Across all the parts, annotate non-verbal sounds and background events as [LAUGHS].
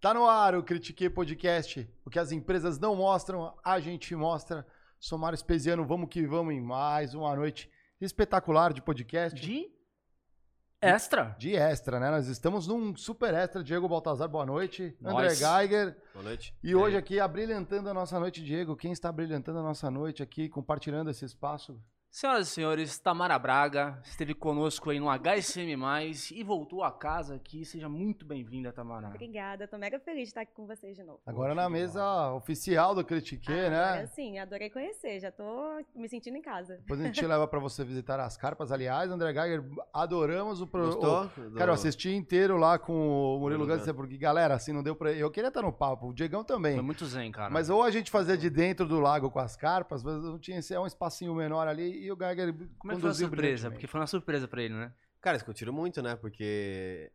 Tá no ar o Critique Podcast. O que as empresas não mostram, a gente mostra. Sou Mário Espesiano, vamos que vamos em mais uma noite espetacular de podcast. De extra. De extra, né? Nós estamos num super extra. Diego Baltazar, boa noite. André Nós. Geiger. Boa noite. E hoje aqui, abrilhantando a nossa noite, Diego. Quem está brilhantando a nossa noite aqui, compartilhando esse espaço? Senhoras e senhores, Tamara Braga esteve conosco aí no HSM+, e voltou a casa aqui. Seja muito bem-vinda, Tamara. Obrigada, tô mega feliz de estar aqui com vocês de novo. Agora na mesa oficial do Critique, né? É, sim, adorei conhecer, já tô me sentindo em casa. Depois a gente te [LAUGHS] leva pra você visitar as carpas. Aliás, André Geiger, adoramos o programa. Cara, eu assisti inteiro lá com o Murilo Gans, porque, galera, assim, não deu pra. Eu queria estar no papo, o Diegão também. Foi muito zen, cara. Mas ou a gente fazia de dentro do lago com as carpas, mas não tinha esse é um espacinho menor ali e o Geiger Como é que foi a surpresa? Porque foi uma surpresa pra ele, né? Cara, isso que eu tiro muito, né? Porque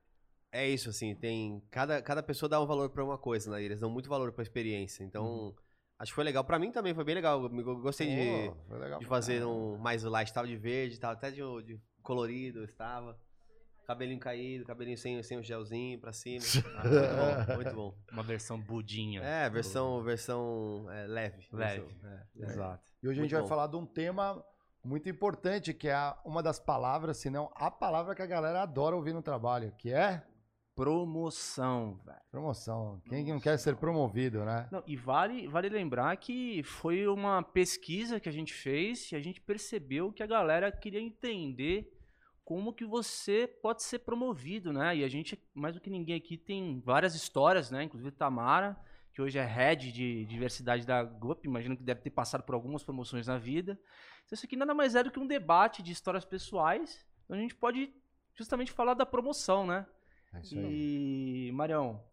é isso, assim, tem. Cada, cada pessoa dá um valor pra uma coisa, né? E Eles dão muito valor pra experiência. Então, acho que foi legal. Pra mim também foi bem legal. Eu gostei de, legal de pra fazer um mais light, tava de verde, tava até de, de colorido, eu estava. Cabelinho caído, cabelinho sem, sem o gelzinho pra cima. [LAUGHS] Ah, muito bom, muito bom. Uma versão budinha. É, versão, versão é, leve. Leve. versão, é, Exato. E hoje a gente Muito vai bom. falar de um tema muito importante, que é a- uma das palavras, se não a palavra que a galera adora ouvir no trabalho, que é Promoção, velho. promoção. Quem que não quer ser promovido, né? Não, e vale, vale lembrar que foi uma pesquisa que a gente fez e a gente percebeu que a galera queria entender como que você pode ser promovido, né? E a gente, mais do que ninguém aqui, tem várias histórias, né? Inclusive Tamara, que hoje é head de diversidade da GUP, imagino que deve ter passado por algumas promoções na vida. Então isso aqui nada mais é do que um debate de histórias pessoais, onde a gente pode justamente falar da promoção, né? É isso aí. E, Marião,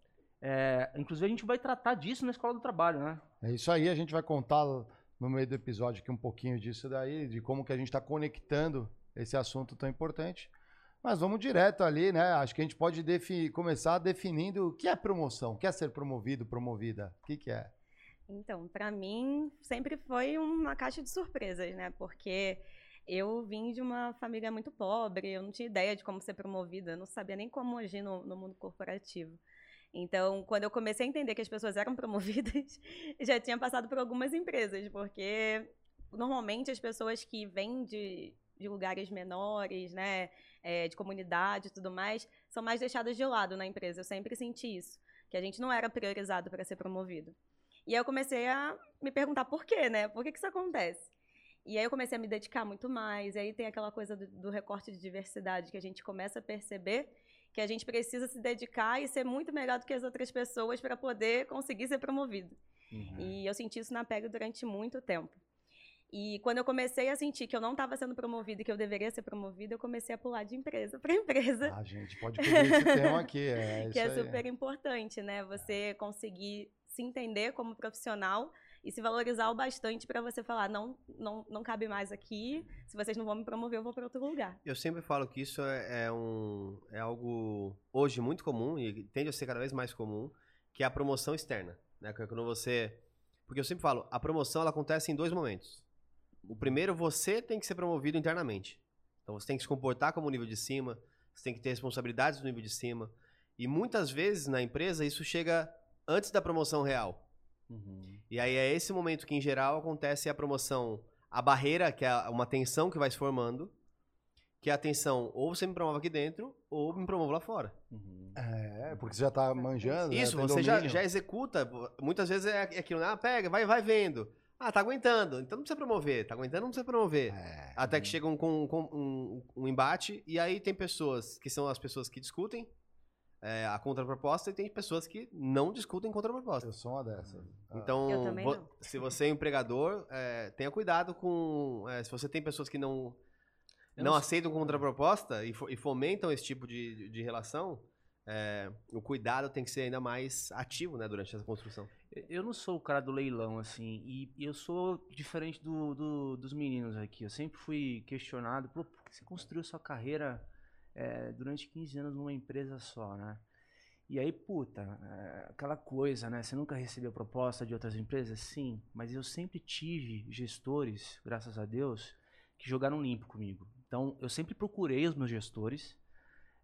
É, inclusive, a gente vai tratar disso na escola do trabalho, né? É isso aí, a gente vai contar no meio do episódio aqui um pouquinho disso daí, de como que a gente está conectando esse assunto tão importante. Mas vamos direto ali, né? Acho que a gente pode começar definindo o que é promoção, o que é ser promovido, promovida, o que, que é? Então, para mim, sempre foi uma caixa de surpresas, né? Porque eu vim de uma família muito pobre, eu não tinha ideia de como ser promovida, eu não sabia nem como agir no, no mundo corporativo. Então, quando eu comecei a entender que as pessoas eram [LAUGHS] promovidas, já tinha passado por algumas empresas, porque normalmente as pessoas que vêm de, de lugares menores, né, é, de comunidade e tudo mais, são mais deixadas de lado na empresa. Eu sempre senti isso, que a gente não era priorizado para ser promovido. E aí eu comecei a me perguntar por quê, né? Por que, que isso acontece? E aí eu comecei a me dedicar muito mais. E aí tem aquela coisa do, do recorte de diversidade que a gente começa a perceber que a gente precisa se dedicar e ser muito melhor do que as outras pessoas para poder conseguir ser promovido. E eu senti isso na pele durante muito tempo. E quando eu comecei a sentir que eu não estava sendo promovida e que eu deveria ser promovida, eu comecei a pular de empresa para [LAUGHS] empresa. A gente pode cobrir esse tema aqui, é [LAUGHS] que é aí. super importante, né? Você conseguir se entender como profissional e se valorizar o bastante para você falar, não, não, não cabe mais aqui, se vocês não vão me promover, eu vou para outro lugar. Eu sempre falo que isso é, é um, é algo hoje muito comum e tende a ser cada vez mais comum, que é a promoção externa. Né? É Quando você. Porque eu sempre falo, a promoção ela acontece em dois momentos. O primeiro, você tem que ser promovido internamente. Então você tem que se comportar como o nível de cima, você tem que ter responsabilidades no nível de cima. E muitas vezes na empresa isso chega antes da promoção real. E aí é esse momento que, em geral, acontece a promoção, a barreira, que é uma tensão que vai se formando, que é a tensão, ou você me promove aqui dentro, ou me promovo lá fora. É, porque você já tá manjando. né? Isso, Tem você já, já executa. Muitas vezes é aquilo, né? ah, pega, vai, vai vendo. Ah, tá aguentando, então não precisa promover. Tá aguentando, não precisa promover. É. Até que chega um, com, com um, um embate, e aí tem pessoas que são as pessoas que discutem é, a contraproposta, e tem pessoas que não discutem contraproposta. Eu sou uma dessas. Ah. Então, vo- não. se você é empregador, é, tenha cuidado com. é, se você tem pessoas que não, não não aceitam contraproposta e, fo- e fomentam esse tipo de, de- de relação, é, o cuidado tem que ser ainda mais ativo né, durante essa construção. Eu não sou o cara do leilão, assim, e eu sou diferente do, do- dos meninos aqui. Eu sempre fui questionado, pô, por que você construiu sua carreira é, durante 15 anos numa empresa só, né? E aí, puta, é, aquela coisa, né? Você nunca recebeu proposta de outras empresas? Sim, mas eu sempre tive gestores, graças a Deus, que jogaram limpo comigo. Então, eu sempre procurei os meus gestores,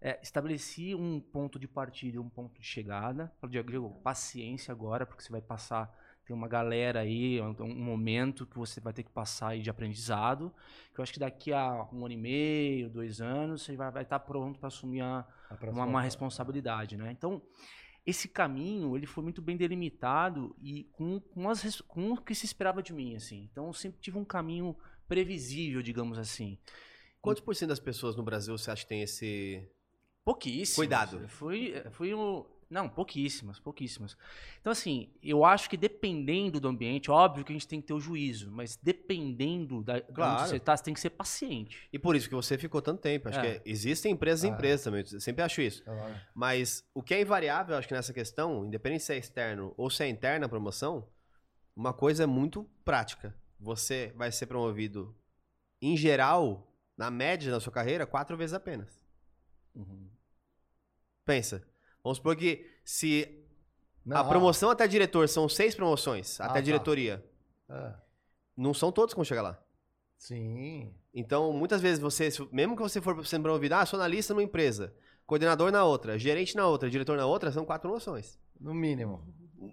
é, estabeleci um ponto de partida um ponto de chegada. Falei, Diego, paciência agora, porque você vai passar. Tem uma galera aí, um, um momento que você vai ter que passar aí de aprendizado. Que eu acho que daqui a um ano e meio, dois anos, você vai, estar pronto para assumir a, A uma, uma responsabilidade, né? Então, esse caminho, ele foi muito bem delimitado e com, com, as, com o que se esperava de mim, assim. Então, eu sempre tive um caminho previsível, digamos assim. Quantos por cento das pessoas no Brasil você acha que tem esse. Pouquíssimas. Cuidado. Fui, fui um. Não, pouquíssimas, pouquíssimas. Então, assim, eu acho que dependendo do ambiente, óbvio que a gente tem que ter o juízo, mas dependendo da, de Claro. onde você tá, você tem que ser paciente. E por isso que você ficou tanto tempo. Acho É. que existem empresas e Ah. empresas também. Eu sempre acho isso. Mas o que é invariável, acho que nessa questão, independente se é externo ou se é interna a promoção, uma coisa é muito prática. Você vai ser promovido, em geral, na média da sua carreira, quatro vezes apenas. Pensa. Vamos supor que se Não, a ah. promoção até diretor são seis promoções, Ah, até tá. diretoria, É. não são todos que vão chegar lá. Sim. Então, muitas vezes você, mesmo que você for sendo promovido, ah, sou analista numa empresa, coordenador na outra, gerente na outra, diretor na outra, são quatro promoções. No mínimo.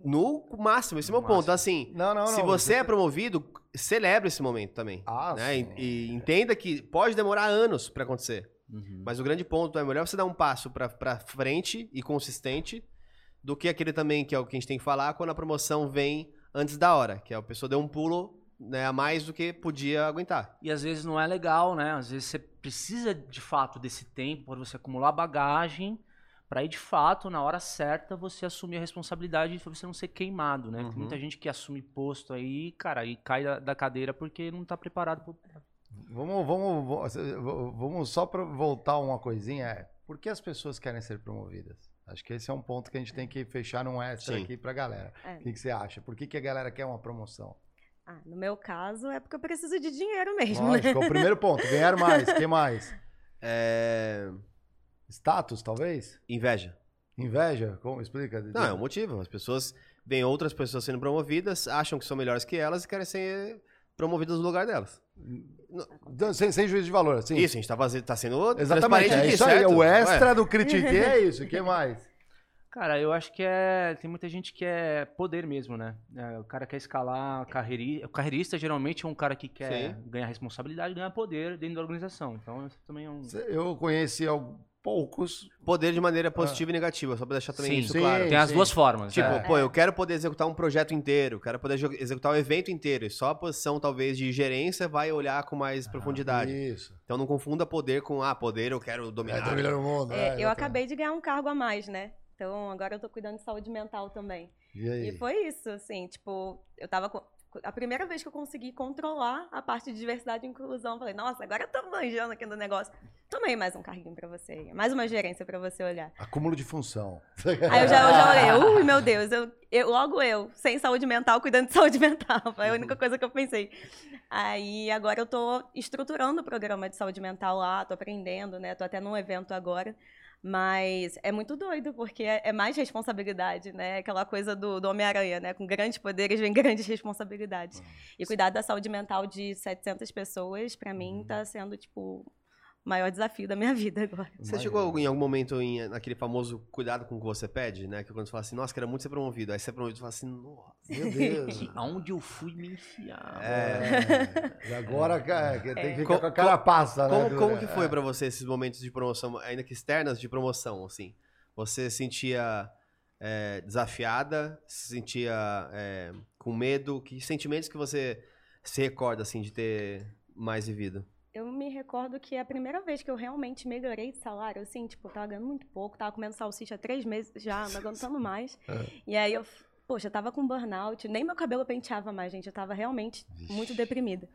No máximo, esse é o meu ponto. Assim, Não, não, se não, você é promovido, celebre esse momento também. Ah, né? sim. E, e entenda que pode demorar anos pra acontecer. Uhum. Mas o grande ponto é melhor você dar um passo pra, pra frente e consistente do que aquele também, que é o que a gente tem que falar, quando a promoção vem antes da hora, que é a pessoa deu um pulo né, a mais do que podia aguentar. E às vezes não é legal, né? Às vezes você precisa de fato desse tempo para você acumular bagagem, para aí de fato, na hora certa, você assumir a responsabilidade para você não ser queimado, né? Uhum. Tem muita gente que assume posto aí, cara, e cai da, da cadeira porque não tá preparado pro. Vamos, vamos, vamos, só para voltar uma coisinha. É, por que as pessoas querem ser promovidas? Acho que esse é um ponto que a gente tem que fechar num extra Sim. aqui pra galera. É. O que, que você acha? Por que, que a galera quer uma promoção? Ah, no meu caso, é porque eu preciso de dinheiro mesmo, Lógico, né? é o primeiro ponto. Ganhar mais. O que mais? É... Status, talvez? Inveja. Inveja? Como? Explica. Não, é um motivo. As pessoas veem outras pessoas sendo promovidas, acham que são melhores que elas e querem ser promovidas no lugar delas. Sem, sem juízo de valor, assim. Isso, a gente tá, fazendo, tá sendo Exatamente, é isso aí. certo? O extra Ué. do Critiquei é isso. O que mais? Cara, eu acho que é. Tem muita gente que é poder mesmo, né? É, o cara quer escalar a carreira. O carreirista geralmente é um cara que quer Sim. ganhar responsabilidade, ganhar poder dentro da organização. Então, isso também é um. Eu conheci poucos. Poder de maneira positiva e negativa, só pra deixar também Sim, isso sim, claro. tem as duas formas, Tipo, é. pô, eu quero poder executar um projeto inteiro, quero poder executar o evento inteiro, e só a posição, talvez, de gerência vai olhar com mais profundidade. Isso. Então não confunda poder com, ah, poder eu quero dominar. dominar o mundo. É, eu acabei de ganhar um cargo a mais, né? Então agora eu tô cuidando de saúde mental também. E aí? E foi isso, assim, tipo, eu tava. com- A primeira vez que eu consegui controlar a parte de diversidade e inclusão, falei, nossa, agora eu tô manjando aqui do negócio. Tomei mais um carguinho pra você, mais uma gerência pra você olhar. Acúmulo de função. Aí eu já, eu já olhei, ui, meu Deus, eu, eu- logo eu, sem saúde mental, cuidando de saúde [LAUGHS] mental. Foi a única coisa que eu pensei. Aí agora eu tô estruturando o programa de saúde mental lá, tô aprendendo, né? Tô até num evento agora. Mas é muito doido, porque é, é mais responsabilidade, né? Aquela coisa do, do Homem-Aranha, né? Com grandes poderes vem [LAUGHS] grandes responsabilidades. E cuidar da saúde mental de 700 pessoas, pra mim, tá sendo, tipo, maior desafio da minha vida agora. Você chegou em algum momento em, naquele famoso cuidado com o que você pede, né? Que quando você fala assim, nossa, quero muito ser promovido. Aí você é promovido e fala assim, nossa, Meu [LAUGHS] Deus. Aonde eu fui me enfiar? É. [LAUGHS] E agora cara, que tem que ficar Co- com a cara passa, né? Como, como que foi é. pra você esses momentos de promoção, ainda que externas de promoção, assim? Você se sentia é, desafiada, se sentia é, com medo? Que sentimentos que você se recorda, assim, de ter mais vivido? Eu me recordo que é a primeira vez que eu realmente melhorei de salário, assim, tipo, eu tava ganhando muito pouco, tava comendo salsicha há três meses já, não aguentando mais. [LAUGHS] E aí eu, poxa, eu tava com burnout, nem meu cabelo penteava mais, gente, eu tava realmente muito deprimida.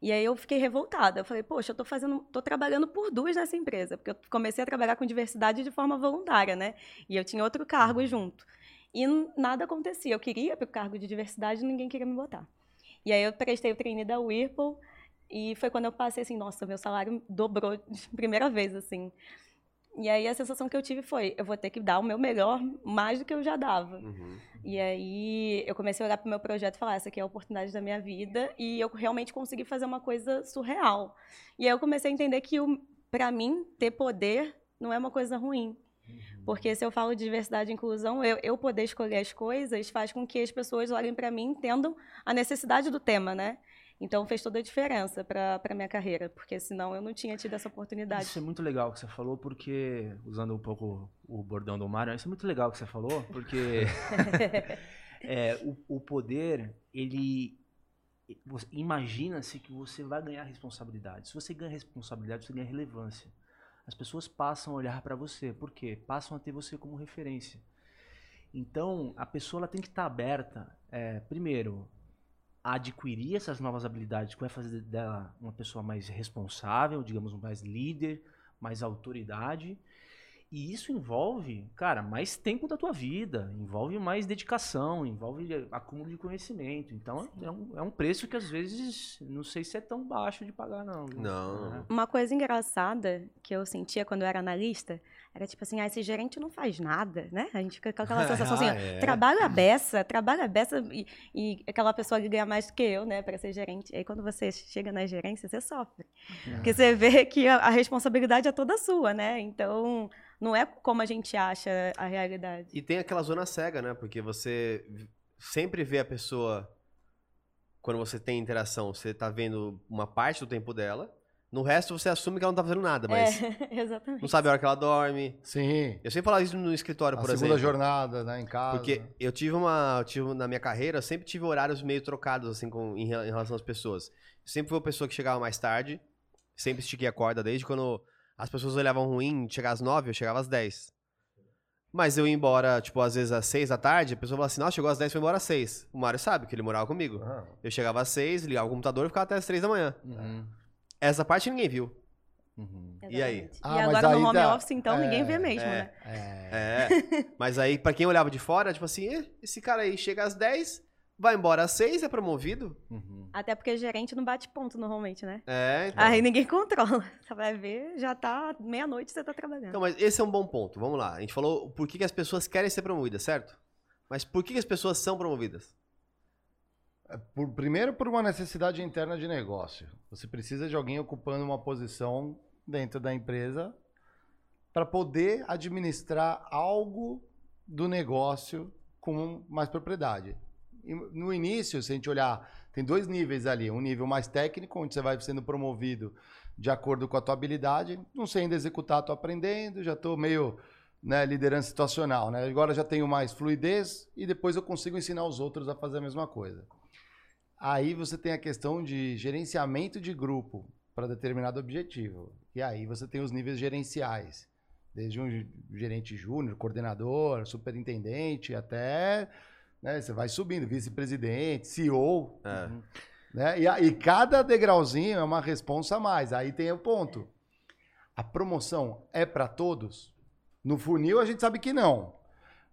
E aí eu fiquei revoltada. Eu falei, poxa, eu tô fazendo, tô trabalhando por duas nessa empresa, porque eu comecei a trabalhar com diversidade de forma voluntária, né? E eu tinha outro cargo junto. E nada acontecia. Eu queria pro cargo de diversidade ninguém queria me botar. E aí eu prestei o treine da Whirlpool e foi quando eu passei assim, nossa, meu salário dobrou de [LAUGHS] primeira vez, assim. E aí a sensação que eu tive foi, eu vou ter que dar o meu melhor mais do que eu já dava. E aí eu comecei a olhar para o meu projeto e falar, essa aqui é a oportunidade da minha vida e eu realmente consegui fazer uma coisa surreal. E aí eu comecei a entender que para mim ter poder não é uma coisa ruim. Porque se eu falo de diversidade e inclusão, eu, eu poder escolher as coisas faz com que as pessoas olhem para mim e entendam a necessidade do tema, né? Então fez toda a diferença para a minha carreira, porque senão eu não tinha tido essa oportunidade. Isso é muito legal que você falou, porque, usando um pouco o bordão do Mário, isso é muito legal que você falou, porque [LAUGHS] é, o, o poder, ele. Imagina-se que você vai ganhar responsabilidade. Se você ganha responsabilidade, você ganha relevância. As pessoas passam a olhar para você. Por quê? Passam a ter você como referência. Então, a pessoa ela tem que estar aberta, é, primeiro, adquirir essas novas habilidades que vai fazer dela uma pessoa mais responsável, digamos, mais líder, mais autoridade. E isso envolve, cara, mais tempo da tua vida, envolve mais dedicação, envolve acúmulo de conhecimento. Então é um, é um preço que às vezes não sei se é tão baixo de pagar, não. viu? Não. É. Uma coisa engraçada que eu sentia quando eu era analista era tipo assim, ah, esse gerente não faz nada, né? A gente fica com aquela [LAUGHS] sensação assim, Ah, é. trabalho a beça, trabalho a beça e, e aquela pessoa que ganha mais do que eu, né, para ser gerente. Aí quando você chega na gerência, você sofre. Porque você vê que a, a responsabilidade é toda sua, né? Então, não é como a gente acha a realidade. E tem aquela zona cega, né? Porque você sempre vê a pessoa, quando você tem interação, você tá vendo uma parte do tempo dela, no resto você assume que ela não tá fazendo nada, mas É, [LAUGHS] exatamente. não sabe a hora que ela dorme. Sim. Eu sempre falo isso no escritório, A por segunda exemplo. jornada, né, em casa. Porque eu tive uma. Eu tive, na minha carreira, eu sempre tive horários meio trocados, assim, com, em, rela- em relação às pessoas. Eu sempre fui uma pessoa que chegava mais tarde, sempre estiquei a corda, desde quando as pessoas olhavam ruim, chegar às nove, eu chegava às dez. Mas eu ia embora, tipo, às vezes às seis da tarde, a pessoa falava assim, nossa, chegou às 10, foi embora às seis. O Mário sabe, que ele morava comigo. Eu chegava às seis, ligava o computador e ficava até às três da manhã. Essa parte ninguém viu. E aí? Ah, e mas agora no aí home tá- office, então, ninguém vê é, mesmo, é. né? É. É. [LAUGHS] Mas aí, pra quem olhava de fora, tipo assim, "Eh, esse cara aí chega às 10, vai embora às 6, é promovido. Até porque gerente não bate ponto normalmente, né? É, então. Aí ninguém [LAUGHS] controla. Você vai ver, já tá meia-noite você tá trabalhando. Então, mas esse é um bom ponto. Vamos lá. A gente falou por que, que as pessoas querem ser promovidas, certo? Mas por que, que as pessoas são promovidas? Por- primeiro, por uma necessidade interna de negócio. Você precisa de alguém ocupando uma posição dentro da empresa para poder administrar algo do negócio com mais propriedade. E no início, se a gente olhar, tem dois níveis ali. Um nível mais técnico, onde você vai sendo promovido de acordo com a tua habilidade. Não sei ainda executar, estou aprendendo, já estou meio né, liderança situacional. Né? Agora já tenho mais fluidez e depois eu consigo ensinar os outros a fazer a mesma coisa. Aí você tem a questão de gerenciamento de grupo para determinado objetivo. E aí você tem os níveis gerenciais. Desde um gerente júnior, coordenador, superintendente, até né, você vai subindo, vice-presidente, CEO. É. Né? E, e cada degrauzinho é uma responsa a mais. Aí tem o ponto. A promoção é para todos? No funil a gente sabe que não.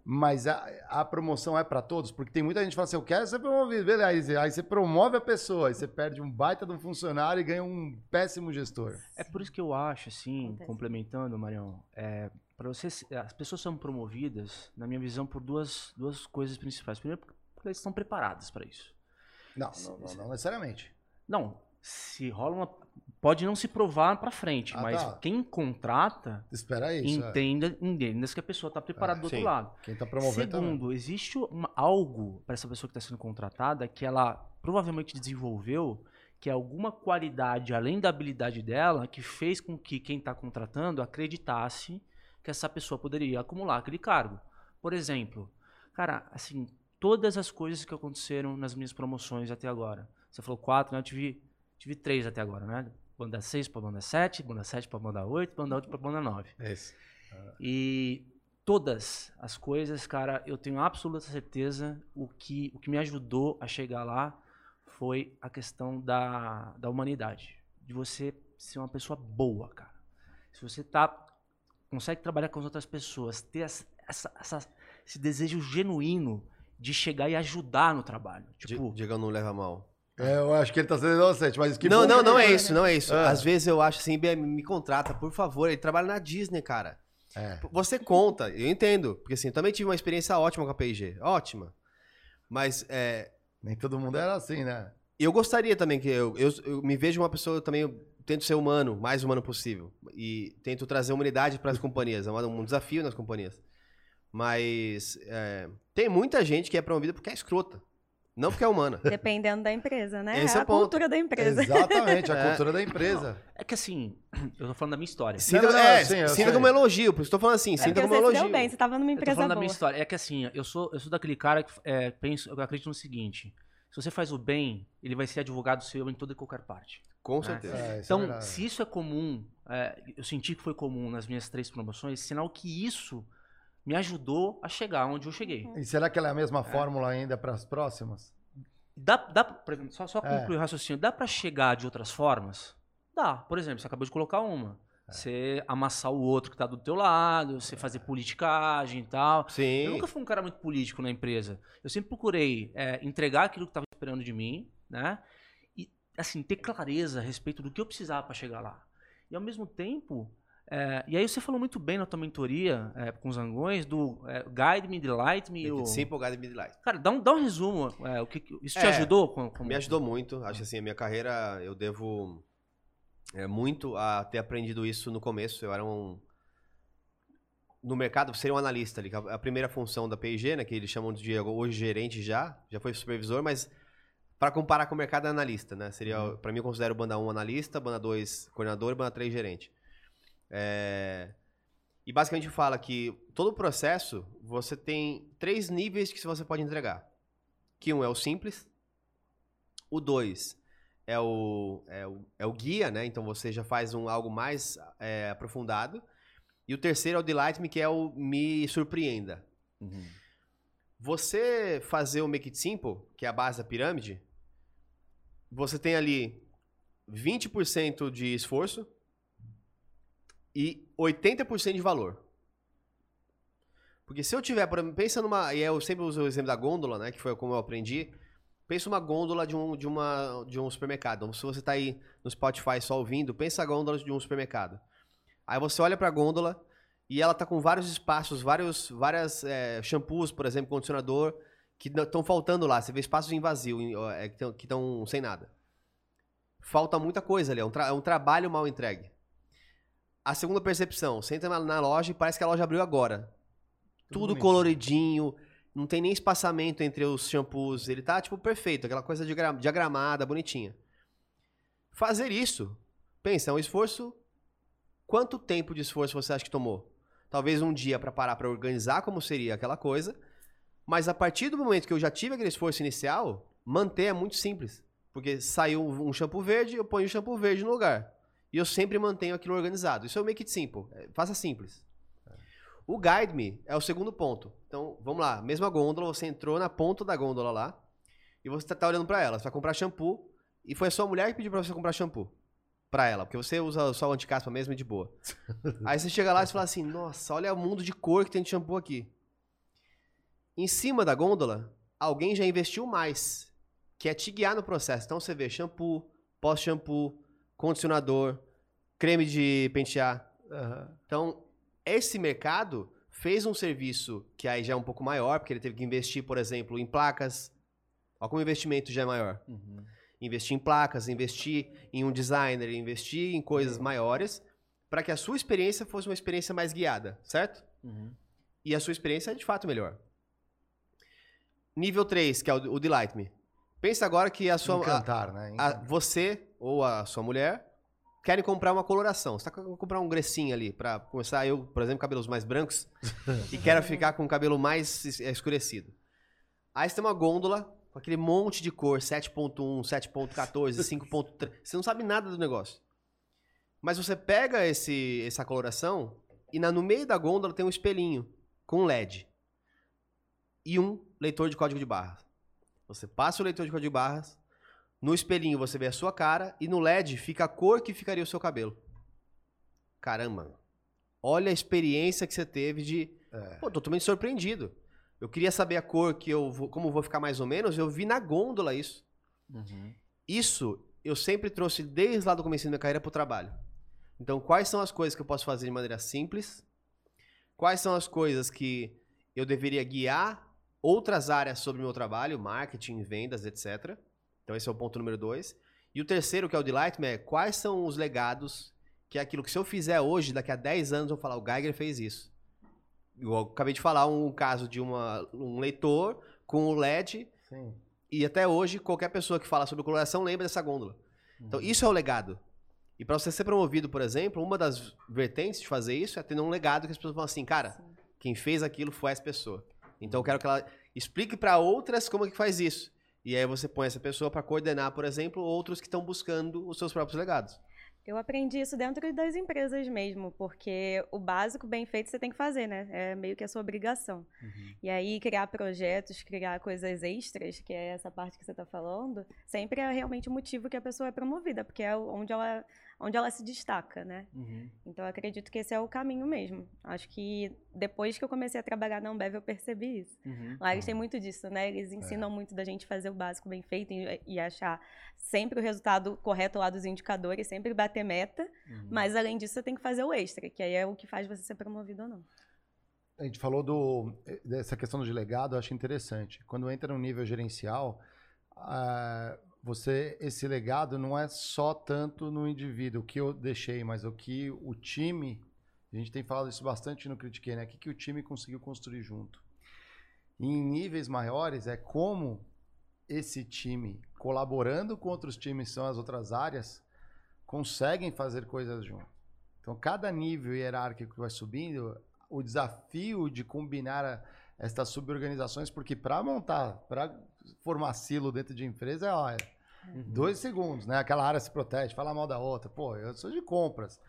Mas a, a promoção é para todos? Porque tem muita gente que fala assim, eu quero ser promovido. Beleza, aí, você- aí você promove a pessoa, aí você perde um baita de um funcionário e ganha um péssimo gestor. É por isso que eu acho, assim, complementando, Marião, é, para você, se- as pessoas são promovidas, na minha visão, por duas, duas coisas principais. Primeiro, porque elas estão preparadas para isso. Não, não, não, não necessariamente. Não, se rola uma. Pode não se provar para frente, Ah, mas tá. quem contrata Espera isso. é. entenda, entenda que a pessoa está preparada É, do outro sim. lado. Quem tá promovendo também. Segundo, existe uma- algo para essa pessoa que está sendo contratada que ela provavelmente desenvolveu, que é alguma qualidade além da habilidade dela, que fez com que quem está contratando acreditasse que essa pessoa poderia acumular aquele cargo. Por exemplo, cara, assim, todas as coisas que aconteceram nas minhas promoções até agora. Você falou quatro, né? Eu tive, tive três até agora, né? Banda 6 para banda 7, banda 7 para banda 8, banda 8 para banda 9. É isso. E todas as coisas, cara, eu tenho absoluta certeza o que, o que me ajudou a chegar lá foi a questão da, da humanidade. De você ser uma pessoa boa, cara. Se você tá, consegue trabalhar com as outras pessoas, ter essa, essa- esse desejo genuíno de chegar e ajudar no trabalho. Tipo, Diego não leva mal. É, eu acho que ele tá sendo inocente, mas que não, não, que não ele- é isso, não é isso. É. Às vezes eu acho assim, BM, me contrata, por favor. Ele trabalha na Disney, cara. É. Você conta, eu entendo. Porque assim, eu também tive uma experiência ótima com a P&G. Ótima. Mas é, Nem todo mundo era assim, né? eu gostaria também que eu, eu, eu me vejo uma pessoa também, eu tento ser humano, mais humano possível. E tento trazer humanidade para as companhias. É um um desafio nas companhias. Mas é, tem muita gente que é promovida porque é escrota. Não porque é humana. [LAUGHS] Dependendo da empresa, né? Esse é é a o ponto. cultura da empresa. Exatamente, a É. cultura da empresa. é que assim, [CLEARS THROAT] eu tô falando da minha história. Sinta, não, não, é, sim, sinta como elogio, por isso tô falando assim, sinta Porque como você elogio. deu bem, você tava numa Eu tô empresa falando da boa. minha história. É que assim, eu sou, eu sou daquele cara que é, penso, eu acredito no seguinte: se você faz o bem, ele vai ser advogado seu em toda e qualquer parte. Com né? certeza. É, isso é Então, se isso é comum, é, eu senti que foi comum nas minhas três promoções, sinal que isso me ajudou a chegar onde eu cheguei. E será que ela é a mesma fórmula ainda para as próximas? Dá, dá, por exemplo, só, só É. concluir o raciocínio, dá pra chegar de outras formas? Dá. Por exemplo, você acabou de colocar uma. É. Você amassar o outro que tá do teu lado, você fazer politicagem e tal. Sim. Eu nunca fui um cara muito político na empresa. Eu sempre procurei é, entregar aquilo que estava esperando de mim, né? E, assim, ter clareza a respeito do que eu precisava para chegar lá. E, ao mesmo tempo... é, e aí você falou muito bem na tua mentoria é, com os Angões do é, Guide Me, Delight Me. O... simple, guide me delight. Cara, dá um, dá um resumo. é, o que, isso te É, ajudou? Com, com- Me ajudou muito. Acho que assim, a minha carreira, eu devo é, muito a ter aprendido isso no começo. Eu era um. No mercado, seria um analista ali. A primeira função da P&G, né, que eles chamam de hoje gerente já, já foi supervisor, mas para comparar com o mercado é analista, né? Seria, para mim, eu considero banda 1 analista, banda 2 coordenador e banda 3 gerente. É, E basicamente fala que todo o processo, você tem três níveis que você pode entregar. Que um é o simples, o 2 é o, é, o, é o guia, né? Então você já faz um, algo mais é, aprofundado. E o terceiro é o Delight Me, que é o Me Surpreenda. Você fazer o Make It Simple, que é a base da pirâmide, você tem ali 20% de esforço, e 80% de valor. Porque se eu tiver, por exemplo, pensa numa, e eu sempre uso o exemplo da gôndola, né, que foi como eu aprendi. Pensa uma gôndola de um, de uma, de um supermercado. Então, se você está aí no Spotify só ouvindo, pensa a gôndola de um supermercado. Aí você olha para a gôndola e ela tá com vários espaços, vários, várias é, shampoos, por exemplo, condicionador, que estão faltando lá. Você vê espaços em vazio, em, é, que estão sem nada. Falta muita coisa ali, é um, é um trabalho mal entregue. A segunda percepção, você entra na loja e parece que a loja abriu agora. Tudo, Tudo coloridinho, não tem nem espaçamento entre os shampoos. Ele tá, tipo, perfeito, aquela coisa diagramada, bonitinha. Fazer isso, pensa, é um esforço. Quanto tempo de esforço você acha que tomou? Talvez um dia para parar para organizar como seria aquela coisa. Mas a partir do momento que eu já tive aquele esforço inicial, manter é muito simples. Porque saiu um shampoo verde, eu ponho o shampoo verde no lugar. E eu sempre mantenho aquilo organizado. Isso é o make it simple. É, faça simples. O Guide Me é o segundo ponto. Então, vamos lá. Mesma gôndola, você entrou na ponta da gôndola lá e você está olhando para ela. Você vai comprar shampoo e foi a sua mulher que pediu para você comprar shampoo para ela, porque você usa só o anticaspa mesmo e de boa. [LAUGHS] Aí você chega lá e fala assim: "Nossa, olha o mundo de cor que tem de shampoo aqui". Em cima da gôndola, alguém já investiu mais, que é te guiar no processo. Então você vê shampoo, pós-shampoo, condicionador, creme de pentear. Uhum. Então, esse mercado fez um serviço que aí já é um pouco maior, porque ele teve que investir, por exemplo, em placas. Olha como o investimento já é maior. Uhum. Investir em placas, investir em um designer, investir em coisas uhum. maiores, para que a sua experiência fosse uma experiência mais guiada, certo? Uhum. E a sua experiência é de fato melhor. Nível 3, que é o, o Delight Me. Pensa agora que a sua. Encantar, a, né? Encantar. A, você ou a sua mulher querem comprar uma coloração. Você tá querendo comprar um grecinho ali para começar eu, por exemplo, cabelos mais brancos [LAUGHS] e quero ficar com o cabelo mais é, escurecido. Aí você tem uma gôndola com aquele monte de cor, 7.1, 7.14, 5.3. Você não sabe nada do negócio. Mas você pega esse, essa coloração e na, no meio da gôndola tem um espelhinho com LED e um leitor de código de barras. Você passa o leitor de código de barras, no espelhinho você vê a sua cara e no LED fica a cor que ficaria o seu cabelo. Caramba. Olha a experiência que você teve de. É. Pô, totalmente surpreendido. Eu queria saber a cor que eu vou, como vou ficar mais ou menos, eu vi na gôndola isso. Uhum. Isso eu sempre trouxe desde lá do começo da minha carreira para o trabalho. Então, quais são as coisas que eu posso fazer de maneira simples? Quais são as coisas que eu deveria guiar outras áreas sobre o meu trabalho, marketing, vendas, etc. Então esse é o ponto número dois. E o terceiro, que é o Delight Me, é quais são os legados, que é aquilo que se eu fizer hoje, daqui a 10 anos eu vou falar, o Geiger fez isso. Eu acabei de falar um caso de uma, um leitor com o LED. Sim. E até hoje, qualquer pessoa que fala sobre coloração lembra dessa gôndola. Então, uhum. isso é o legado. E para você ser promovido, por exemplo, uma das vertentes de fazer isso é ter um legado que as pessoas falam assim, cara, Sim. quem fez aquilo foi essa pessoa. Então, eu quero que ela explique para outras como é que faz isso. E aí você põe essa pessoa para coordenar, por exemplo, outros que estão buscando os seus próprios legados. Eu aprendi isso dentro das empresas mesmo, porque o básico bem feito você tem que fazer, né? É meio que a sua obrigação. Uhum. E aí criar projetos, criar coisas extras, que é essa parte que você está falando, sempre é realmente o motivo que a pessoa é promovida, porque é onde ela onde ela se destaca, né? Uhum. Então, eu acredito que esse é o caminho mesmo. Acho que depois que eu comecei a trabalhar na Ambev, eu percebi isso. Uhum. Lá eles têm muito disso, né? Eles ensinam é. muito da gente fazer o básico bem feito e, e, achar sempre o resultado correto lá dos indicadores, sempre bater meta. Uhum. Mas, além disso, você tem que fazer o extra, que aí é o que faz você ser promovido ou não. A gente falou do, dessa questão do legado, eu acho interessante. Quando entra no nível gerencial, uh, você esse legado não é só tanto no indivíduo, o que eu deixei, mas o que o time, a gente tem falado isso bastante no Critiquei, né? O que, que o time conseguiu construir junto. E em níveis maiores é como esse time, colaborando com outros times, são as outras áreas, conseguem fazer coisas junto. Então, cada nível hierárquico que vai subindo, o desafio de combinar estas suborganizações, porque para montar, para formar silo dentro de empresa, é, olha, Uhum. Dois segundos, né? Aquela área se protege, fala mal da outra. Pô, eu sou de compras.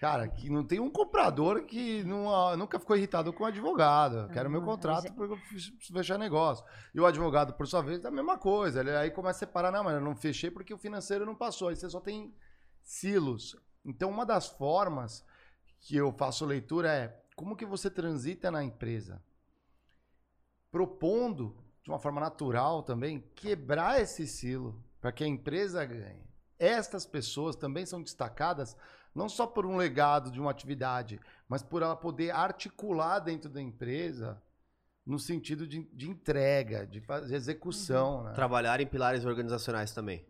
Cara, que não tem um comprador que não, nunca ficou irritado com o advogado. Quero meu contrato eu preciso fechar negócio. E o advogado, por sua vez, é a mesma coisa. Ele aí começa a separar, não, mas eu não fechei porque o financeiro não passou. Aí você só tem silos. Então, uma das formas que eu faço leitura é como que você transita na empresa, propondo de uma forma natural também quebrar esse silo para que a empresa ganhe. Estas pessoas também são destacadas não só por um legado de uma atividade, mas por ela poder articular dentro da empresa no sentido de, de entrega, de, faz- de execução. Né? Trabalhar em pilares organizacionais também.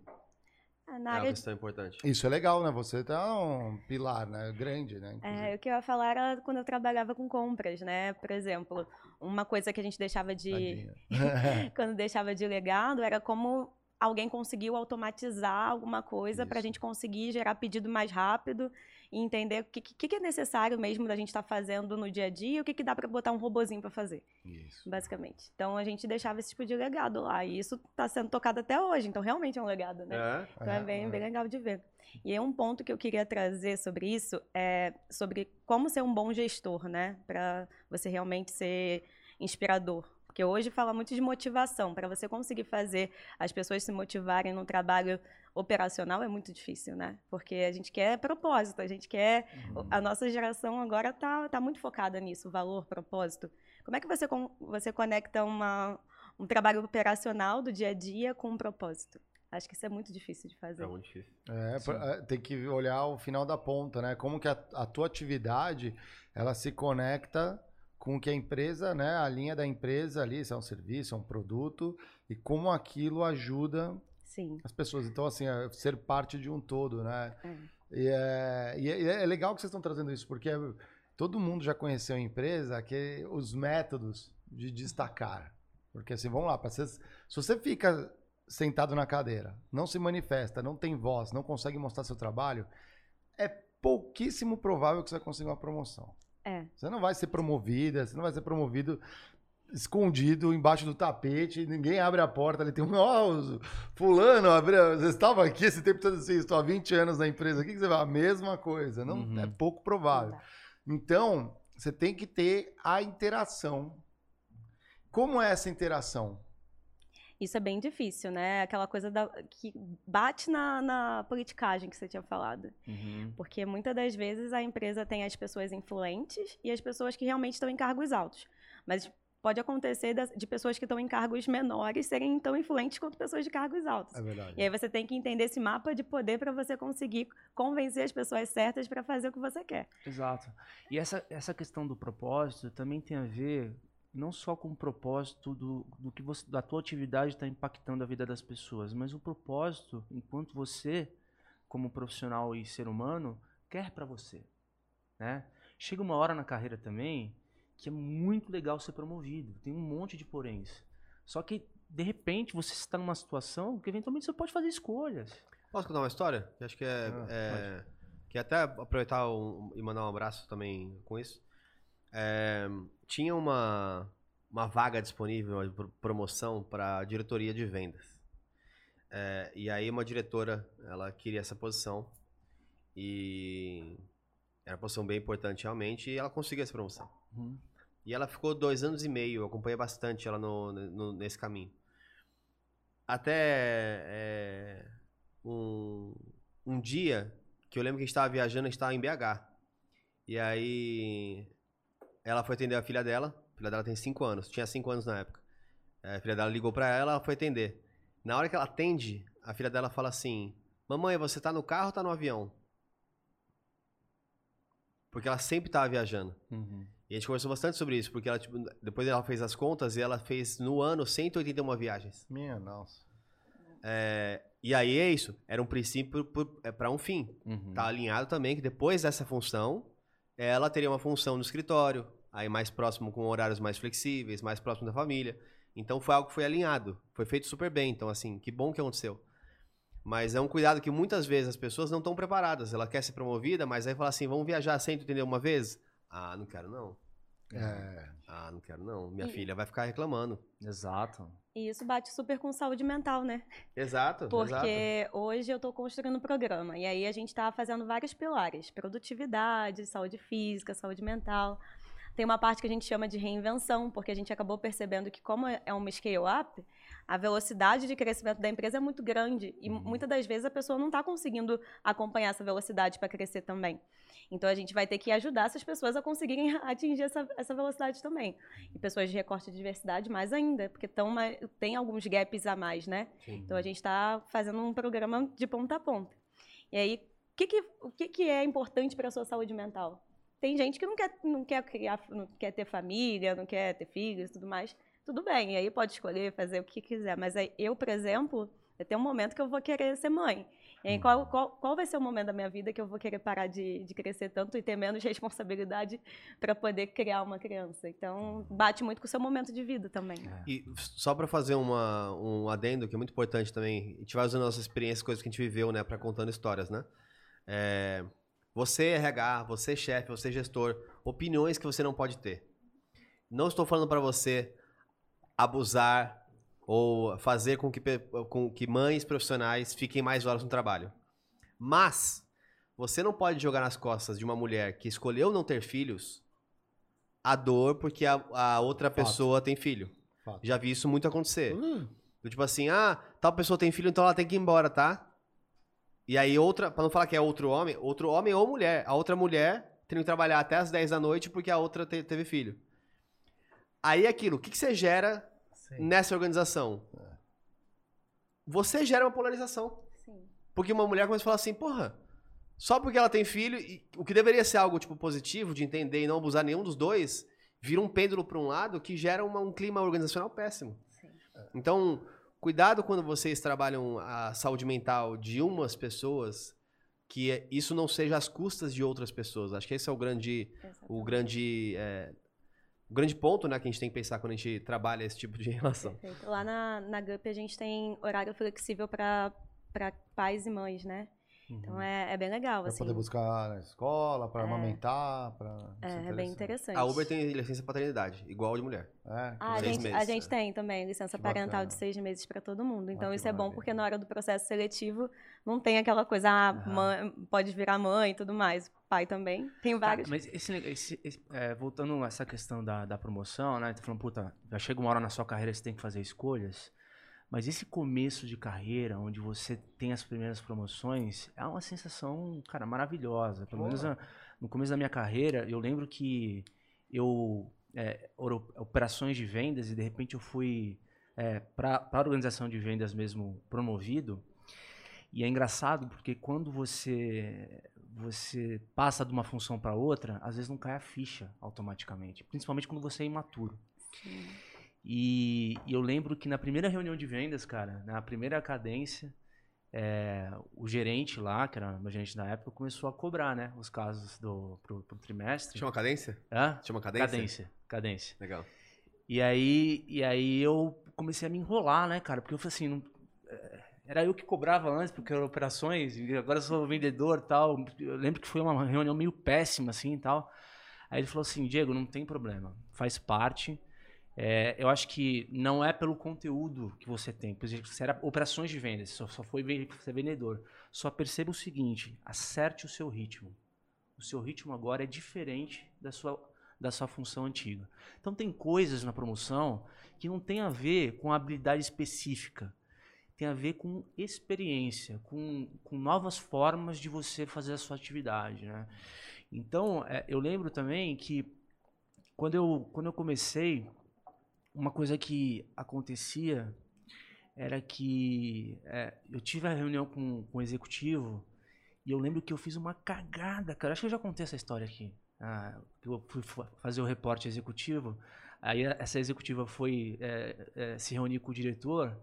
É, É Na uma área de questão importante. Isso é legal, né? Você tá um pilar, né? Grande, né? inclusive. É, o que eu ia falar era quando eu trabalhava com compras, né? Por exemplo, uma coisa que a gente deixava de. [LAUGHS] Quando deixava de legado era como alguém conseguiu automatizar alguma coisa para a gente conseguir gerar pedido mais rápido e entender o que, que, que é necessário mesmo da gente estar fazendo no dia a dia e o que, que dá para botar um robozinho para fazer. Isso. Basicamente. Então a gente deixava esse tipo de legado lá. E isso está sendo tocado até hoje. Então realmente é um legado, né? É? Então é bem, bem legal de ver. E aí um ponto que eu queria trazer sobre isso é sobre como ser um bom gestor, né? Para você realmente ser inspirador. Porque hoje fala muito de motivação. Para você conseguir fazer as pessoas se motivarem num trabalho operacional é muito difícil, né? Porque a gente quer propósito, a gente quer. A nossa geração agora tá, tá muito focada nisso, valor, propósito. Como é que você, você conecta uma, um trabalho operacional do dia a dia com um propósito? Acho que isso é muito difícil de fazer. É muito difícil. É, pra- é, tem que olhar o final da ponta, né? Como que a, a tua atividade ela se conecta com que a empresa, né? A linha da empresa ali, se é um serviço, é um produto, e como aquilo ajuda Sim. as pessoas. Então, assim, é ser parte de um todo, né? É. E é, e é- é legal que vocês estão trazendo isso, porque todo mundo já conheceu a empresa, que os métodos de destacar. Porque assim, vamos lá, pra vocês- se você fica sentado na cadeira, não se manifesta, não tem voz, não consegue mostrar seu trabalho, é pouquíssimo provável que você vai conseguir uma promoção. É. Você não vai ser promovida, você não vai ser promovido escondido embaixo do tapete, ninguém abre a porta, ele tem um, ó, o fulano, abriu, você estava aqui esse tempo todo assim, estou há 20 anos na empresa, o que que você vai? A mesma coisa, não é pouco provável. Então, você tem que ter a interação. Como é essa interação? Isso é bem difícil, né? Aquela coisa da, que bate na, na politicagem que você tinha falado. Porque muitas das vezes a empresa tem as pessoas influentes e as pessoas que realmente estão em cargos altos. Mas pode acontecer de pessoas que estão em cargos menores serem tão influentes quanto pessoas de cargos altos. É verdade. E aí você tem que entender esse mapa de poder para você conseguir convencer as pessoas certas para fazer o que você quer. Exato. E essa, essa questão do propósito também tem a ver não só com o propósito do, do que você, da tua atividade está impactando a vida das pessoas, mas o propósito enquanto você, como profissional e ser humano, quer para você, né? Chega uma hora na carreira também que é muito legal ser promovido, tem um monte de poréns. Só que de repente você está numa situação que eventualmente você pode fazer escolhas. Posso contar uma história? Acho que é. Ah, é que até aproveitar um- e mandar um abraço também com isso. É, tinha uma, uma vaga disponível, uma pro- promoção para diretoria de vendas. É, e aí uma diretora, ela queria essa posição. E era uma posição bem importante realmente, e ela conseguiu essa promoção. Uhum. E ela ficou dois anos e meio, eu acompanhei bastante ela no, no- nesse caminho. Até é, um, um dia que eu lembro que a gente estava viajando, a gente estava em BH. E aí ela foi atender a filha dela. A filha dela tem 5 anos, tinha 5 anos na época. É, A filha dela ligou pra ela, ela foi atender. Na hora que ela atende, a filha dela fala assim: Mamãe, você tá no carro ou tá no avião? Porque ela sempre tava viajando. E a gente conversou bastante sobre isso, porque ela, tipo, depois ela fez as contas e ela fez no ano 181 viagens. Minha nossa. É, e aí é isso. Era um princípio para um fim. Tá alinhado também que depois dessa função, ela teria uma função no escritório, aí mais próximo com horários mais flexíveis, mais próximo da família. Então foi algo que foi alinhado, foi feito super bem. Então assim, que bom que aconteceu. Mas é um cuidado que muitas vezes as pessoas não estão preparadas. Ela quer ser promovida, mas aí fala assim: vamos viajar sem entender uma vez? Ah, não quero não. É. Ah, não quero não. Minha E- filha vai ficar reclamando. Exato. E isso bate super com saúde mental, né? Exato. Porque hoje eu estou construindo um programa e aí a gente está fazendo vários pilares: produtividade, saúde física, saúde mental. Tem uma parte que a gente chama de reinvenção, porque a gente acabou percebendo que, como é uma scale-up, a velocidade de crescimento da empresa é muito grande e muitas das vezes a pessoa não está conseguindo acompanhar essa velocidade para crescer também. Então a gente vai ter que ajudar essas pessoas a conseguirem [LAUGHS] atingir essa, essa velocidade também. E pessoas de recorte de diversidade mais ainda, porque tão, tem alguns gaps a mais, né? Sim. Então a gente está fazendo um programa de ponta a ponta. E aí, o que, que, o que, que é importante para a sua saúde mental? Tem gente que não quer, não quer criar, não quer ter família, não quer ter filhos e tudo mais. Tudo bem, aí pode escolher fazer o que quiser. Mas aí, eu, por exemplo, vai ter um momento que eu vou querer ser mãe. E aí, qual, qual, qual vai ser o momento da minha vida que eu vou querer parar de, de crescer tanto e ter menos [LAUGHS] responsabilidade para poder criar uma criança? Então, bate muito com o seu momento de vida também. É. E só para fazer uma, um adendo, que é muito importante também, a gente vai usando nossas experiências, coisas que a gente viveu, né, para contando histórias, né? É, você é RH, você é chefe, você é gestor, opiniões que você não pode ter. Não estou falando para você abusar ou fazer com que, com que mães profissionais fiquem mais horas no trabalho. Mas você não pode jogar nas costas de uma mulher que escolheu não ter filhos a dor porque a, a outra Fato. pessoa tem filho. Fato. Já vi isso muito acontecer. Hum. Tipo assim, ah, tal pessoa tem filho, então ela tem que ir embora, tá? E aí outra, para não falar que é outro homem, outro homem ou mulher. A outra mulher tem que trabalhar até as 10 da noite porque a outra te, teve filho. Aí aquilo, o que, que você gera Sim. nessa organização? É. Você gera uma polarização. Sim. Porque uma mulher começa a falar assim, porra, só porque ela tem filho, e, o que deveria ser algo tipo positivo, de entender e não abusar nenhum dos dois, vira um pêndulo para um lado que gera uma, um clima organizacional péssimo. Sim. Então, Cuidado quando vocês trabalham a saúde mental de umas pessoas, que isso não seja às custas de outras pessoas. Acho que esse é o grande, o grande, é, o grande ponto né, que a gente tem que pensar quando a gente trabalha esse tipo de [LAUGHS] relação. Perfeito. Lá na, na GUP a gente tem horário flexível para pais e mães, né? Então uhum. é, é bem legal. Pra assim. poder buscar na escola, para é. amamentar. Pra... É, é bem interessante. A Uber tem licença paternidade, igual de mulher. É, ah, a, gente, meses, a gente tem também licença que parental bacana. de seis meses para todo mundo. Então ah, isso é bom porque na hora do processo seletivo não tem aquela coisa, ah, mãe, pode virar mãe e tudo mais. Pai também. Tem tá, vários. Tá, mas esse, esse, esse é, voltando a essa questão da, da promoção, né? Tá falando, puta, já chega uma hora na sua carreira que você tem que fazer escolhas. Mas esse começo de carreira, onde você tem as primeiras promoções, é uma sensação, cara, maravilhosa. Pelo menos no começo da minha carreira, eu lembro que eu. É, operações de vendas e de repente eu fui é, para a organização de vendas mesmo promovido. E é engraçado porque quando você você passa de uma função para outra, às vezes não cai a ficha automaticamente, principalmente quando você é imaturo. Sim. E, e, eu lembro que na primeira reunião de vendas, cara, na primeira cadência, é, o gerente lá, que era o meu gerente na época, começou a cobrar, né, os casos do pro, pro trimestre. Chama cadência? Hã? Chama cadência? Cadência, cadência. Legal. E aí, e aí eu comecei a me enrolar, né, cara, porque eu falei assim, não, é, era eu que cobrava antes, porque eram operações, e agora eu sou vendedor e tal. Eu lembro que foi uma reunião meio péssima, assim, e tal. Aí ele falou assim, Diego, não tem problema, faz parte é, eu acho que não é pelo conteúdo que você tem. Por exemplo, você era operações de vendas, só, só foi ser vendedor. Só perceba o seguinte: acerte o seu ritmo. O seu ritmo agora é diferente da sua, da sua função antiga. Então, tem coisas na promoção que não tem a ver com habilidade específica. Tem a ver com experiência, com, com novas formas de você fazer a sua atividade. Né? Então, é, eu lembro também que quando eu, quando eu comecei uma coisa que acontecia era que é, eu tive a reunião com, com o executivo e eu lembro que eu fiz uma cagada, cara. Acho que eu já contei essa história aqui. Ah, eu fui fazer o reporte executivo, aí essa executiva foi é, é, se reunir com o diretor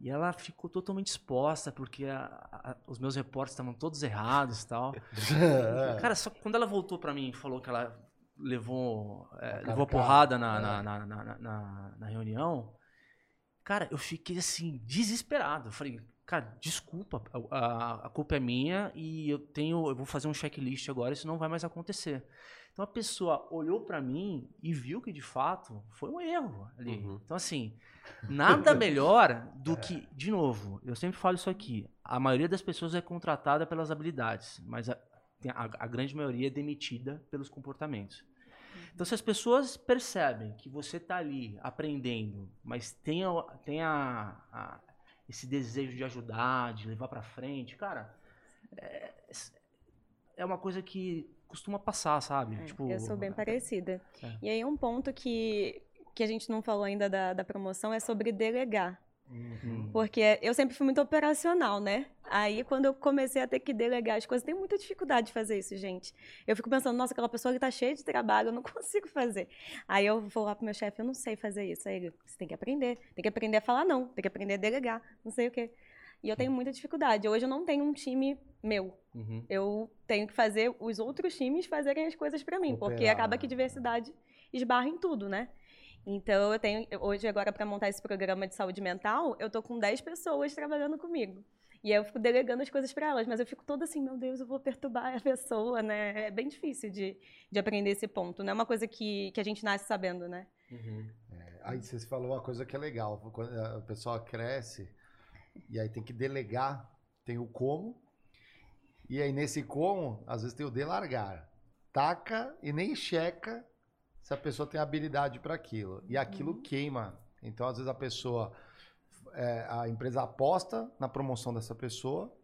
e ela ficou totalmente exposta porque a, a, os meus reportes estavam todos errados e tal. [LAUGHS] cara, só quando ela voltou para mim e falou que ela levou, é, levou porrada na, é. na, na, na, na, reunião, cara, eu fiquei assim, desesperado. Eu falei, cara, desculpa, a, a, culpa é minha e eu tenho, eu vou fazer um checklist agora, isso não vai mais acontecer. Então a pessoa olhou para mim e viu que de fato foi um erro ali. Uhum. Então assim, nada [LAUGHS] melhor do é. que, de novo, eu sempre falo isso aqui, a maioria das pessoas é contratada pelas habilidades, mas a, a, a grande maioria é demitida pelos comportamentos. Então, se as pessoas percebem que você está ali aprendendo, mas tem, a, tem a, a- esse desejo de ajudar, de levar para frente, cara, é, é uma coisa que costuma passar, sabe? tipo, Eu sou bem parecida. É. E aí um ponto que, que a gente não falou ainda da, da promoção é sobre delegar. Uhum. Porque eu sempre fui muito operacional, né? Aí, quando eu comecei a ter que delegar as coisas, tem muita dificuldade de fazer isso, gente. Eu fico pensando, nossa, aquela pessoa que tá cheia de trabalho, eu não [LAUGHS] consigo fazer. Aí eu vou lá pro meu chefe, eu não sei fazer isso. Aí ele, você tem que aprender. Tem que aprender a falar não, tem que aprender a delegar, não sei o quê. E eu tenho muita dificuldade. Hoje eu não tenho um time meu. Uhum. Eu tenho que fazer os outros times fazerem as coisas para mim, porque Cooperar, acaba que diversidade esbarra em tudo, né? Então eu tenho hoje agora para montar esse programa de saúde mental, eu tô com 10 pessoas trabalhando comigo. E aí eu fico delegando as coisas para elas, mas eu fico toda assim, meu Deus, eu vou perturbar a pessoa, né? É bem difícil de, de aprender esse ponto, não é uma coisa que, que a gente nasce sabendo, né? É, aí você falou uma coisa que é legal. Quando a pessoa cresce e aí tem que delegar, tem o como. E aí nesse como, às vezes tem o delargar. Taca e nem checa se a pessoa tem habilidade para aquilo. E aquilo queima. Então, às vezes, a pessoa, é, a empresa aposta na promoção dessa pessoa,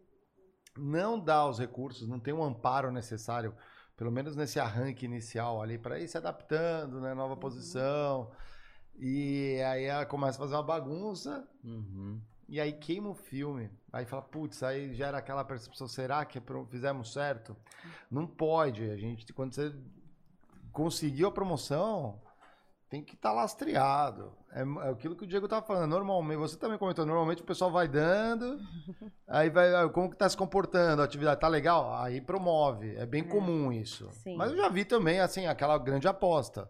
não dá os recursos, não tem um amparo necessário, pelo menos nesse arranque inicial ali, para ir se adaptando, né? Nova posição. E aí ela começa a fazer uma bagunça. Uhum. E aí queima o filme. Aí fala, putz, aí gera aquela percepção, será que pro- fizemos certo? Não pode. A gente, quando você conseguiu a promoção, tem que estar lastreado. É, é aquilo que o Diego tá falando. Normalmente, você também comentou, normalmente o pessoal vai dando, [LAUGHS] aí vai, ah, como que tá se comportando, a atividade tá legal? Aí promove. É bem comum isso. Sim. Mas eu já vi também, assim, aquela grande aposta.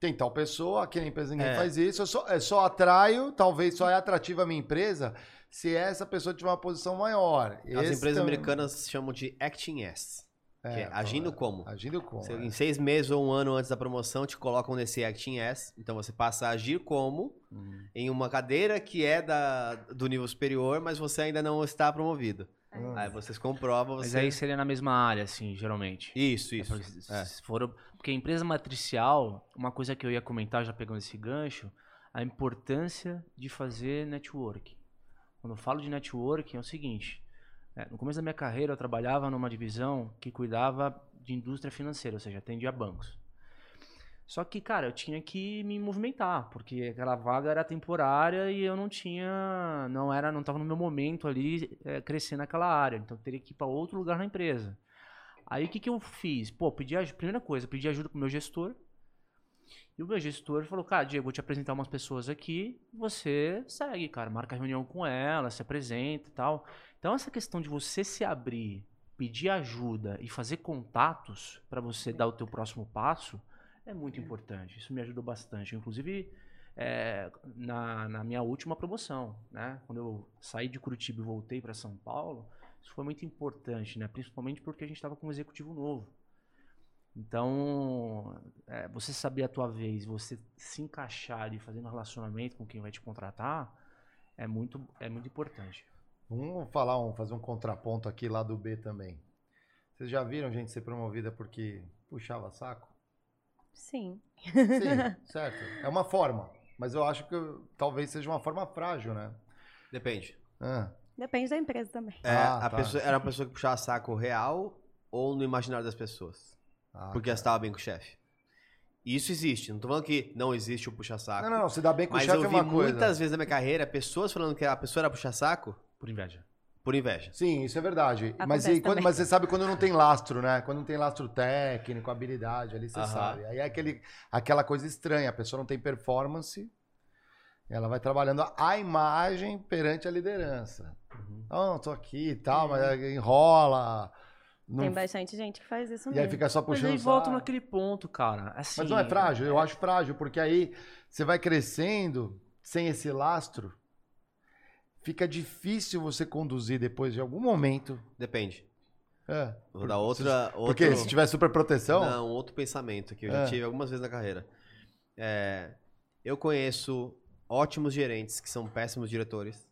Tem tal pessoa, aqui na empresa ninguém É. faz isso, eu só, eu só atraio, talvez só é atrativa a minha empresa se essa pessoa tiver uma posição maior. As Esse empresas também- americanas chamam de acting as. Que é É, agindo como. Agindo como. Você- é. Em seis meses ou um ano antes da promoção, te colocam nesse acting as. Então você passa a agir como Hum. em uma cadeira que é da, do nível superior, mas você ainda não está promovido. Hum. Aí vocês comprovam. Mas Você... aí seria na mesma área, assim, geralmente. Isso, É, isso. se- É. se for- porque a empresa matricial, uma coisa que eu ia comentar já pegando esse gancho, a importância de fazer network. Quando eu falo de network, é o seguinte: é, no começo da minha carreira, eu trabalhava numa divisão que cuidava de indústria financeira, ou seja, atendia bancos. Só que, cara, eu tinha que me movimentar, porque aquela vaga era temporária e eu não tinha, não era, não estava no meu momento ali é, crescer naquela área, então eu teria que ir para outro lugar na empresa. Aí o que, que eu fiz? Pô, pedi aj- primeira coisa, pedi ajuda pro meu gestor. E o meu gestor falou, cara, Diego, vou te apresentar umas pessoas aqui, você segue, cara, marca reunião com elas, se apresenta e tal. Então essa questão de você se abrir, pedir ajuda e fazer contatos para você dar o teu próximo passo é muito importante. Isso me ajudou bastante. Inclusive, é, na, na minha última promoção, né? Quando eu saí de Curitiba e voltei para São Paulo, isso foi muito importante, né? Principalmente porque a gente estava com um executivo novo. Então, é, você saber a tua vez, você se encaixar ali fazendo relacionamento com quem vai te contratar, é muito, é muito importante. Vamos falar, um, fazer um contraponto aqui lá do B também. Vocês já viram gente ser promovida porque puxava saco? Sim. Sim, [LAUGHS] certo. É uma forma. Mas eu acho que talvez seja uma forma frágil, né? Depende. Ah, Depende da empresa também. É, Ah, a tá. pessoa, era uma pessoa que puxava saco real ou no imaginário das pessoas? ah, porque ela estava bem com o chefe. Isso existe. Não tô falando que não existe o puxa-saco. Não, não, se dá bem com o chefe eu é uma coisa. muitas vezes na minha carreira pessoas falando que a pessoa era puxa-saco Por inveja. por inveja. Sim, isso é verdade. Mas, e quando, mas você sabe quando não tem lastro, né? Quando não tem lastro técnico, habilidade, ali você Aham. sabe. Aí é aquele, aquela coisa estranha, a pessoa não tem performance, ela vai trabalhando a imagem perante a liderança. Uhum. Não, tô aqui e tal, mas aí enrola. Não, Tem bastante gente que faz isso e mesmo. aí fica só Mas puxando aí o volta naquele ponto, cara. Assim, Mas não é frágil, eu acho frágil, porque aí você vai crescendo sem esse lastro, fica difícil você conduzir depois de algum momento. Depende. É. Vou dar outra. Porque outro- se tiver super proteção. Não, outro pensamento que eu já É. tive algumas vezes na carreira. É, eu conheço ótimos gerentes que são péssimos diretores.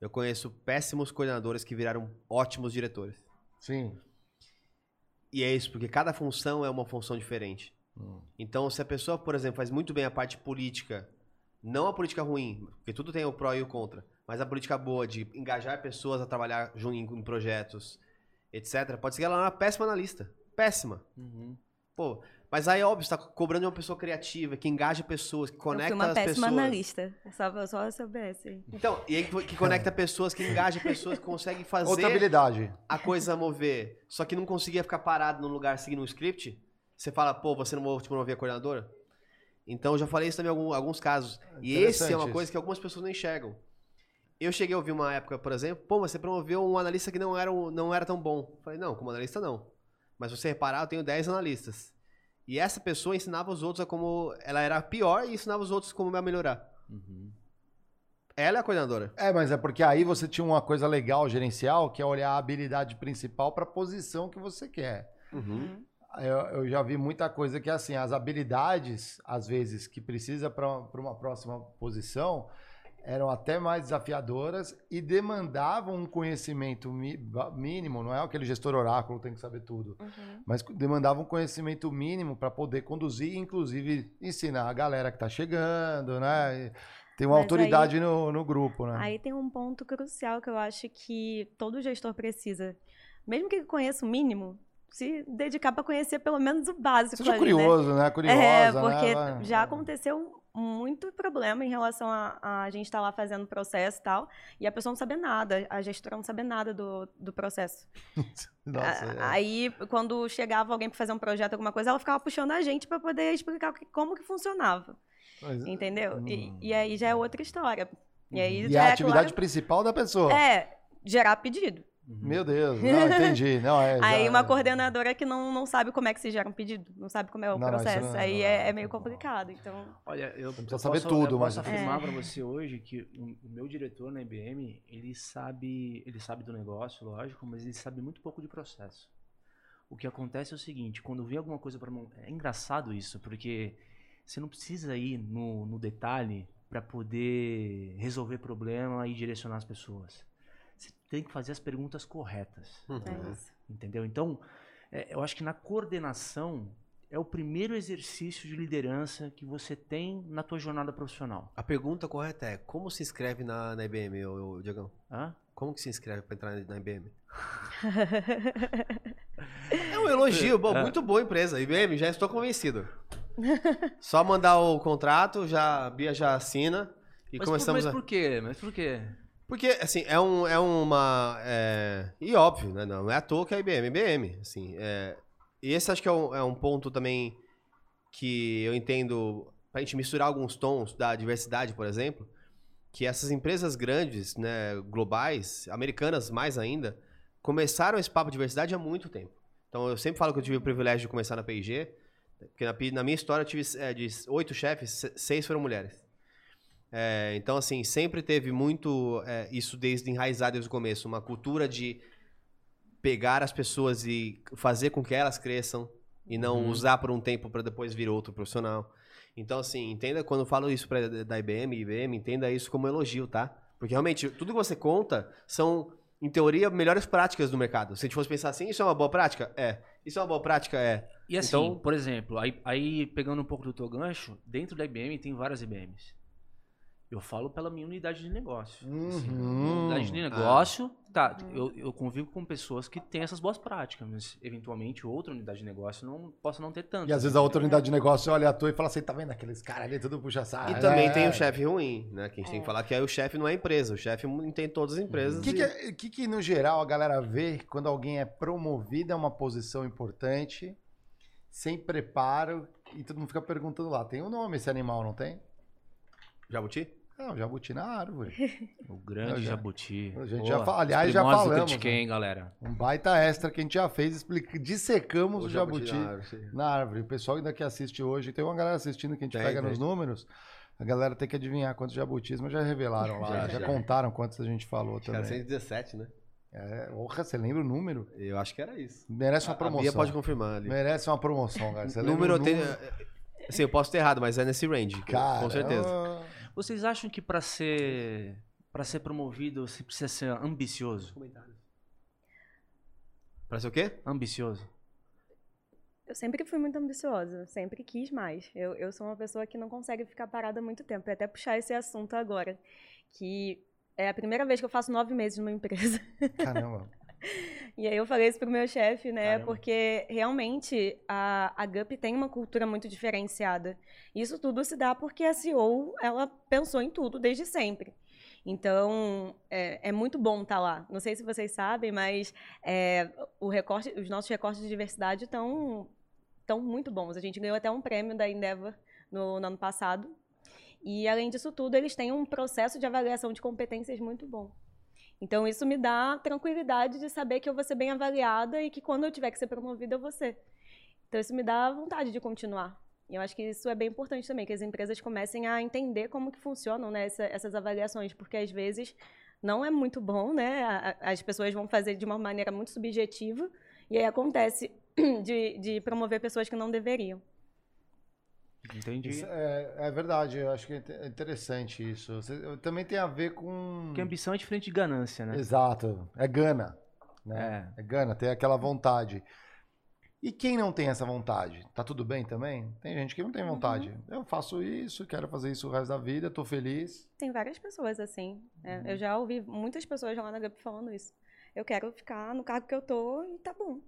Eu conheço péssimos coordenadores que viraram ótimos diretores. Sim. E é isso, porque cada função é uma função diferente. Então, se a pessoa, por exemplo, faz muito bem a parte política, não a política ruim, porque tudo tem o pró e o contra, mas a política boa de engajar pessoas a trabalhar junto em, em projetos, etc., pode ser que ela é uma péssima analista. Péssima. Pô, mas aí, óbvio, você tá cobrando de uma pessoa criativa, que engaja pessoas, que Eu conecta fui uma as péssima pessoas. analista. Só, só a soubesse. Então, e aí que, que conecta [LAUGHS] pessoas, que engaja pessoas, que consegue fazer Outra habilidade. a coisa mover, só que não conseguia ficar parado num lugar seguindo um script, você fala, pô, você não te promover a coordenadora? Então, eu já falei isso também em algum- alguns casos. E esse é uma coisa que algumas pessoas não enxergam. Eu cheguei a ouvir uma época, por exemplo, pô, mas você promoveu um analista que não era, não era tão bom. Eu falei, não, como analista não. Mas você reparar, eu tenho 10 analistas. E essa pessoa ensinava os outros a como ela era pior e ensinava os outros como a melhorar. Ela é a coordenadora. É, mas é porque aí você tinha uma coisa legal gerencial, que é olhar a habilidade principal para a posição que você quer. Uhum. Eu, eu já vi muita coisa que, assim, as habilidades, às vezes, que precisa para uma próxima posição, eram até mais desafiadoras e demandavam um conhecimento mínimo, não é aquele gestor oráculo tem que saber tudo, mas demandavam um conhecimento mínimo para poder conduzir e, inclusive, ensinar a galera que está chegando, né? Tem uma Mas autoridade aí- no, no grupo, né? Aí tem um ponto crucial que eu acho que todo gestor precisa. Mesmo que conheça o mínimo, se dedicar para conhecer pelo menos o básico. Seja ali, curioso, né? Curiosa, é, né? porque Vai- já aconteceu muito problema em relação a, a gente estar lá fazendo o processo e tal, e a pessoa não saber nada, a gestora não saber nada do, do processo. [LAUGHS] Nossa, A- é. Aí, quando chegava alguém para fazer um projeto, alguma coisa, ela ficava puxando a gente para poder explicar que- como que funcionava. Mas- Entendeu? E, e aí já é outra história. E aí E já a é atividade claro- principal da pessoa. É, gerar pedido. Meu Deus, não, [LAUGHS] entendi. Não, é, Aí já- uma coordenadora que não, não sabe como é que se gera um pedido, não sabe como é o Não, processo. não- aí não, é, é meio complicado. Então, Olha, eu, eu saber tudo, eu mas- posso afirmar É. para você hoje que o, o meu diretor na IBM, ele sabe, ele sabe do negócio, lógico, mas ele sabe muito pouco de processo. O que acontece é o seguinte, quando vem alguma coisa para mão, é engraçado isso, porque você não precisa ir no, no detalhe para poder resolver problema e direcionar as pessoas. Você tem que fazer as perguntas corretas. é isso. Entendeu? Então, é, eu acho que na coordenação é o primeiro exercício de liderança que você tem na tua jornada profissional. A pergunta correta é, como se inscreve na, na IBM, ô, ô, Diegão? Hã? Como que se inscreve para entrar na IBM? [LAUGHS] É um elogio, bom, É. muito boa empresa. IBM, já estou convencido. [LAUGHS] Só mandar o contrato, já, a Bia já assina e Mas, começamos por, a... mas por quê? Mas por quê? Porque, assim, é, um, é uma... é, E óbvio, né? Não é à toa que é IBM, IBM, assim. É... E esse acho que é um, é um ponto também que eu entendo, pra gente misturar alguns tons da diversidade, por exemplo, que essas empresas grandes, né, globais, americanas mais ainda, começaram esse papo de diversidade há muito tempo. Então, eu sempre falo que eu tive o privilégio de começar na P&G, porque na, na minha história eu tive é, de oito chefes, se- seis foram mulheres. É, então, assim, sempre teve muito é, isso desde enraizado desde o começo, uma cultura de pegar as pessoas e fazer com que elas cresçam e não Uhum. usar por um tempo para depois vir outro profissional. Então, assim, entenda quando eu falo isso pra, da IBM, IBM, entenda isso como elogio, tá? Porque realmente, tudo que você conta são, em teoria, melhores práticas do mercado. Se a gente fosse pensar assim, isso é uma boa prática? É. Isso é uma boa prática? É. E assim, Então- por exemplo, aí, aí pegando um pouco do teu gancho, dentro da IBM tem várias IBMs. Eu falo pela minha unidade de negócio. Assim, Uhum. unidade de negócio, tá, eu, eu convivo com pessoas que têm essas boas práticas, mas eventualmente outra unidade de negócio não possa não ter tanto. E às vezes a outra unidade de negócio olha à toa e fala assim, tá vendo aqueles caras ali, tudo puxa saco. E também É. tem o chefe ruim, né? Que a gente tem que falar que aí o chefe não é empresa. O chefe tem todas as empresas. O que, e- que, é- que que, no geral, a galera vê quando alguém é promovido a uma posição importante, sem preparo, e todo mundo fica perguntando lá, tem um nome esse animal, não tem? Jabuti? Não, jabuti na árvore. [LAUGHS] O grande já- jabuti. a gente Pô, já fa- aliás, já do falamos, critiquei, né? galera. Um baita extra que a gente já fez, explica, dissecamos o, O jabuti, jabuti na árvore, na árvore. O pessoal ainda que assiste hoje, tem uma galera assistindo que a gente Tem, pega tem. nos números, a galera tem que adivinhar quantos jabutis, mas já revelaram lá, já, Já, já. contaram quantos a gente falou Acho também. 117, né? É, porra, você lembra o número? Eu acho que era isso. Merece uma promoção. A Bia pode confirmar ali. Merece uma promoção, cara. Você número o eu tenho. número? Assim, eu posso ter errado, mas é nesse range. Cara, com certeza. Vocês acham que para ser para ser promovido você precisa ser ambicioso? Pra ser o quê? Ambicioso. Eu sempre fui muito ambiciosa, sempre quis mais. Eu, eu sou uma pessoa que não consegue ficar parada muito tempo. E até puxar esse assunto agora, que é a primeira vez que eu faço nove meses numa empresa. Caramba. [LAUGHS] [LAUGHS] E aí eu falei isso pro meu chefe, né? Caramba. Porque realmente a, a GUP tem uma cultura muito diferenciada. Isso tudo se dá porque a CEO, ela pensou em tudo desde sempre. Então, é, é muito bom estar lá. Não sei se vocês sabem, mas é, o recorte, os nossos recortes de diversidade estão tão muito bons. A gente ganhou até um prêmio da Endeavor no, no ano passado. E, além disso tudo, eles têm um processo de avaliação de competências muito bom. Então, isso me dá tranquilidade de saber que eu vou ser bem avaliada e que quando eu tiver que ser promovida, eu vou ser. Então, isso me dá vontade de continuar. E eu acho que isso é bem importante também, que as empresas comecem a entender como que funcionam né, essa, essas avaliações, porque às vezes não é muito bom, né? As pessoas vão fazer de uma maneira muito subjetiva e aí acontece [CLEARS THROAT] de, de promover pessoas que não deveriam. Entendi. Isso é, é verdade, eu acho que é é interessante isso. Também tem a ver com. Porque ambição é diferente de ganância, né? Exato. É gana. Né? É. gana, tem aquela vontade. E quem não tem essa vontade? Tá tudo bem também? Tem gente que não tem vontade. Eu faço isso, quero fazer isso o resto da vida, tô feliz. Tem várias pessoas assim. né? Uhum. Eu já ouvi muitas pessoas lá na GUP falando isso. Eu quero ficar no cargo que eu tô e tá bom.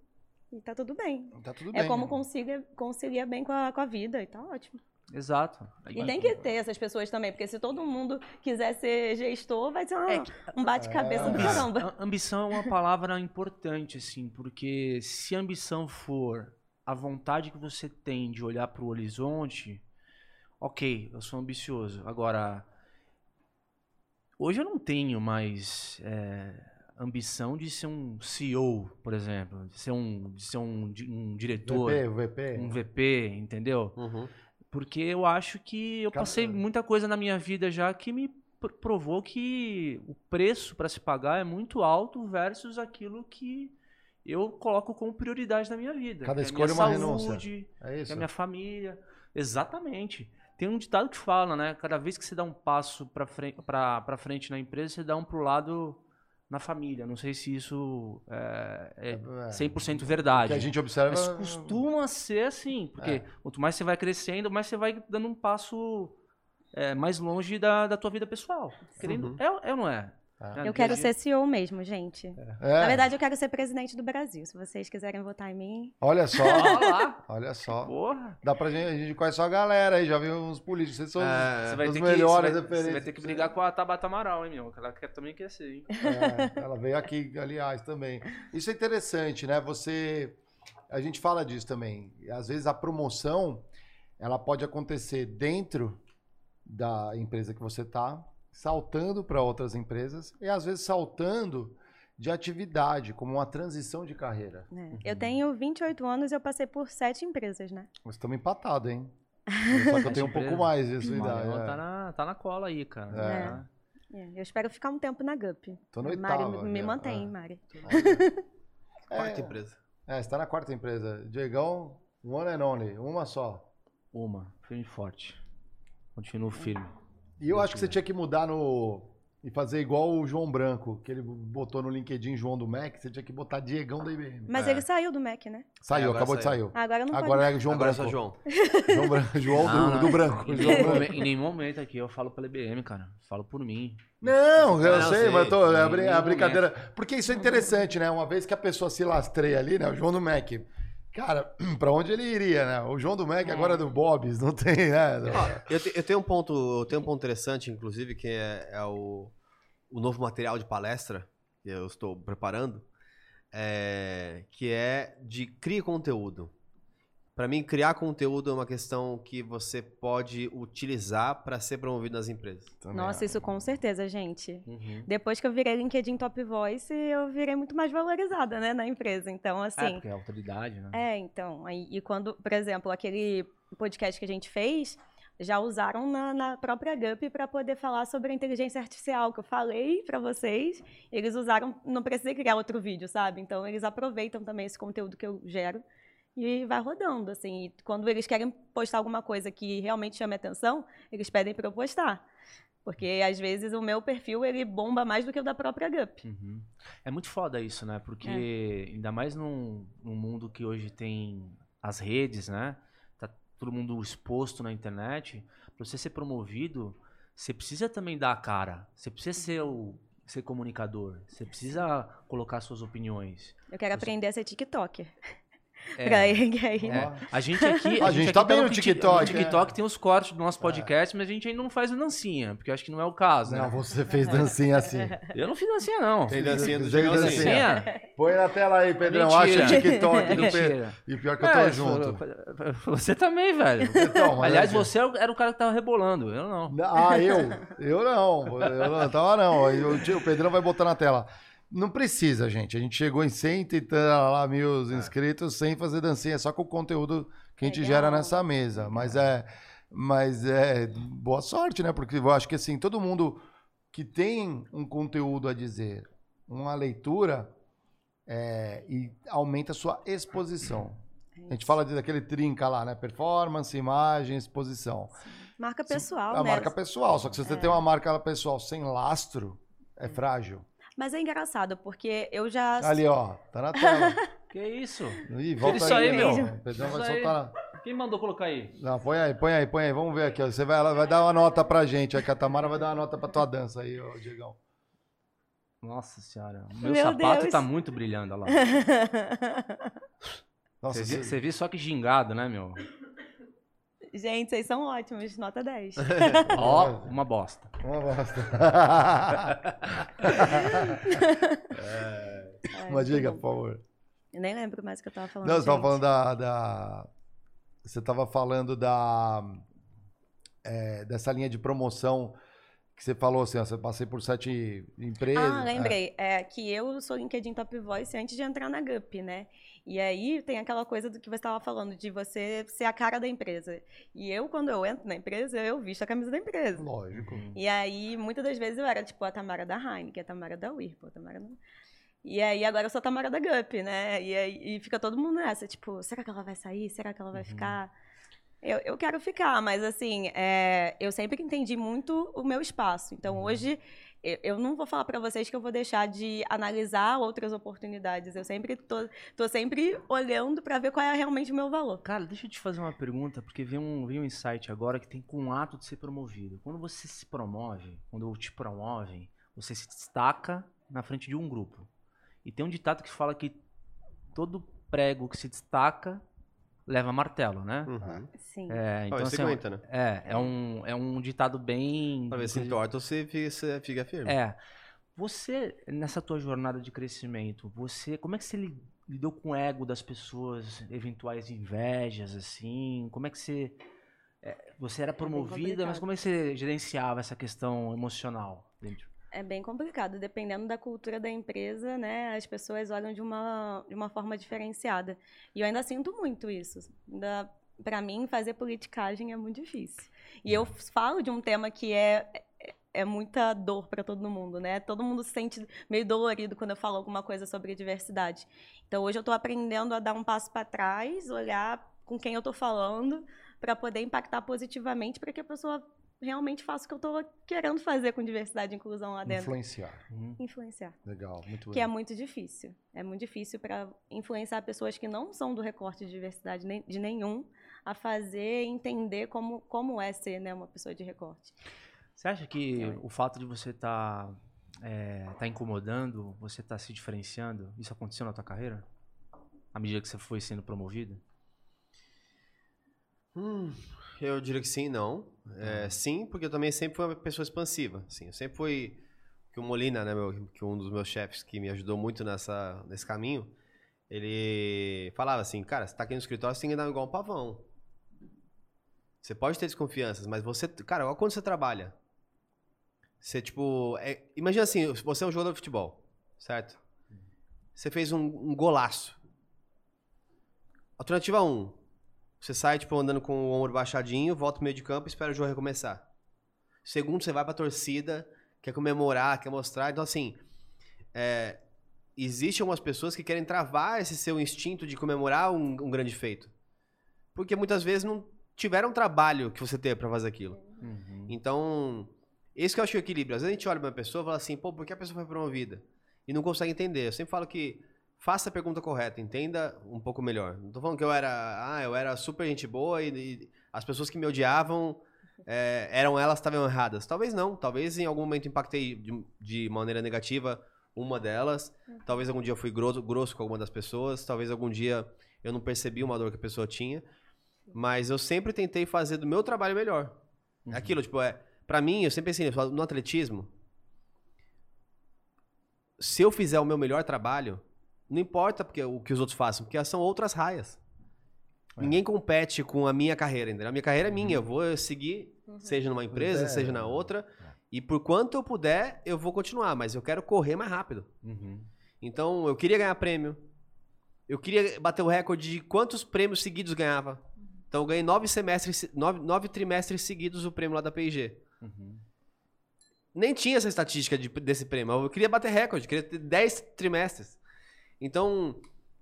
E tá tudo bem. Tá tudo é bem. como concilia, concilia bem com a, com a vida e tá ótimo. Exato. E tem que ter essas pessoas também, porque se todo mundo quiser ser gestor, vai ser uma- um bate-cabeça do caramba. A- Ambição é uma palavra importante, assim, porque se a ambição for a vontade que você tem de olhar para o horizonte, ok, eu sou ambicioso. Agora, hoje eu não tenho mais é, ambição de ser um CEO, por exemplo, de ser um, de ser um, di- um diretor, VP, VP. um VP, entendeu? Porque eu acho que eu passei muita coisa na minha vida já que me pr- provou que o preço para se pagar é muito alto versus aquilo que eu coloco como prioridade na minha vida. Cada é escolha é uma renúncia. saúde, É que isso? é a minha família. Exatamente. Tem um ditado que fala, né? Cada vez que você dá um passo para frente, pra, pra frente na empresa, você dá um pro lado na família. Não sei se isso é, é 100% verdade. O que a gente observa- Mas costuma ser assim, porque É. quanto mais você vai crescendo, mais você vai dando um passo é, mais longe da, da tua vida pessoal. Querendo, Uhum. é, é ou não é? É, Eu quero ser CEO mesmo, gente. É. Na verdade, eu quero ser presidente do Brasil. Se vocês quiserem votar em mim. Olha só. Olha só. Porra. Dá pra gente, a gente conhece só a galera aí, já viu uns políticos. Vocês são os, É, Você vai, os ter que, melhores você, vai, você vai ter que brigar com a Tabata Amaral, hein, meu? Ela quer, também quer ser, hein? É, ela veio aqui, aliás, também. Isso é interessante, né? Você. A gente fala disso também. Às vezes a promoção ela pode acontecer dentro da empresa que você está, saltando para outras empresas, e às vezes saltando de atividade, como uma transição de carreira. né? Eu tenho 28 anos e eu passei por sete empresas, né? Nós estamos empatados, hein? [LAUGHS] Só que eu tenho um pouco mais de sua idade. É. tá, na, tá na cola aí, cara. É. Tá- É, eu espero ficar um tempo na GUP. Tô no Mari, oitavo me- mantém, É. Mari. [LAUGHS] Quarta empresa. É, você tá na quarta empresa. Diegão, one and only, uma só. Uma, firme e forte. Continuo firme. E eu acho que você tinha que mudar no. E fazer igual o João Branco, que ele botou no LinkedIn João do Mac, você tinha que botar Diegão da IBM. Mas ele saiu do Mac, né? Saiu, É, agora acabou de saiu. sair. Agora não Agora pode. é João Agora é Branco. só João. João Branco. João [LAUGHS] do, Não, não, do branco. Em João nenhum, Branco. momen- em nenhum momento aqui eu falo pela IBM, cara. Falo por mim. Não, eu Não, sei, sei. mas tô, é a, brin- a brincadeira. Porque isso é interessante, né? Uma vez que a pessoa se lastreia ali, né? O João do Mac. Cara, [CLEARS THROAT] pra onde ele iria, né? O João do Mac agora é do Bob's, não tem, né? Eu, te- eu tenho um ponto, eu tenho um ponto interessante, inclusive, que é, é o, o novo material de palestra que eu estou preparando, é, que é de crie conteúdo. Para mim, criar conteúdo é uma questão que você pode utilizar para ser promovido nas empresas. Nossa, isso com certeza, gente. Uhum. Depois que eu virei LinkedIn Top Voice, eu virei muito mais valorizada, né, na empresa. Então, É, assim. porque é autoridade, né? É, então. Aí, e quando, por exemplo, aquele podcast que a gente fez, já usaram na, na própria GUP para poder falar sobre a inteligência artificial que eu falei para vocês. Eles usaram, não precisa criar outro vídeo, sabe? Então eles aproveitam também esse conteúdo que eu gero e vai rodando, assim. E quando eles querem postar alguma coisa que realmente chame atenção, eles pedem para eu postar. Porque às vezes o meu perfil ele bomba mais do que o da própria GUP. Uhum. É muito foda isso, né? Porque É. ainda mais num, num mundo que hoje tem as redes, né? Tá todo mundo exposto na internet. Para você ser promovido, você precisa também dar a cara. Você precisa ser o ser comunicador. Você precisa colocar suas opiniões. Eu quero Você- aprender a ser TikToker. É. Pra ir, aí. É. A gente aqui. [LAUGHS] A gente aqui tá bem no Tik- TikTok, No TikTok tem os cortes do nosso podcast, mas a gente ainda não faz dancinha, porque eu acho que não é o caso. né? Não, você fez dancinha assim. Eu não fiz dancinha, não. Tem dancinha do Tem Digão, sim. dancinha? Põe na tela aí, Pedrão. Mentira. Acha o TikTok do [LAUGHS] Pedro. E pior que eu tô É, junto. [LAUGHS] Você também, velho. Então, mas Aliás, é que- você era o cara que tava rebolando, eu não. Ah, eu? Eu não. Eu não tava, não. O Pedrão vai botar na tela. Não precisa, gente. A gente chegou em 100 e tal lá mil inscritos sem fazer dancinha, só com o conteúdo que a gente Legal. gera nessa mesa. Mas é, mas é boa sorte, né? Porque eu acho que assim, todo mundo que tem um conteúdo a dizer, uma leitura, é, e aumenta a sua exposição. A gente fala de- daquele trinca lá, né? Performance, imagem, exposição. Marca pessoal, A né? marca pessoal. Só que se você tem uma marca pessoal sem lastro, é frágil. Mas é engraçado, porque eu já. Ali, ó. Tá na tela. [LAUGHS] Que isso? Ih, volta isso aí, meu. O Pedrão vai Isso aí. soltar. Quem mandou colocar aí? Não, põe aí, põe aí, põe aí. Vamos ver aqui. ó. Você vai, ela vai dar uma nota pra gente. Aí que a Tamara vai dar uma nota pra tua dança aí, ó, Diegão. Nossa senhora. O meu, Meu sapato Deus. tá muito brilhando, olha lá. [LAUGHS] Nossa, você- você viu só que gingado, né, meu? Gente, vocês são ótimos, nota 10. [LAUGHS] Ó, [LAUGHS] uma bosta. Uma bosta. Ai, [LAUGHS] Uma diga, bom. por favor. Eu nem lembro mais o que eu tava falando. Não, você tava falando da. da- Você tava falando da. é, dessa linha de promoção que você falou assim, ó, você passei por sete empresas. Ah, lembrei. É. que eu sou LinkedIn Top Voice antes de entrar na GUP, né? E aí tem aquela coisa do que você estava falando, de você ser a cara da empresa. E eu, quando eu entro na empresa, eu visto a camisa da empresa. Lógico. E aí, muitas das vezes eu era, tipo, a Tamara da Heineken, a Tamara da Whirlpool, a Tamara... da- E aí, agora eu sou a Tamara da Gup, né? E, aí, e fica todo mundo nessa, tipo, será que ela vai sair? Será que ela vai ficar? Eu, eu quero ficar, mas assim, é, eu sempre entendi muito o meu espaço. Então, hoje, eu, não vou falar para vocês que eu vou deixar de analisar outras oportunidades. Eu sempre tô, tô sempre olhando para ver qual é realmente o meu valor. Cara, deixa eu te fazer uma pergunta, porque veio um, veio um insight agora que tem com o ato de ser promovido. Quando você se promove, quando te promovem, você se destaca na frente de um grupo. E tem um ditado que fala que todo prego que se destaca leva martelo, né? Uhum. Sim. É, então, Ó, assim, você aguenta, né? É, é um, é um ditado bem. Pra ver se entorta ou se fica, firme. É. Você, nessa tua jornada de crescimento, você, como é que você li- lidou com o ego das pessoas, eventuais invejas, assim? Como é que você. é, você era promovida, mas como é que você gerenciava essa questão emocional dentro? É bem complicado, dependendo da cultura da empresa, né? As pessoas olham de uma, de uma forma diferenciada. E eu ainda sinto muito isso. Ainda, para mim, fazer politicagem é muito difícil. E eu falo de um tema que é, é, é muita dor para todo mundo, né? Todo mundo se sente meio dolorido quando eu falo alguma coisa sobre diversidade. Então, hoje eu estou aprendendo a dar um passo para trás, olhar com quem eu estou falando, para poder impactar positivamente, para que a pessoa realmente faça o que eu estou querendo fazer com diversidade e inclusão lá dentro. Influenciar. Influenciar. Legal, muito Que é muito difícil. É muito difícil para influenciar pessoas que não são do recorte de diversidade nem- de nenhum a fazer entender como, como é ser né, uma pessoa de recorte. Você acha que o fato de você estar tá incomodando, você tá se diferenciando, isso aconteceu na tua carreira? À medida que você foi sendo promovido? Hum, eu diria que sim não. É, sim, porque eu também sempre fui uma pessoa expansiva. Assim, eu sempre fui. Que o Molina, né, meu, que um dos meus chefes que me ajudou muito nessa, nesse caminho, ele falava assim: cara, você tá aqui no escritório, você tem que andar igual um pavão. Você pode ter desconfianças, mas você. Cara, olha quando você trabalha. Você, tipo. é- imagina assim: você é um jogador de futebol, certo? Você fez um, um golaço. Alternativa 1. Você sai, tipo, andando com o ombro baixadinho, volta pro meio de campo e espera o jogo recomeçar. Segundo, você vai pra torcida, quer comemorar, quer mostrar. Então, assim, é, existem algumas pessoas que querem travar esse seu instinto de comemorar um, um grande feito. Porque muitas vezes não tiveram trabalho que você teve pra fazer aquilo. Então, esse que eu acho que é o equilíbrio. Às vezes a gente olha pra uma pessoa e fala assim, pô, por que a pessoa foi promovida? E não consegue entender. Eu sempre falo que faça a pergunta correta, entenda um pouco melhor. Não tô falando que eu era, ah, eu era super gente boa e, e as pessoas que me odiavam é, eram elas que estavam erradas. Talvez não, talvez em algum momento impactei de, de maneira negativa uma delas. Talvez algum dia eu fui grosso, grosso com alguma das pessoas, talvez algum dia eu não percebi uma dor que a pessoa tinha, mas eu sempre tentei fazer do meu trabalho melhor. Aquilo, tipo, é, para mim, eu sempre pensei nisso, no atletismo, se eu fizer o meu melhor trabalho, não importa porque, o que os outros façam, porque são outras raias. Ninguém compete com a minha carreira, entendeu? A minha carreira é minha, eu vou seguir, seja numa empresa, É. seja na outra. E por quanto eu puder, eu vou continuar, mas eu quero correr mais rápido. Então, eu queria ganhar prêmio. Eu queria bater o recorde de quantos prêmios seguidos ganhava. Então, eu ganhei nove semestres, nove, nove trimestres seguidos o prêmio lá da P&G. Nem tinha essa estatística de- desse prêmio. Eu queria bater recorde, queria ter 10 trimestres. Então,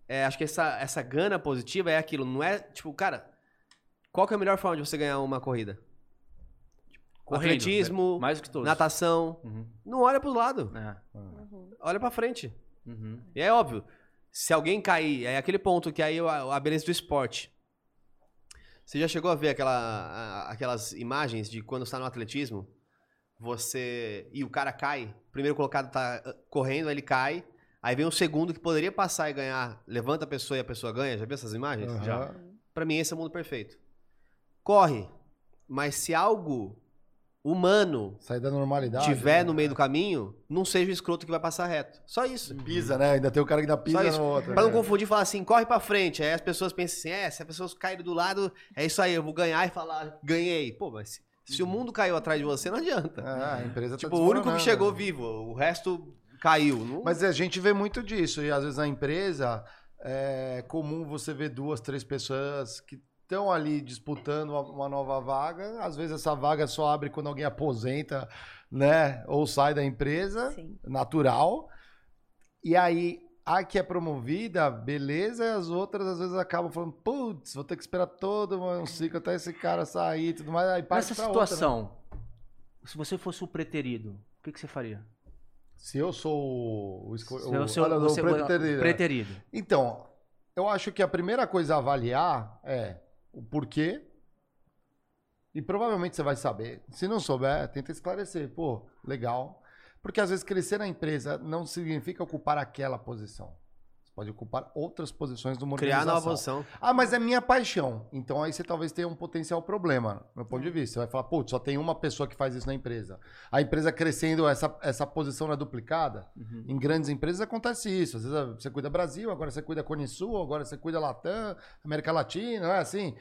é, acho que essa, essa gana positiva é aquilo. Não é, tipo, cara, qual que é a melhor forma de você ganhar uma corrida? Correndo, Atletismo, né? mais do que todos. natação. Uhum. Não olha pros lados. É. Olha pra frente. Uhum. E é óbvio, se alguém cair, é aquele ponto que aí a, a beleza do esporte. Você já chegou a ver aquela, a- aquelas imagens de quando está no atletismo, você e o cara cai, o primeiro colocado tá ah, correndo, aí ele cai, aí vem um segundo que poderia passar e ganhar, levanta a pessoa e a pessoa ganha. Já viu essas imagens? Aham. Já. Pra mim esse é o mundo perfeito. Corre, mas se algo humano Sair da normalidade. tiver né? no meio do caminho, não seja o escroto que vai passar reto. Só isso. Pisa, né? Ainda tem o cara que ainda pisa no outro. Pra não né? confundir falar assim, corre pra frente. Aí as pessoas pensam assim, é, se as pessoas caírem do lado, é isso aí, eu vou ganhar e falar, ganhei. Pô, mas se o mundo caiu atrás de você, não adianta. Ah, a empresa tá tipo, o único que chegou vivo, o resto caiu. Não... Mas a gente vê muito disso. E às vezes na empresa é comum você ver duas, três pessoas que estão ali disputando uma, nova vaga. Às vezes essa vaga só abre quando alguém aposenta, né? Ou sai da empresa, natural. E aí a que é promovida, beleza, e as outras às vezes acabam falando, putz, vou ter que esperar todo um ciclo até esse cara sair e tudo mais. Aí parte Nessa pra outra, né? situação, se você fosse o preterido, o que, que você faria? Se eu sou o, esco... O, sou- o você- preterido. preterido. Então, eu acho que a primeira coisa a avaliar é o porquê. E provavelmente você vai saber. Se não souber, tenta esclarecer. Pô, legal. Porque às vezes crescer na empresa não significa ocupar aquela posição. Pode ocupar outras posições uma Criar organização. nova posição. Ah, mas é minha paixão. Então aí você talvez tenha um potencial problema, do meu ponto de vista. Você vai falar, putz, só tem uma pessoa que faz isso na empresa. A empresa crescendo, essa, essa posição não é duplicada. Em grandes empresas acontece isso. Às vezes você cuida Brasil, agora você cuida Conisul, agora você cuida Latam, América Latina, não é assim?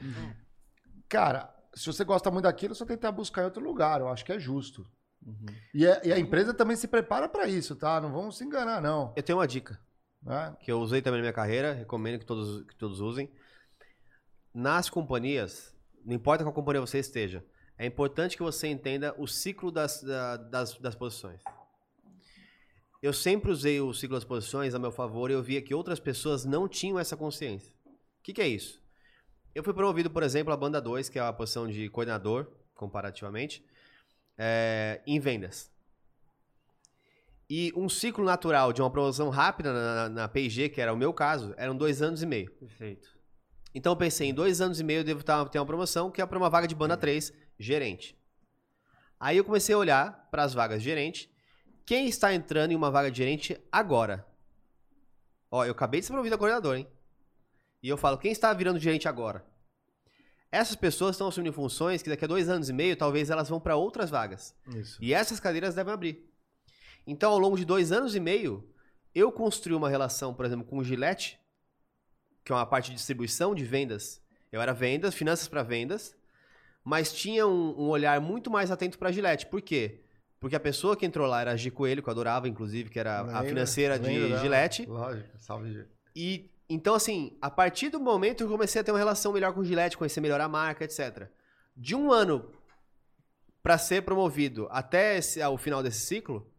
Cara, se você gosta muito daquilo, só tentar buscar em outro lugar. Eu acho que é justo. E, a, e a empresa também se prepara para isso, tá? Não vamos se enganar, não. Eu tenho uma dica. Né? Que eu usei também na minha carreira, recomendo que todos, que todos usem. Nas companhias, não importa qual companhia você esteja, é importante que você entenda o ciclo das, da- das, das posições. Eu sempre usei o ciclo das posições a meu favor e eu via que outras pessoas não tinham essa consciência. O que, que é isso? Eu fui promovido, por exemplo, a banda 2, que é a posição de coordenador, comparativamente, é, em vendas. E um ciclo natural de uma promoção rápida na, na, P&G, que era o meu caso, eram dois anos e meio. Perfeito. Então eu pensei, em dois anos e meio eu devo tá- ter uma promoção, que é para uma vaga de banda 3, gerente. Aí eu comecei a olhar para as vagas de gerente. Quem está entrando em uma vaga de gerente agora? Ó, eu acabei de ser promovido a coordenador, hein? E eu falo, quem está virando gerente agora? Essas pessoas estão assumindo funções que daqui a dois anos e meio, talvez elas vão para outras vagas. Isso. E essas cadeiras devem abrir. Então, ao longo de dois anos e meio, eu construí uma relação, por exemplo, com o Gillette, que é uma parte de distribuição de vendas. Eu era vendas, finanças para vendas, mas tinha um, um olhar muito mais atento para a Gillette. Por quê? Porque a pessoa que entrou lá era a Gi Coelho, que eu adorava, inclusive, que era a financeira de dela. Gillette. Lógico, salve, Gi. E então, assim, a partir do momento eu comecei a ter uma relação melhor com o Gillette, conhecer melhor a marca, etc. De um ano para ser promovido até esse- ao final desse ciclo,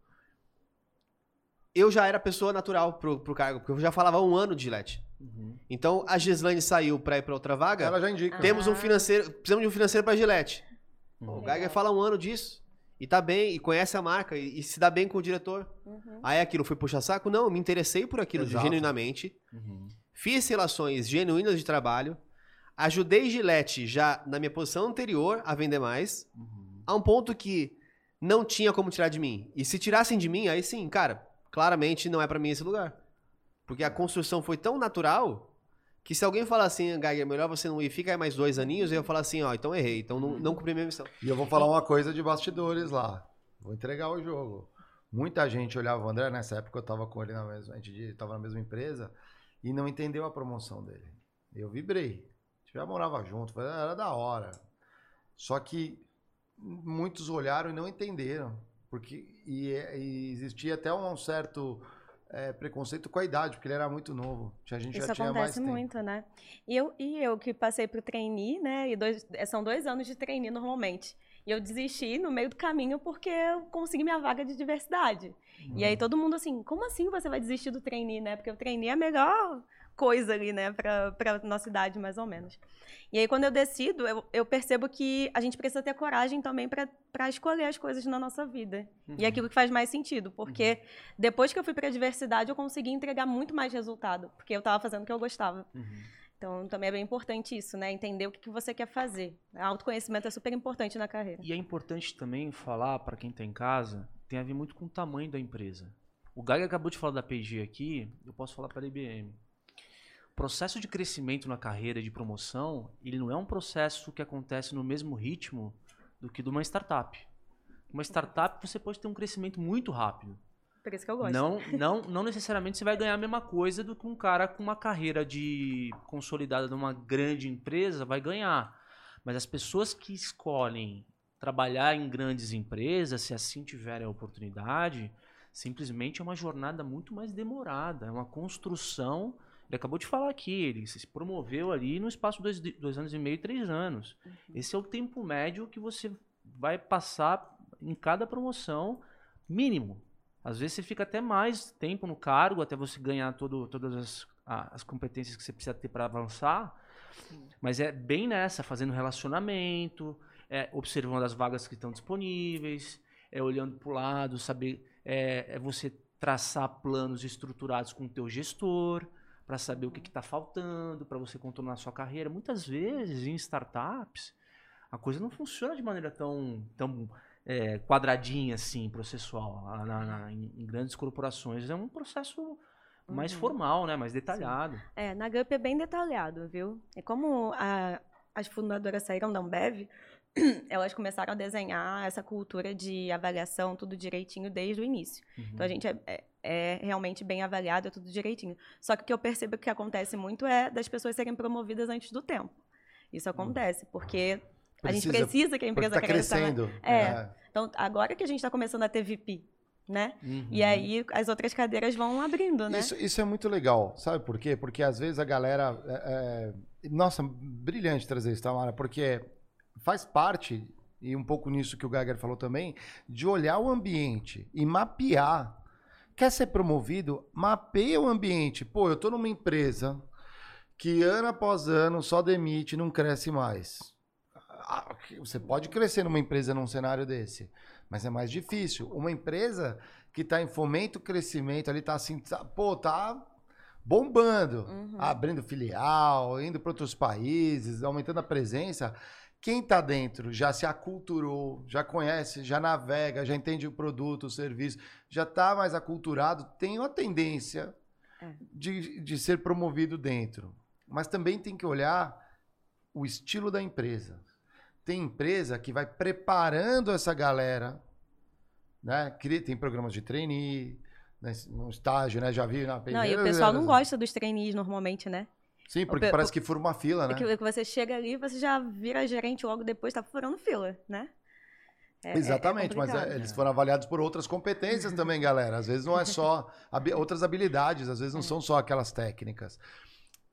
eu já era pessoa natural pro, pro cargo, porque eu já falava um ano de Gillette. Então a Gislaine saiu para ir para outra vaga. Ela já indica. Temos um financeiro, precisamos de um financeiro para Gillette. Pô, o Geiger fala um ano disso. e tá bem, e conhece a marca, e, e se dá bem com o diretor. Uhum. Aí aquilo foi puxa saco? Não, me interessei por aquilo Exato. genuinamente. Uhum. Fiz relações genuínas de trabalho. Ajudei Gillette já na minha posição anterior a vender mais. A um ponto que não tinha como tirar de mim. E se tirassem de mim, aí sim, cara, claramente não é pra mim esse lugar. Porque a construção foi tão natural que se alguém falar assim, Geiger, melhor você não ir, fica aí mais dois aninhos, eu ia falar assim, ó, então errei, então não, não cumpri minha missão. E eu vou falar uma coisa de bastidores lá. Vou entregar o jogo. Muita gente olhava o André, nessa época eu tava com ele na mesma, a gente tava na mesma empresa, e não entendeu a promoção dele. Eu vibrei. A gente já morava junto, era da hora. Só que muitos olharam e não entenderam. Porque, e, e existia até um certo é, preconceito com a idade, porque ele era muito novo. A gente Isso já tinha mais tempo. muito, né? E eu, e eu que passei pro trainee, né? E dois, é, são dois anos de trainee normalmente. E eu desisti no meio do caminho porque eu consegui minha vaga de diversidade. E aí todo mundo assim, como assim você vai desistir do trainee, né? Porque o trainee é a melhor coisa ali, né? Pra nossa idade, mais ou menos. E aí quando eu decido, eu, eu percebo que a gente precisa ter coragem também pra escolher as coisas na nossa vida. E é aquilo que faz mais sentido. Porque depois que eu fui pra diversidade, eu consegui entregar muito mais resultado. Porque eu tava fazendo o que eu gostava. Então, também é bem importante isso, né? Entender o que, que você quer fazer. Autoconhecimento é super importante na carreira. E é importante também falar para quem está em casa, tem a ver muito com o tamanho da empresa. O Gaga acabou de falar da P&G aqui, eu posso falar para a IBM. Processo de crescimento na carreira de promoção, ele não é um processo que acontece no mesmo ritmo do que de uma startup. Uma startup você pode ter um crescimento muito rápido. Por isso que eu gosto. Não, não, não necessariamente você vai ganhar a mesma coisa do que um cara com uma carreira de consolidada numa grande empresa vai ganhar. Mas as pessoas que escolhem trabalhar em grandes empresas, se assim tiverem a oportunidade, simplesmente é uma jornada muito mais demorada, é uma construção. Ele acabou de falar aqui, ele se promoveu ali no espaço de dois, dois anos e meio, três anos. Esse é o tempo médio que você vai passar em cada promoção mínimo. Às vezes você fica até mais tempo no cargo, até você ganhar todo, todas as, as competências que você precisa ter para avançar. Mas é bem nessa, fazendo relacionamento, é, observando as vagas que estão disponíveis, é olhando para o lado, saber. É, é você traçar planos estruturados com o teu gestor, para saber o que está faltando, para você contornar a sua carreira. Muitas vezes, em startups, a coisa não funciona de maneira tão, tão é, quadradinha assim, processual. Na- na- em, grandes corporações é um processo mais Uhum. formal, né? mais detalhado. É, na GUP é bem detalhado, viu? E como a- as fundadoras saíram da Ambev, [CLEARS THROAT] elas começaram a desenhar essa cultura de avaliação, tudo direitinho desde o início. Então a gente é, é- é realmente bem avaliado, é tudo direitinho. Só que o que eu percebo que acontece muito é das pessoas serem promovidas antes do tempo. Isso acontece, porque a gente Precisa, precisa que a empresa tá cresça. crescendo. É. É. Então, agora que a gente está começando a ter VP, né? Uhum. E aí as outras cadeiras vão abrindo, né? Isso, isso é muito legal, sabe por quê? Porque às vezes a galera. é, é, Nossa, brilhante trazer isso, Tamara, porque faz parte, e um pouco nisso que o Geiger falou também, de olhar o ambiente e mapear. Quer ser promovido? Mapeia o ambiente. Pô, eu tô numa empresa que ano após ano só demite e não cresce mais. Ah, Você pode crescer numa empresa num cenário desse, mas é mais difícil. Uma empresa que está em fomento crescimento, ali tá assim, tá- pô, tá bombando, abrindo filial, indo para outros países, aumentando a presença. Quem está dentro já se aculturou, já conhece, já navega, já entende o produto, o serviço, já está mais aculturado, tem uma tendência de, de ser promovido dentro. Mas também tem que olhar o estilo da empresa. Tem empresa que vai preparando essa galera, né? Tem programas de trainee, né? no estágio, né? Já vi na Não, e o pessoal não gosta dos trainees normalmente, né? Sim, porque parece que fura uma fila, né? É que você chega ali, você já vira gerente logo depois, tá furando fila, né? É- é- é Exatamente, mas é, eles foram avaliados por outras competências também, galera. Às vezes não é só [LAUGHS] habi- outras habilidades, às vezes não são só aquelas técnicas.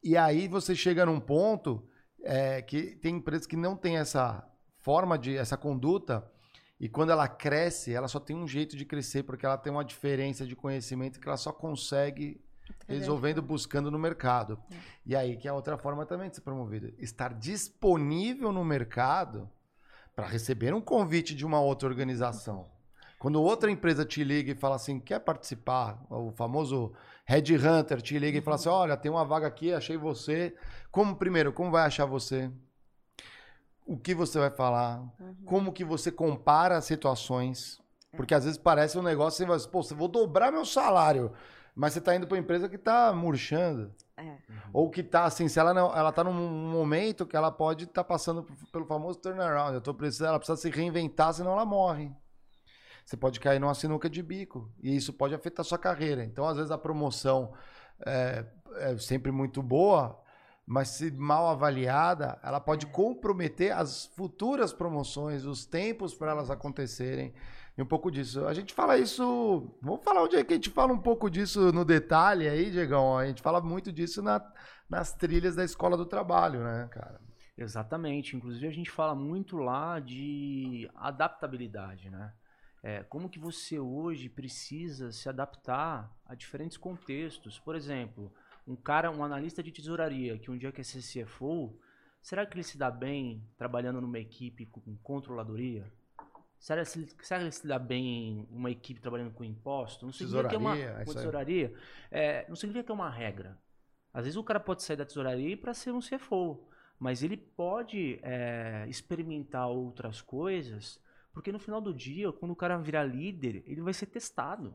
E aí você chega num ponto é, que tem empresas que não têm essa forma de, essa conduta, e quando ela cresce, ela só tem um jeito de crescer, porque ela tem uma diferença de conhecimento que ela só consegue resolvendo, buscando no mercado. E aí que é outra forma também de ser promovido. Estar disponível no mercado para receber um convite de uma outra organização. Quando outra empresa te liga e fala assim, quer participar, o famoso Red Hunter te liga e fala assim, olha, tem uma vaga aqui, achei você. Como primeiro, como vai achar você? O que você vai falar? Como que você compara as situações? Porque às vezes parece um negócio, você vai, pô, você vou dobrar meu salário, mas você está indo para uma empresa que está murchando. É. Ou que tá assim, se ela não, ela tá num momento que ela pode estar passando p- pelo famoso turnaround. Eu tô precisando, ela precisa se reinventar, senão ela morre. Você pode cair numa sinuca de bico e isso pode afetar a sua carreira. Então, às vezes a promoção é, é sempre muito boa, mas se mal avaliada, ela pode comprometer as futuras promoções, os tempos para elas acontecerem. E um pouco disso. A gente fala isso. Vamos falar onde é que a gente fala um pouco disso no detalhe aí, Diegão. A gente fala muito disso na- nas trilhas da escola do trabalho, né, cara? Exatamente. Inclusive a gente fala muito lá de adaptabilidade, né? É, como que você hoje precisa se adaptar a diferentes contextos. Por exemplo, um cara, um analista de tesouraria que um dia quer ser CFO, será que ele se dá bem trabalhando numa equipe com controladoria? Será, se- será que ele se dá bem em uma equipe trabalhando com imposto? Não significa que é uma Tesouraria, é com aí. tesouraria. É, não significa que é uma regra. Às vezes o cara pode sair da tesouraria para ser um CFO, mas ele pode é, experimentar outras coisas, porque no final do dia, quando o cara virar líder, ele vai ser testado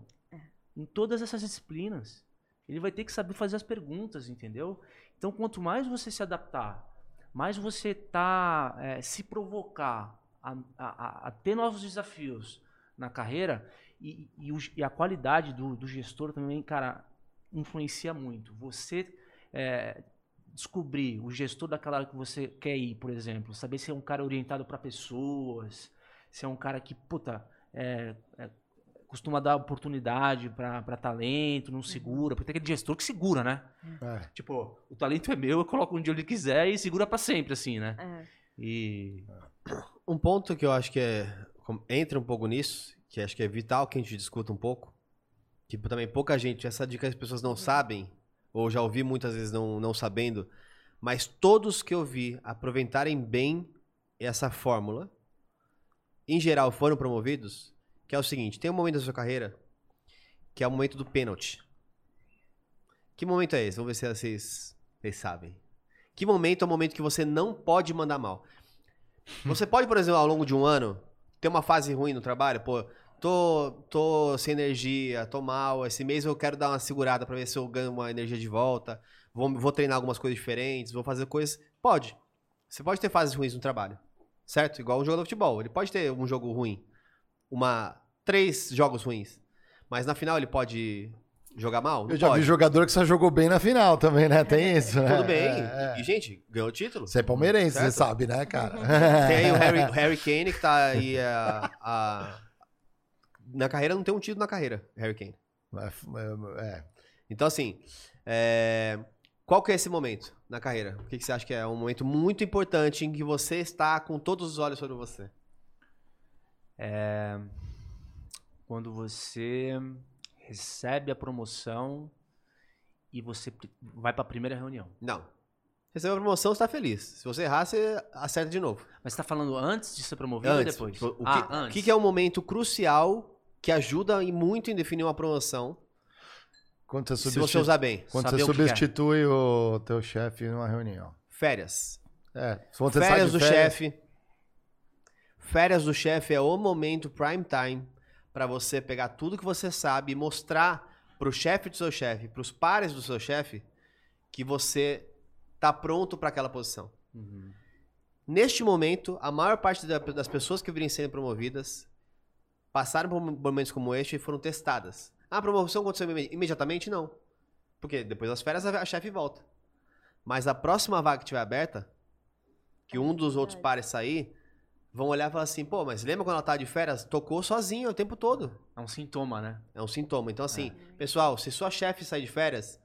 em todas essas disciplinas. Ele vai ter que saber fazer as perguntas, entendeu? Então, quanto mais você se adaptar, mais você tá é, se provocar a, a- a- ter novos desafios na carreira e, e o- e a qualidade do, do gestor também, cara, influencia muito. Você é, descobrir o gestor daquela área que você quer ir, por exemplo, saber se é um cara orientado para pessoas, se é um cara que, puta, é, é, costuma dar oportunidade para talento, não segura, porque tem aquele gestor que segura, né? É. Tipo, o talento é meu, eu coloco onde ele quiser e segura pra sempre, assim, né? É. E. Um ponto que eu acho que é, entra um pouco nisso, que acho que é vital que a gente discuta um pouco, que também pouca gente, essa dica as pessoas não sabem, ou já ouvi muitas vezes não, não sabendo, mas todos que eu vi aproveitarem bem essa fórmula, em geral foram promovidos, que é o seguinte, tem um momento da sua carreira que é o momento do pênalti. Que momento é esse? Vamos ver se vocês, vocês sabem. Que momento é o momento que você não pode mandar mal? [LAUGHS] Você pode, por exemplo, ao longo de um ano, ter uma fase ruim no trabalho, pô, tô, tô sem energia, tô mal, esse mês eu quero dar uma segurada pra ver se eu ganho uma energia de volta, vou, vou treinar algumas coisas diferentes, vou fazer coisas. Pode. Você pode ter fases ruins no trabalho, certo? Igual um jogador de futebol, ele pode ter um jogo ruim, uma três jogos ruins, mas na final ele pode jogar mal? Não Eu já pode. vi jogador que só jogou bem na final também, né? Tem isso, né? Tudo bem. É, é. E, gente, ganhou o título. Você é palmeirense, você Certo? sabe, né, cara? [LAUGHS] Tem aí o Harry, o Harry Kane, que tá aí a, a- Na carreira não tem um título na carreira, Harry Kane. É, é. Então, assim, é, qual que é esse momento na carreira? O que, que você acha que é um momento muito importante em que você está com todos os olhos sobre você? É, quando você recebe a promoção e você vai pra primeira reunião. Não. Recebeu a promoção, você tá feliz. Se você errar, você acerta de novo. Mas você tá falando antes de ser promovido Antes. ou depois? Tipo, o que, ah, o antes. que que é um momento crucial que ajuda e muito em definir uma promoção Quando você, se você usar bem? Quando Saber você o é. substitui o teu chefe numa reunião. Férias. É, Férias do chefe. Férias do chefe é o momento prime time para você pegar tudo que você sabe e mostrar pro chefe do seu chefe, pros pares do seu chefe, que você tá pronto para aquela posição. Uhum. Neste momento, a maior parte da- das pessoas que virem sendo promovidas passaram por momentos como este e foram testadas. Ah, a promoção aconteceu imediatamente? Não. Porque depois das férias a a chefe volta. Mas a próxima vaga que tiver aberta, que um dos outros pares sair, vão olhar e falar assim, pô, mas lembra quando ela tava de férias? Tocou sozinha o tempo todo. É um sintoma, né? É um sintoma. Então, assim, pessoal, se sua chefe sair de férias,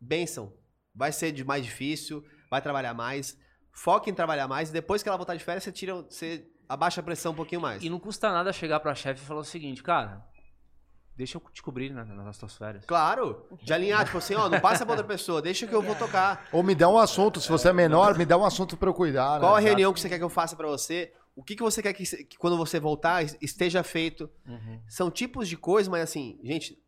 benção. Vai ser de mais difícil, vai trabalhar mais. Foque em trabalhar mais e depois que ela voltar de férias, você tira, você abaixa a pressão um pouquinho mais. E não custa nada chegar pra chefe e falar o seguinte, cara, deixa eu te cobrir né, nas tuas férias. Claro, de alinhar, tipo assim, ó, não passa pra outra pessoa, deixa que eu vou tocar. Ou me dá um assunto, se você é menor, me dá um assunto pra eu cuidar. né? Qual a Exato. reunião que você quer que eu faça pra você? O que, que você quer que, que quando você voltar es- esteja feito. Uhum. São tipos de coisas, mas assim, gente,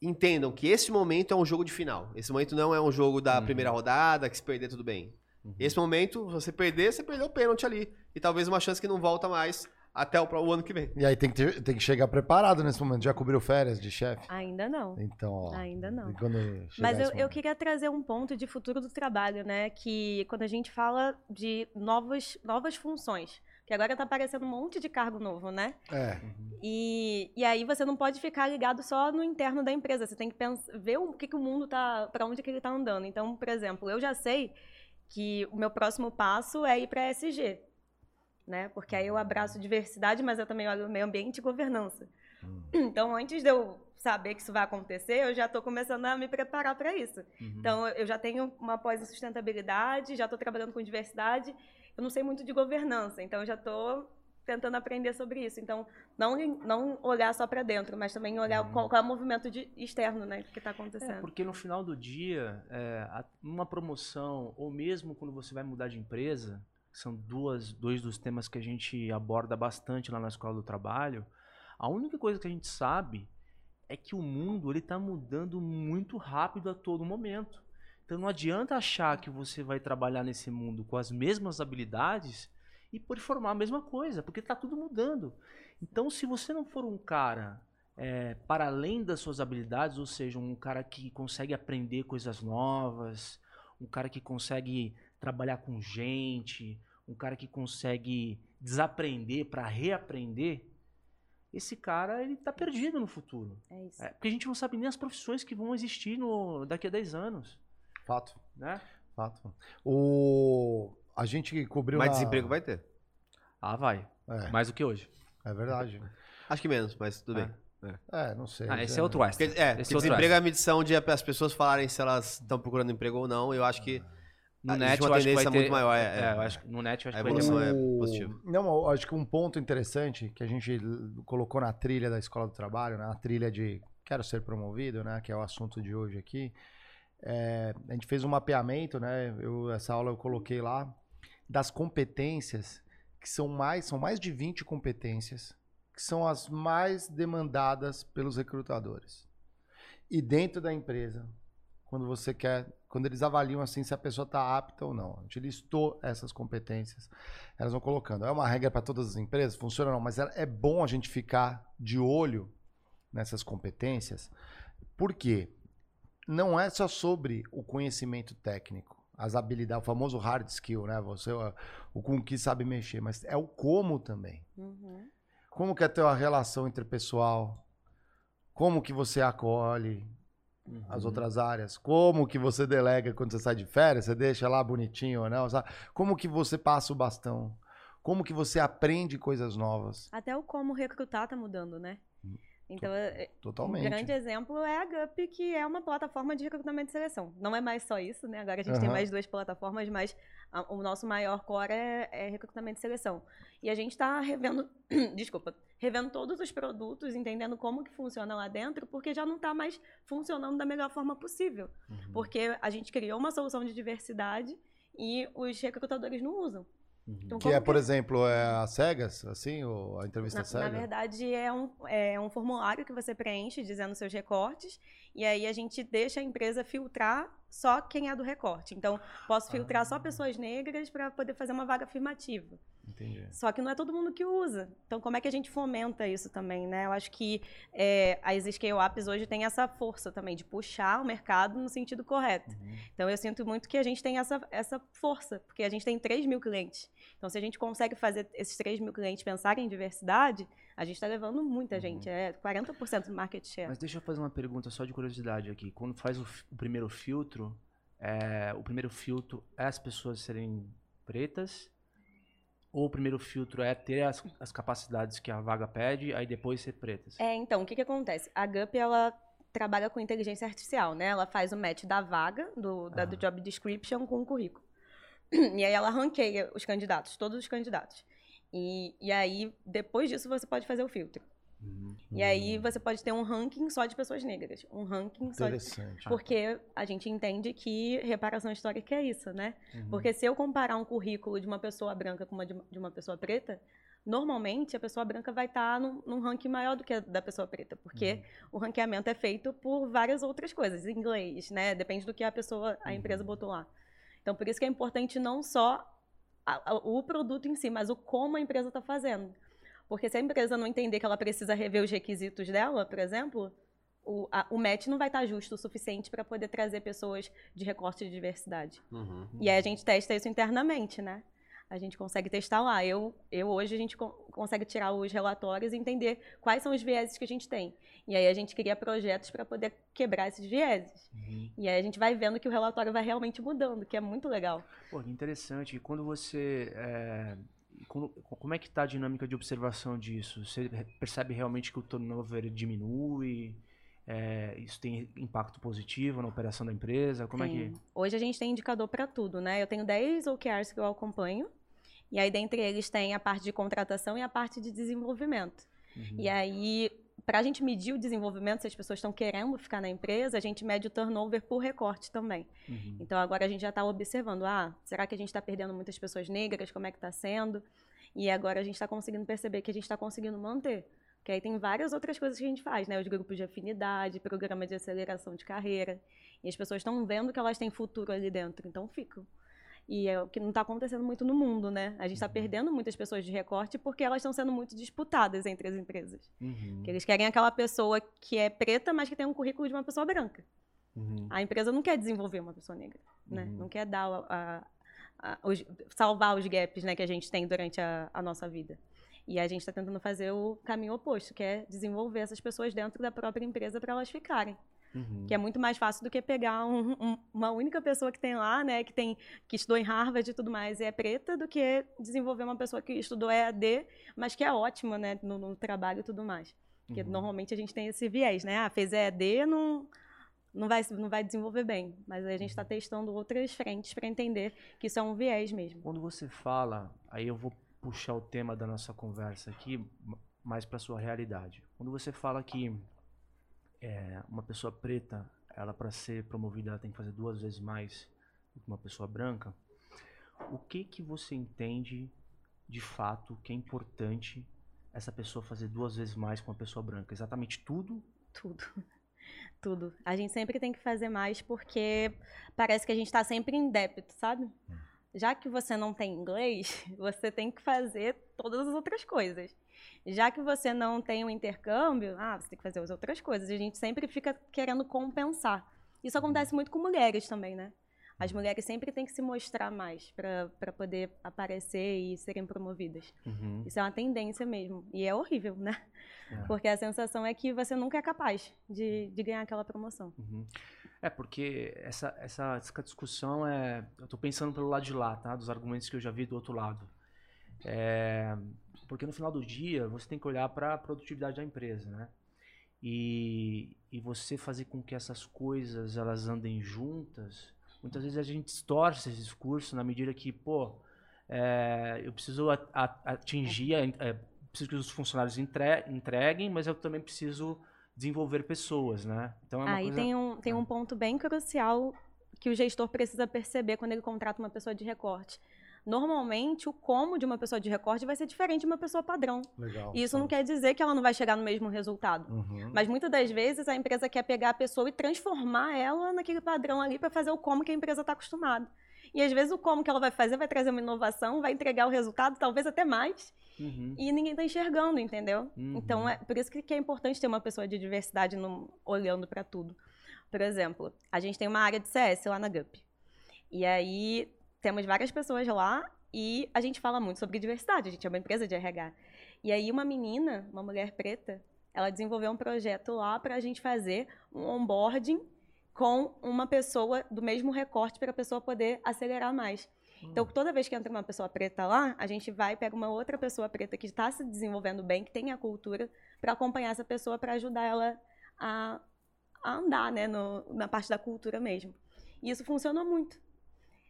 entendam que esse momento é um jogo de final. Esse momento não é um jogo da primeira rodada, que se perder tudo bem. Esse momento, se você perder, você perdeu o pênalti ali. E talvez uma chance que não volta mais até o, o ano que vem. E aí tem que, ter- tem que chegar preparado nesse momento. Já cobriu férias de chefe? Ainda não. Então, ó. Ainda não. Mas eu, eu queria trazer um ponto de futuro do trabalho, né? Que quando a gente fala de novos, novas funções, que agora tá aparecendo um monte de cargo novo, né? É. E, e aí você não pode ficar ligado só no interno da empresa. Você tem que pensar, ver o que, que o mundo tá, para onde que ele tá andando. Então, por exemplo, eu já sei que o meu próximo passo é ir para SG, né? Porque aí eu abraço diversidade, mas eu também olho o meio ambiente e governança. [CLEARS THROAT] Então, antes de eu saber que isso vai acontecer, eu já estou começando a me preparar para isso. Então, eu já tenho uma pós em sustentabilidade, já estou trabalhando com diversidade. Eu não sei muito de governança, então eu já estou tentando aprender sobre isso. Então, não, não olhar só para dentro, mas também olhar qual, qual é o movimento de- externo né, que está acontecendo. É, porque no final do dia, é, a- uma promoção, ou mesmo quando você vai mudar de empresa, são duas, dois dos temas que a gente aborda bastante lá na Escola do Trabalho, a única coisa que a gente sabe é que o mundo ele está mudando muito rápido a todo momento. Então não adianta achar que você vai trabalhar nesse mundo com as mesmas habilidades e pode formar a mesma coisa, porque está tudo mudando. Então se você não for um cara é, para além das suas habilidades, ou seja, um cara que consegue aprender coisas novas, um cara que consegue trabalhar com gente, um cara que consegue desaprender para reaprender, esse cara ele tá perdido no futuro. É isso. É, porque a gente não sabe nem as profissões que vão existir no, daqui a 10 anos. Fato. Né? Fato. O... A gente cobriu. Mas na- desemprego vai ter. Ah, vai. É. Mais do que hoje. É verdade. Acho que menos, mas tudo bem. É, não sei. Ah, esse já- é outro extra. Porque, é, Esse porque é outro desemprego é extra. a medição de as pessoas falarem se elas estão procurando emprego ou não. Eu acho que No net, uma eu acho que vai tendência ter- muito maior. É, é, é. eu acho que no net eu acho a que vai ter evolução é positiva. Não, eu acho que um ponto interessante que a gente colocou na trilha da Escola do Trabalho, né, na trilha de quero ser promovido, né, que é o assunto de hoje aqui, é, a gente fez um mapeamento, né, eu, essa aula eu coloquei lá, das competências que são mais, são mais de 20 competências que são as mais demandadas pelos recrutadores. E dentro da empresa, quando você quer, quando eles avaliam assim se a pessoa está apta ou não. A gente listou essas competências, elas vão colocando. É uma regra para todas as empresas, funciona ou não, mas é, é bom a gente ficar de olho nessas competências, porque não é só sobre o conhecimento técnico, as habilidades, o famoso hard skill, né? Você o, o com que sabe mexer, mas é o como também. Uhum. Como que é a tua relação interpessoal? Como que você acolhe as outras áreas? Como que você delega quando você sai de férias? Você deixa lá bonitinho ou não? sabe? Como que você passa o bastão? Como que você aprende coisas novas? Até o como recrutar tá mudando, né? Então, é- é- Totalmente. um grande exemplo é a GUP, que é uma plataforma de recrutamento e seleção. Não é mais só isso, né? Agora a gente tem Aham. mais duas plataformas, mas a- o nosso maior core é, é recrutamento e seleção. E a gente está revendo, [CLEARS THROAT] desculpa, revendo todos os produtos, entendendo como que funciona lá dentro, porque já não está mais funcionando da melhor forma possível. Uhum. Porque a gente criou uma solução de diversidade e os recrutadores não usam. Então, Que como é, por exemplo, é a cegas, assim, ou a entrevista na, cega? na verdade, é um, é um formulário que você preenche dizendo seus recortes, e aí a gente deixa a empresa filtrar só quem é do recorte. Então, posso filtrar Ah. só pessoas negras para poder fazer uma vaga afirmativa. Entendi. Só que não é todo mundo que usa. Então, como é que a gente fomenta isso também, né? Eu acho que é, as scale apps hoje têm essa força também de puxar o mercado no sentido correto. Então, eu sinto muito que a gente tem essa, essa força, porque a gente tem 3 mil clientes. Então, se a gente consegue fazer esses 3 mil clientes pensarem em diversidade, a gente está levando muita gente. É 40% do market share. Mas deixa eu fazer uma pergunta só de curiosidade aqui. Quando faz o, o primeiro filtro, é, o primeiro filtro é as pessoas serem pretas? Ou o primeiro filtro é ter as, as capacidades que a vaga pede, aí depois ser pretas? É, então, o que, que acontece? A GUP, ela trabalha com inteligência artificial, né? Ela faz o match da vaga, do, da- do job description com o currículo. E aí ela ranqueia os candidatos, todos os candidatos. E, e aí, depois disso, você pode fazer o filtro. E aí você pode ter um ranking só de pessoas negras, um ranking só de... Porque a gente entende que reparação histórica é isso, né? Uhum. Porque se eu comparar um currículo de uma pessoa branca com uma de uma pessoa preta, normalmente a pessoa branca vai estar num, num ranking maior do que a da pessoa preta, porque o ranqueamento é feito por várias outras coisas, inglês, né? Depende do que a pessoa, a empresa botou lá. Então, por isso que é importante não só a- a- o produto em si, mas o como a empresa está fazendo. Porque se a empresa não entender que ela precisa rever os requisitos dela, por exemplo, o, a- o match não vai estar justo o suficiente para poder trazer pessoas de recorte de diversidade. E aí a gente testa isso internamente, né? A gente consegue testar lá. Eu, eu hoje a gente con- consegue tirar os relatórios e entender quais são os vieses que a gente tem. E aí a gente cria projetos para poder quebrar esses vieses. E aí a gente vai vendo que o relatório vai realmente mudando, que é muito legal. Pô, que interessante. E quando você. é, como é que está a dinâmica de observação disso? Você percebe realmente que o turnover diminui? É, isso tem impacto positivo na operação da empresa? Como é Tem. que. Hoje a gente tem indicador para tudo, né? Eu tenho 10 OKRs que eu acompanho. E aí, dentre eles, tem a parte de contratação e a parte de desenvolvimento. E aí, para a gente medir o desenvolvimento, se as pessoas estão querendo ficar na empresa, a gente mede o turnover por recorte também. Então, agora a gente já está observando, ah, será que a gente está perdendo muitas pessoas negras? Como é que está sendo? E agora a gente está conseguindo perceber que a gente está conseguindo manter. Porque aí tem várias outras coisas que a gente faz, né? Os grupos de afinidade, programa de aceleração de carreira. E as pessoas estão vendo que elas têm futuro ali dentro, então ficam. E é o que não está acontecendo muito no mundo, né? A gente está perdendo muitas pessoas de recorte porque elas estão sendo muito disputadas entre as empresas. Uhum. Que eles querem aquela pessoa que é preta, mas que tem um currículo de uma pessoa branca. Uhum. A empresa não quer desenvolver uma pessoa negra, né? Não quer dar o- a- a- os- salvar os gaps, né, que a gente tem durante a, a nossa vida. E a gente está tentando fazer o caminho oposto, que é desenvolver essas pessoas dentro da própria empresa para elas ficarem. Uhum. Que é muito mais fácil do que pegar um- um- uma única pessoa que tem lá, né, que tem que estudou em Harvard e tudo mais e é preta, do que desenvolver uma pessoa que estudou EAD, mas que é ótima, né, no, no trabalho e tudo mais. Porque Uhum. normalmente a gente tem esse viés, né? Ah, fez EAD, não não vai não vai desenvolver bem, mas a gente está testando outras frentes para entender que isso é um viés mesmo. Quando você fala, aí eu vou puxar o tema da nossa conversa aqui mais para sua realidade. Quando você fala que é, uma pessoa preta, ela para ser promovida, ela tem que fazer duas vezes mais do que uma pessoa branca, o que que você entende de fato que é importante essa pessoa fazer duas vezes mais com uma pessoa branca? Exatamente tudo? Tudo. [LAUGHS] Tudo. A gente sempre tem que fazer mais porque parece que a gente está sempre em débito, sabe? Já que você não tem inglês, [LAUGHS] você tem que fazer todas as outras coisas. Já que você não tem um intercâmbio, ah, você tem que fazer as outras coisas. A gente sempre fica querendo compensar. Isso acontece muito com mulheres também, né? As mulheres sempre têm que se mostrar mais para poder aparecer e serem promovidas. Uhum. Isso é uma tendência mesmo. E é horrível, né? É. Porque a sensação é que você nunca é capaz de, de ganhar aquela promoção. Uhum. É, porque essa, essa, essa discussão é. Eu tô pensando pelo lado de lá, tá? Dos argumentos que eu já vi do outro lado. É, porque no final do dia você tem que olhar para a produtividade da empresa, né? E, e você fazer com que essas coisas elas andem juntas. Muitas vezes a gente distorce esse discurso na medida que, pô, é, eu preciso a- a- atingir, é, preciso que os funcionários entre- entreguem, mas eu também preciso desenvolver pessoas, né? Então é Aí coisa... tem, um, tem um ponto bem crucial que o gestor precisa perceber quando ele contrata uma pessoa de recorte. Normalmente, o como de uma pessoa de recorte vai ser diferente de uma pessoa padrão. Legal. E isso não quer dizer que ela não vai chegar no mesmo resultado. Uhum. Mas muitas das vezes a empresa quer pegar a pessoa e transformar ela naquele padrão ali para fazer o como que a empresa está acostumada. E às vezes o como que ela vai fazer vai trazer uma inovação, vai entregar o resultado, talvez até mais, Uhum. e ninguém está enxergando, entendeu? Uhum. Então é por isso que que é importante ter uma pessoa de diversidade no- olhando para tudo. Por exemplo, a gente tem uma área de CS lá na GUP. E aí temos várias pessoas lá e a gente fala muito sobre diversidade, a gente é uma empresa de RH. E aí uma menina, uma mulher preta, ela desenvolveu um projeto lá para a gente fazer um onboarding com uma pessoa do mesmo recorte para a pessoa poder acelerar mais. Então, toda vez que entra uma pessoa preta lá, a gente vai pega uma outra pessoa preta que está se desenvolvendo bem, que tem a cultura, para acompanhar essa pessoa, para ajudar ela a, a andar né, no- na parte da cultura mesmo. E isso funcionou muito.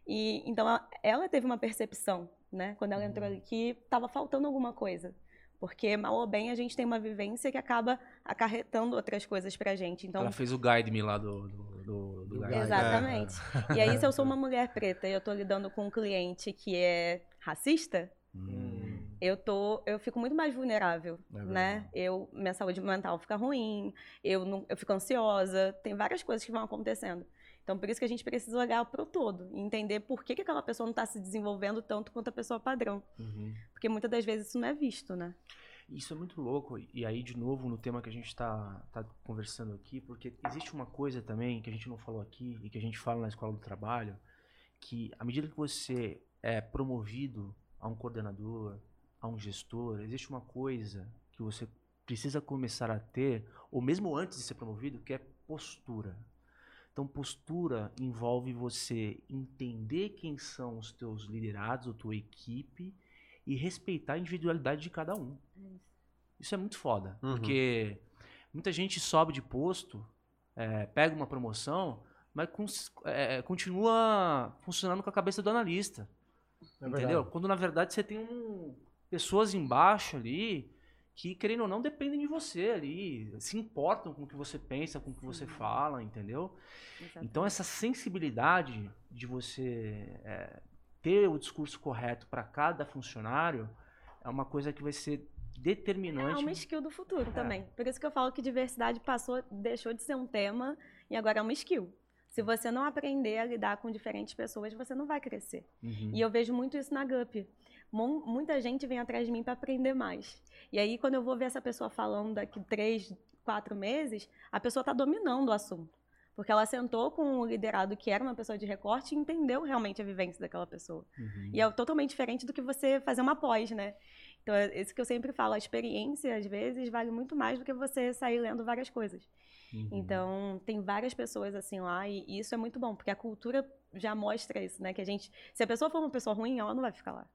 E então ela, ela teve uma percepção, né, quando ela entrou ali, que estava faltando alguma coisa. Porque, mal ou bem, a gente tem uma vivência que acaba acarretando outras coisas pra gente. Então, Ela fez o guide me lá do, do, do, do guide. Exatamente. E aí, se eu sou [LAUGHS] uma mulher preta e eu tô lidando com um cliente que é racista, eu tô, eu fico muito mais vulnerável, É né? Eu, minha saúde mental fica ruim, eu não, eu fico ansiosa, tem várias coisas que vão acontecendo. Então, por isso que a gente precisa olhar para o todo e entender por que, que aquela pessoa não está se desenvolvendo tanto quanto a pessoa padrão. Uhum. Porque muitas das vezes isso não é visto, né? Isso é muito louco. E aí, de novo, no tema que a gente está tá conversando aqui, porque existe uma coisa também que a gente não falou aqui e que a gente fala na escola do trabalho, que à medida que você é promovido a um coordenador, a um gestor, existe uma coisa que você precisa começar a ter, ou mesmo antes de ser promovido, que é postura. Então, postura envolve você entender quem são os teus liderados, a tua equipe, e respeitar a individualidade de cada um. Isso é muito foda, Uhum. porque muita gente sobe de posto, é, pega uma promoção, mas cons- é, continua funcionando com a cabeça do analista. É entendeu? verdade. Quando na verdade você tem um- pessoas embaixo ali que, querendo ou não, dependem de você ali, se importam com o que você pensa, com o que você fala, entendeu? Então essa sensibilidade de você é, ter o discurso correto para cada funcionário é uma coisa que vai ser É determinante. uma skill do futuro É. também. Por isso que eu falo que diversidade passou, deixou de ser um tema e agora é uma skill. Se você não aprender a lidar com diferentes pessoas, você não vai crescer. Uhum. E eu vejo muito isso na GUP. Mu- Muita gente vem atrás de mim para aprender mais. E aí, quando eu vou ver essa pessoa falando daqui três, quatro meses, a pessoa está dominando o assunto. Porque ela sentou com o liderado que era uma pessoa de recorte e entendeu realmente a vivência daquela pessoa. Uhum. E é totalmente diferente do que você fazer uma pós, né? Então, é isso que eu sempre falo, a experiência, às vezes, vale muito mais do que você sair lendo várias coisas. Uhum. Então, tem várias pessoas assim lá, e isso é muito bom, porque a cultura já mostra isso, né? Que a gente. Se a pessoa for uma pessoa ruim, ela não vai ficar lá.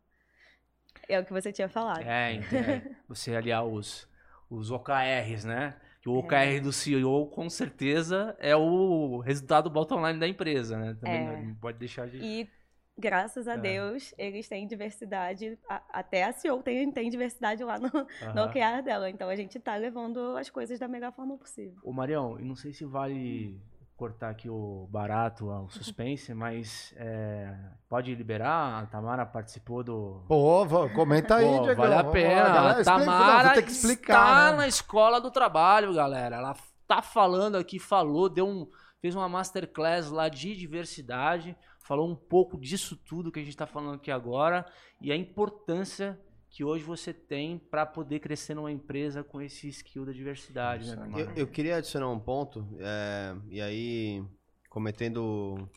É o que você tinha falado. É, então, é, você aliar os, os OKRs, né? Que É. o OKR do CEO, com certeza, é o resultado bottom line da empresa, né? Também É. não pode deixar de... E graças a É. Deus, eles têm diversidade, a- até a CEO tem, tem diversidade lá no, no. OKR dela. Então a gente tá levando as coisas da melhor forma possível. Ô, Marião, eu não sei se vale cortar aqui o barato, o suspense, [LAUGHS] mas é, pode liberar? A Tamara participou do... Pô, comenta aí, Pô, Diegão. vale a lá, pena. galera, A explica- não, Tamara vou ter que explicar, está né? na escola do trabalho, galera. Ela tá falando aqui, falou, deu um, fez uma masterclass lá de diversidade, falou um pouco disso tudo que a gente está falando aqui agora e a importância que hoje você tem para poder crescer numa empresa com esse skill da diversidade, né? Eu, eu queria adicionar um ponto, é, e aí, cometendo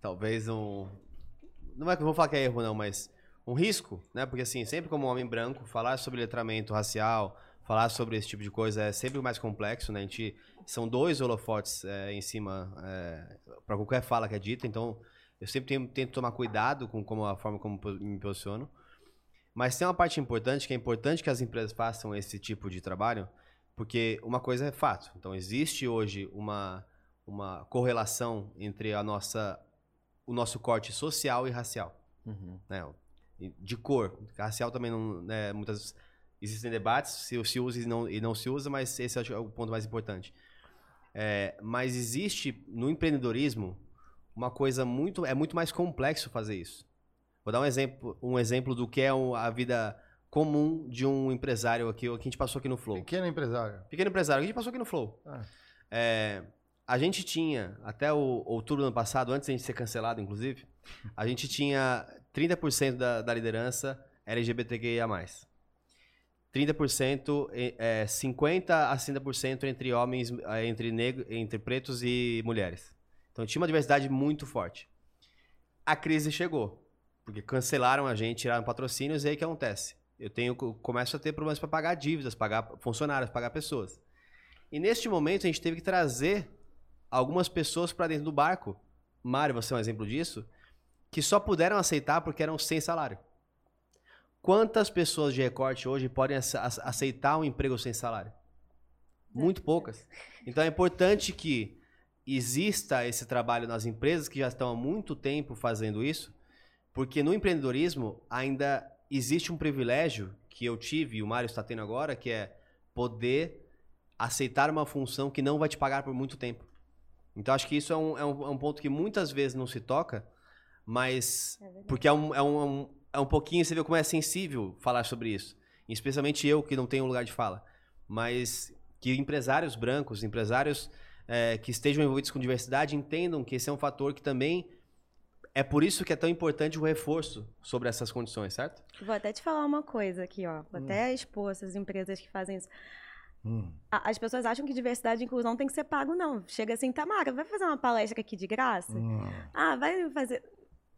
talvez um. Não é que eu vou falar que é erro, não, mas um risco, né? Porque assim, sempre como homem branco, falar sobre letramento racial, falar sobre esse tipo de coisa é sempre mais complexo, né? A gente, são dois holofotes é, em cima é, para qualquer fala que é dita, então eu sempre tenho- tento tomar cuidado com como a forma como me posiciono. Mas tem uma parte importante, que é importante que as empresas façam esse tipo de trabalho, porque uma coisa é fato. Então, existe hoje uma, uma correlação entre a nossa, o nosso corte social e racial. Uhum. Né? De cor. Racial também não. Né, muitas, existem debates se se usa e não, e não se usa, mas esse é o ponto mais importante. É, mas existe no empreendedorismo uma coisa muito. É muito mais complexo fazer isso. Vou dar um exemplo, um exemplo do que é a vida comum de um empresário aqui, o que a gente passou aqui no Flow. Pequeno empresário. Pequeno empresário, o que a gente passou aqui no Flow. Ah. É, a gente tinha, até o outubro do ano passado, antes da gente ser cancelado, inclusive, a gente tinha 30% da, da liderança LGBTQIA+. 30%, e- é, 50% a 60% entre homens, é, entre, negro, entre pretos e mulheres. Então tinha uma diversidade muito forte. A crise chegou, porque cancelaram a gente, tiraram patrocínios, e aí o que acontece? Eu tenho, começo a ter problemas para pagar dívidas, pagar funcionários, pagar pessoas. E neste momento a gente teve que trazer algumas pessoas para dentro do barco. Mário, você é um exemplo disso, que só puderam aceitar porque eram sem salário. Quantas pessoas de recorte hoje podem ace- ace- aceitar um emprego sem salário? Muito poucas. Então é importante que exista esse trabalho nas empresas que já estão há muito tempo fazendo isso, porque no empreendedorismo ainda existe um privilégio que eu tive e o Mário está tendo agora, que é poder aceitar uma função que não vai te pagar por muito tempo. Então acho que isso é um, é um, é um ponto que muitas vezes não se toca, mas. porque é um, é, um, é um pouquinho, você vê como é sensível falar sobre isso. Especialmente eu, que não tenho lugar de fala. Mas que empresários brancos, empresários é, que estejam envolvidos com diversidade entendam que esse é um fator que também é por isso que é tão importante o reforço sobre essas condições, certo? Vou até te falar uma coisa aqui, ó. Vou Hum. até expor essas empresas que fazem isso. Hum. As pessoas acham que diversidade e inclusão tem que ser pago, não. Chega assim, Tamara, vai fazer uma palestra aqui de graça? Hum. Ah, vai fazer.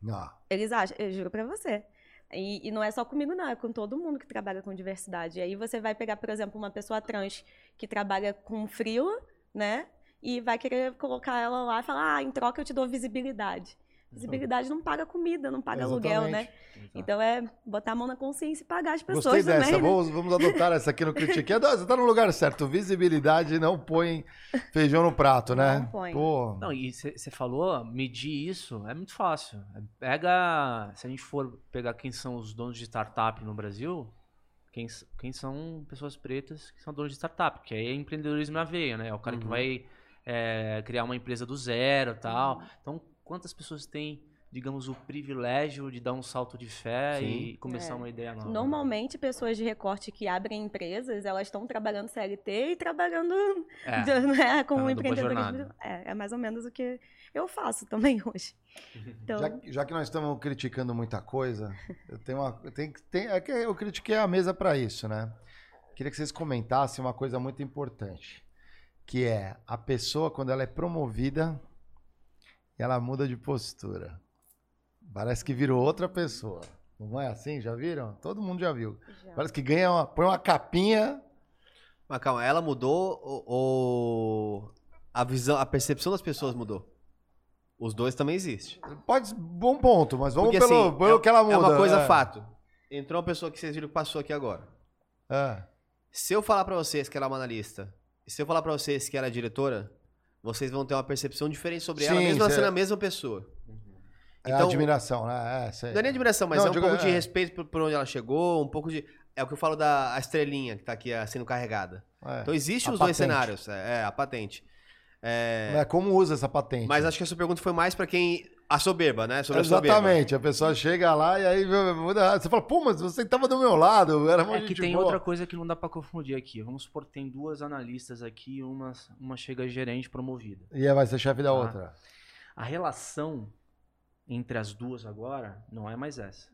Não. Eles acham, eu juro pra você. E, e não é só comigo, não, é com todo mundo que trabalha com diversidade. E aí você vai pegar, por exemplo, uma pessoa trans que trabalha com frila, né? E vai querer colocar ela lá e falar, ah, em troca eu te dou visibilidade. Visibilidade não paga comida, não paga aluguel, né? Então é botar a mão na consciência e pagar as pessoas Gostei dessa. também. né? Vamos, vamos adotar essa aqui no Critique. É, Você tá no lugar certo. Visibilidade não põe feijão no prato, né? Pô. Não, e você falou, medir isso é muito fácil. Pega, se a gente for pegar quem são os donos de startup no Brasil, quem, quem são pessoas pretas que são donos de startup, que aí é empreendedorismo na veia, né? É o cara que Uhum. vai é, criar uma empresa do zero e tal. Então, quantas pessoas têm, digamos, o privilégio de dar um salto de fé e começar É. uma ideia nova? Normalmente, pessoas de recorte que abrem empresas, elas estão trabalhando CLT e trabalhando É, [LAUGHS] né, tá com na o dupla empreendedorismo. É, é mais ou menos o que eu faço também [LAUGHS] hoje. [LAUGHS] Então, Já, que- já que nós estamos criticando muita coisa, eu tenho uma. que- tem- é que eu critiquei a mesa para isso, né? Queria que vocês comentassem uma coisa muito importante. Que é a pessoa, quando ela é promovida, ela muda de postura. Parece que virou outra pessoa. Não é assim? Já viram? Todo mundo já viu. Parece que ganha uma, põe uma capinha. Mas calma, ela mudou ou, ou a visão, a percepção das pessoas mudou? Os dois também existem. Pode, bom ponto, mas vamos Porque, pelo, assim, pelo é, que ela muda. É uma coisa é. fato. Entrou uma pessoa que vocês viram que passou aqui agora. É. Se eu falar pra vocês que ela é uma analista, e se eu falar pra vocês que ela é diretora, vocês vão ter uma percepção diferente sobre ela, Sim, mesmo ela cê- sendo a mesma pessoa. É admiração, né? É. Não é nem admiração, mas Não, é um digo, pouco de é. respeito por, por onde ela chegou, um pouco de. É o que eu falo da estrelinha que tá aqui ah, sendo carregada. É, Então existe os dois patente. cenários. É, é, a patente. É, como usa essa patente? Mas acho que essa pergunta foi mais pra quem. A soberba, né? Sobre a soberba. Exatamente, a pessoa chega lá e aí muda. Você fala, pô, mas você tava do meu lado, era uma É que tem boa. outra coisa que não dá pra confundir aqui. Vamos supor que tem duas analistas aqui, uma, uma chega gerente promovida. E aí vai ser chefe da Tá? outra. A relação entre as duas agora não é mais essa.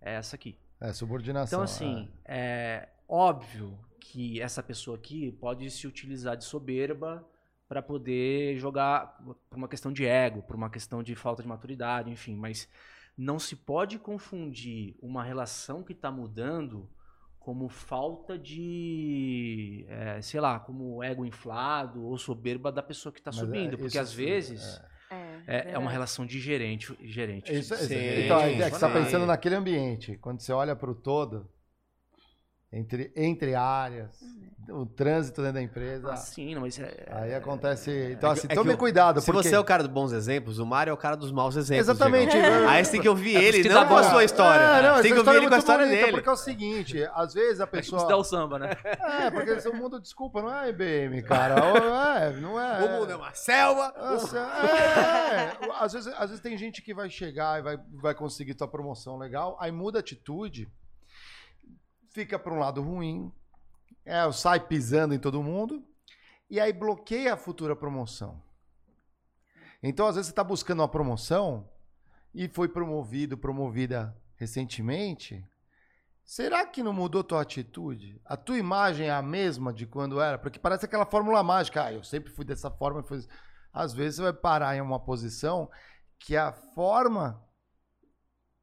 É essa aqui. É, subordinação. Então, assim, é óbvio que essa pessoa aqui pode se utilizar de soberba para poder jogar por uma questão de ego, por uma questão de falta de maturidade, enfim, mas não se pode confundir uma relação que está mudando como falta de, é, sei lá, como ego inflado ou soberba da pessoa que está é, subindo, porque isso às sim, vezes É, é, é verdade. uma relação de gerente, gerente. Isso, isso. gerente então, é que você está pensando naquele ambiente. Quando você olha para o todo, entre, entre áreas, o trânsito dentro da empresa. Ah, sim, mas é, Aí acontece. Então, É assim, que- é tome o- cuidado. Se porque... você é o cara dos bons exemplos, o Mário é o cara dos maus exemplos. Exatamente. Diego. Aí você tem que ouvir É ele, não dá com a sua história. É, não, você tem que ouvir ele é com a história bonita, dele. Porque é o seguinte, às vezes a É pessoa. dá o samba, né? É, porque o mundo, desculpa, não é IBM, cara. Ou- É, não é. O mundo é uma selva. Nossa, é, é. Às, vezes, às vezes tem gente que vai chegar e vai, vai conseguir tua promoção legal, aí muda a atitude, fica para um lado ruim, é, sai pisando em todo mundo, e aí bloqueia a futura promoção. Então, às vezes, você está buscando uma promoção e foi promovido, promovida recentemente. Será que não mudou tua atitude? A tua imagem é a mesma de quando era? Porque parece aquela fórmula mágica. Ah, eu sempre fui dessa forma. fui- Às vezes você vai parar em uma posição que a forma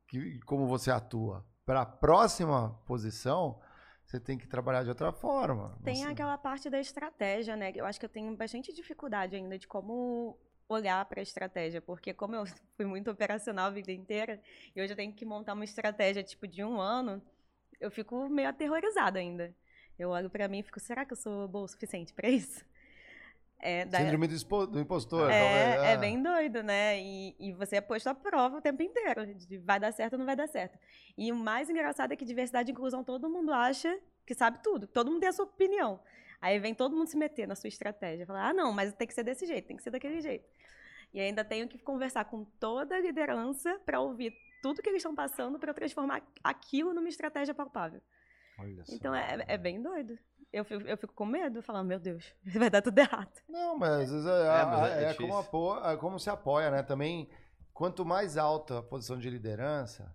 que, como você atua para a próxima posição, você tem que trabalhar de outra forma. Tem Você- aquela parte da estratégia, né? Eu acho que eu tenho bastante dificuldade ainda de como olhar para a estratégia, porque como eu [LAUGHS] fui muito operacional a vida inteira, e hoje eu tenho que montar uma estratégia tipo de um ano, eu fico meio aterrorizada ainda. Eu olho para mim e fico, será que eu sou boa o suficiente para isso? É, da- Síndrome do, impostor. é, talvez, é bem doido, né? E, e você é posto à prova o tempo inteiro. De vai dar certo ou não vai dar certo. E o mais engraçado é que diversidade e inclusão todo mundo acha que sabe tudo. Todo mundo tem a sua opinião. Aí vem todo mundo se meter na sua estratégia. Falar, ah, não, mas tem que ser desse jeito, tem que ser daquele jeito. E ainda tenho que conversar com toda a liderança para ouvir tudo que eles estão passando para transformar aquilo numa estratégia palpável. Olha só. Então é, é bem doido. Eu fico, eu fico com medo, falando, meu Deus, [LAUGHS] vai dar tudo errado. Não, mas às vezes é, É, mas é é- é como, é como se apoia, né? Também, quanto mais alta a posição de liderança,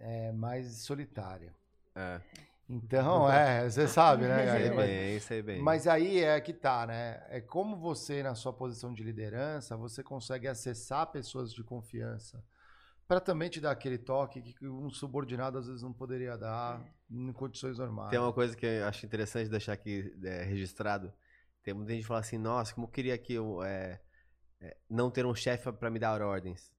é mais solitária. É. Então, é, você sabe, né? [LAUGHS] Sei Gabi? Mas- bem, sei bem. Mas aí é que tá, né? É como você, na sua posição de liderança, você consegue acessar pessoas de confiança para também te dar aquele toque que um subordinado às vezes não poderia dar em condições normais. Tem uma coisa que eu acho interessante deixar aqui é, registrado. Tem muita gente que fala assim, nossa, como eu queria que eu é, é, não ter um chefe para me dar ordens.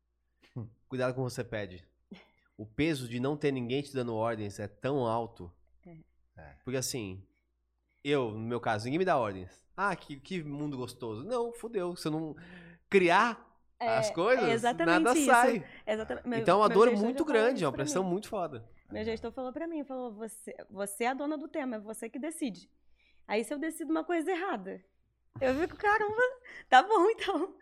Hum. Cuidado com o que você pede. [LAUGHS] O peso de não ter ninguém te dando ordens é tão alto. É. Porque assim, eu, no meu caso, ninguém me dá ordens. Ah, que, que mundo gostoso. Não, fudeu. Se eu não criar as coisas, é exatamente nada isso. sai. Exatamente. Meu- então é uma meu dor gestor muito grande, é uma pressão mim. muito foda. Meu gestor falou pra mim, falou, você, você é a dona do tema, é você que decide. Aí se eu decido uma coisa errada, eu fico, caramba, tá bom então.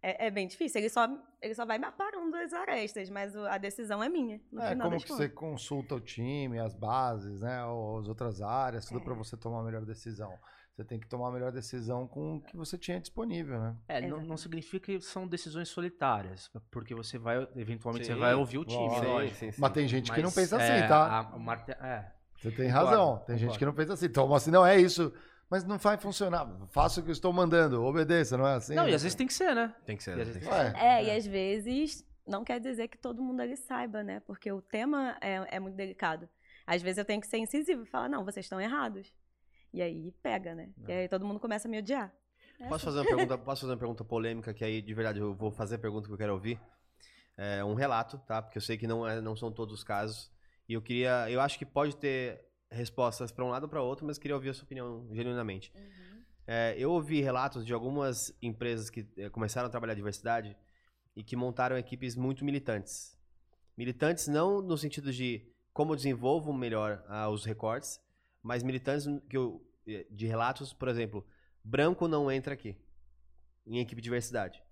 É, é bem difícil, ele só, ele só vai me aparando as arestas, mas o- a decisão é minha, no É, final como que você contas. consulta o time, as bases, né, as outras áreas, tudo para você tomar a melhor decisão. Você tem que tomar a melhor decisão com o que você tinha disponível, né? É, não, não significa que são decisões solitárias, porque você vai, eventualmente, Sim, você vai ouvir o time, lógico. lógico. Sim, sim, sim. Mas tem gente que não Mas, pensa é, assim, tá? a- marte- é. Você tem razão. Tem gente que não pensa assim. Então, assim, não é isso. Mas não vai funcionar. Faça o que eu estou mandando. Obedeça, não é assim? Não, e às vezes tem que ser, né? Tem que ser. E às vezes que ser. É, e às vezes não quer dizer que todo mundo ali saiba, né? Porque o tema é, é muito delicado. Às vezes eu tenho que ser incisivo e falar, não, vocês estão errados. E aí pega, né? E aí todo mundo começa a me odiar. É Posso assim. fazer uma pergunta, posso fazer uma pergunta polêmica que aí de verdade eu vou fazer a pergunta que eu quero ouvir. É um relato, tá? Porque eu sei que não, é, não são todos os casos. E eu queria, eu acho que pode ter respostas para um lado ou para outro, mas queria ouvir a sua opinião genuinamente. É, eu ouvi relatos de algumas empresas que eh, começaram a trabalhar diversidade e que montaram equipes muito militantes. Militantes não no sentido de como eu desenvolvo melhor ah, os recortes, mas militantes que eu, eh, de relatos, por exemplo, branco não entra aqui em equipe de diversidade.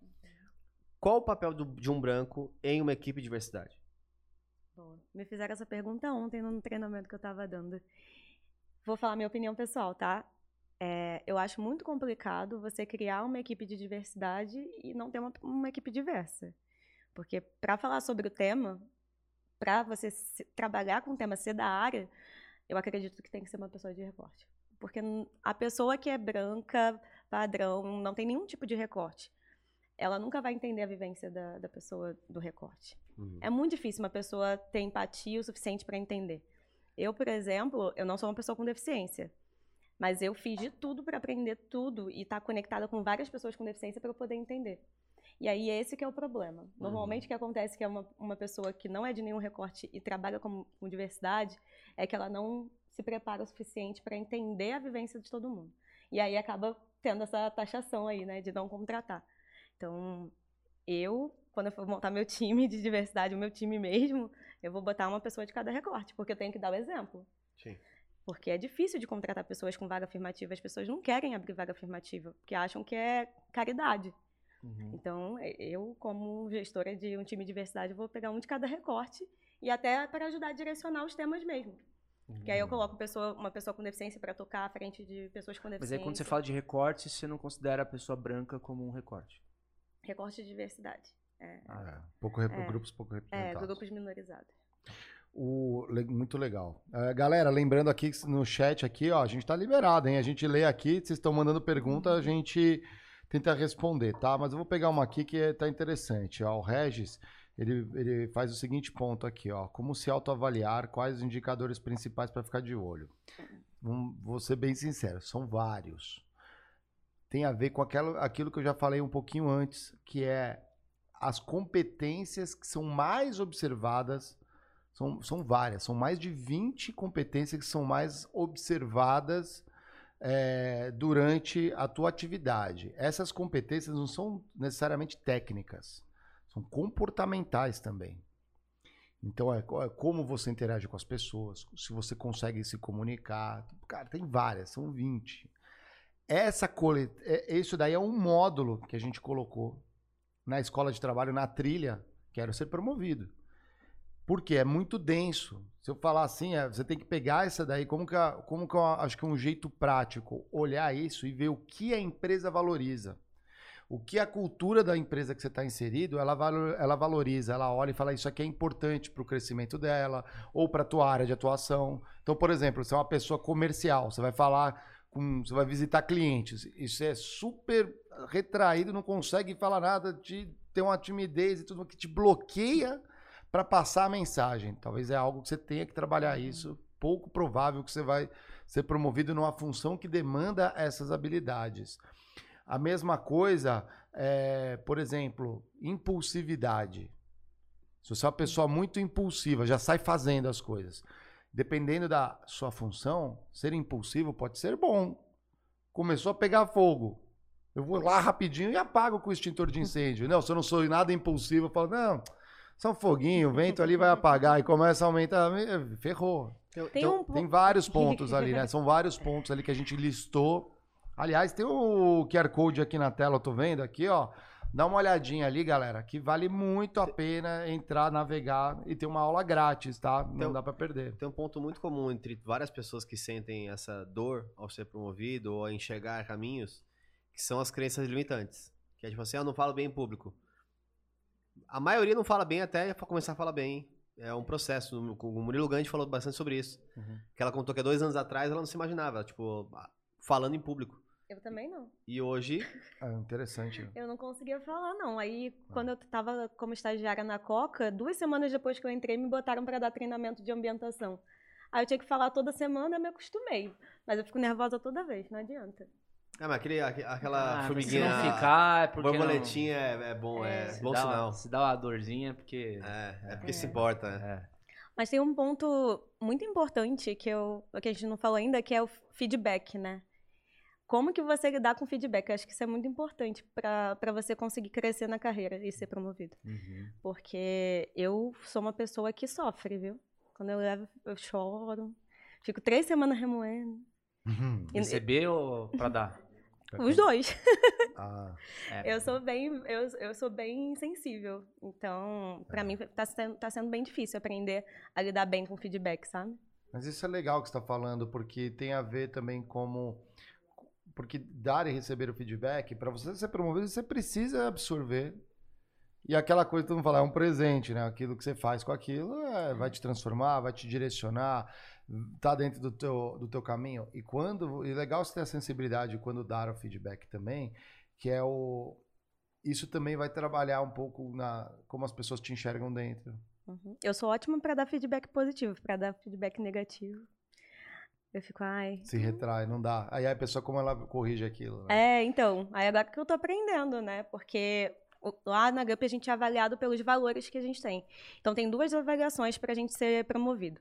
Qual o papel do- de um branco em uma equipe de diversidade? Me fizeram essa pergunta ontem no treinamento que eu estava dando. Vou falar minha opinião pessoal, tá? É, eu acho muito complicado você criar uma equipe de diversidade e não ter uma, uma equipe diversa. Porque para falar sobre o tema, para você se- trabalhar com o tema, ser da área, eu acredito que tem que ser uma pessoa de recorte. Porque a pessoa que é branca, padrão, não tem nenhum tipo de recorte, ela nunca vai entender a vivência da, da pessoa do recorte. É muito difícil uma pessoa ter empatia o suficiente para entender. Eu, por exemplo, eu não sou uma pessoa com deficiência, mas eu fiz de tudo para aprender tudo e estar conectada com várias pessoas com deficiência para eu poder entender. E aí esse que é o problema. Normalmente o que acontece que é uma, uma pessoa que não é de nenhum recorte e trabalha com, com diversidade é que ela não se prepara o suficiente para entender a vivência de todo mundo. E aí acaba tendo essa taxação aí, né, de não contratar. Então, eu, quando eu for montar meu time de diversidade, o meu time mesmo, eu vou botar uma pessoa de cada recorte, porque eu tenho que dar o exemplo. Sim. Porque é difícil de contratar pessoas com vaga afirmativa. As pessoas não querem abrir vaga afirmativa, porque acham que é caridade. Então, e- eu, como gestora de um time de diversidade, vou pegar um de cada recorte e até para ajudar a direcionar os temas mesmo. Que aí eu coloco pessoa- uma pessoa com deficiência para tocar à frente de pessoas com Mas deficiência. aí quando você fala de recorte, você não considera a pessoa branca como um recorte. Recorte de diversidade. É. É, pouco rep- É. Grupos pouco É, representados. grupos minorizados. O, muito legal. É, galera, lembrando aqui que no chat aqui, ó, a gente tá liberado, hein? A gente lê aqui, vocês estão mandando pergunta, a gente tenta responder, tá? Mas eu vou pegar uma aqui que é- tá interessante. Ó, o Regis, ele, ele faz o seguinte ponto aqui, ó. Como se autoavaliar, quais os indicadores principais para ficar de olho? Vou ser bem sincero, são vários. Tem a ver com aquela, aquilo que eu já falei um pouquinho antes, que é as competências que são mais observadas são, são várias, são mais de 20 competências que são mais observadas é, durante a tua atividade. Essas competências não são necessariamente técnicas, são comportamentais também. Então, é, é como você interage com as pessoas, se você consegue se comunicar. Cara, tem várias, são 20. Essa colet... É, isso daí é um módulo que a gente colocou na escola de trabalho, na trilha, quero ser promovido. Porque é muito denso. Se eu falar assim, é, você tem que pegar essa daí, como que, como que eu acho que é um jeito prático, olhar isso e ver o que a empresa valoriza. O que a cultura da empresa que você está inserido, ela, ela valoriza, ela olha e fala isso aqui é importante para o crescimento dela ou para a tua área de atuação. Então, por exemplo, você é uma pessoa comercial, você vai falar com, você vai visitar clientes, isso é super retraído, não consegue falar nada, de ter uma timidez e tudo que te bloqueia para passar a mensagem. Talvez é algo que você tenha que trabalhar uhum. isso. Pouco provável que você vai ser promovido numa função que demanda essas habilidades. A mesma coisa, é, por exemplo, impulsividade. Se você é uma pessoa muito impulsiva, já sai fazendo as coisas. Dependendo da sua função, ser impulsivo pode ser bom. Começou a pegar fogo. Eu vou lá rapidinho e apago com o extintor de [LAUGHS] incêndio. Não, se eu não sou nada impulsivo, eu falo, não, só um foguinho, o vento ali vai apagar e começa a aumentar. Ferrou. Tem, então, um... tem vários pontos ali, né? [LAUGHS] São vários pontos ali que a gente listou. Aliás, tem o QR Code aqui na tela, eu tô vendo aqui, ó. Dá uma olhadinha ali, galera, que vale muito a pena entrar, navegar e ter uma aula grátis, tá? Não tem, dá para perder. Tem um ponto muito comum entre várias pessoas que sentem essa dor ao ser promovido ou a enxergar caminhos, que são as crenças limitantes. Que é tipo assim, eu não falo bem em público. A maioria não fala bem até começar a falar bem. É um processo. O Murilo Gandhi falou bastante sobre isso. Uhum. Que ela contou que há dois anos atrás ela não se imaginava, tipo, falando em público. Eu também não. E hoje. É [LAUGHS] interessante. Eu não conseguia falar, não. Aí, ah. quando eu tava como estagiária na Coca, duas semanas depois que eu entrei, me botaram para dar treinamento de ambientação. Aí eu tinha que falar toda semana, eu me acostumei. Mas eu fico nervosa toda vez, não adianta. Ah, mas aquele, aquela ah, formiguinha. Se não ficar, é porque. Borboletinha não... é, é, bom, é, é bom dá, sinal. Se dá uma dorzinha, porque. É, é porque se importa, né? É. Mas tem um ponto muito importante que, eu, que a gente não falou ainda, que é o feedback, né? Como que você lidar com feedback? Eu acho que isso é muito importante para você conseguir crescer na carreira e ser promovido. Uhum. Porque eu sou uma pessoa que sofre, viu? Quando eu levo, eu choro. Fico três semanas remoendo. Uhum. Receber ou para dar? Os dois. [LAUGHS] Ah, é. Eu sou bem, eu, eu sou bem sensível. Então, para é. mim tá sendo, tá sendo bem difícil aprender a lidar bem com feedback, sabe? Mas isso é legal que você está falando, porque tem a ver também como porque dar e receber o feedback, para você ser promovido, você precisa absorver. E aquela coisa que todo mundo fala, é um presente, né? Aquilo que você faz com aquilo é, vai te transformar, vai te direcionar, tá dentro do teu, do teu caminho. E quando. E legal você ter a sensibilidade quando dar o feedback também, que é o. Isso também vai trabalhar um pouco na como as pessoas te enxergam dentro. Uhum. Eu sou ótima para dar feedback positivo, para dar feedback negativo. Eu fico, ai. Se retrai, não dá. Aí a pessoa, como ela corrige aquilo? Né? É, então. Aí agora que eu tô aprendendo, né? Porque lá na GUP a gente é avaliado pelos valores que a gente tem. Então tem duas avaliações para a gente ser promovido.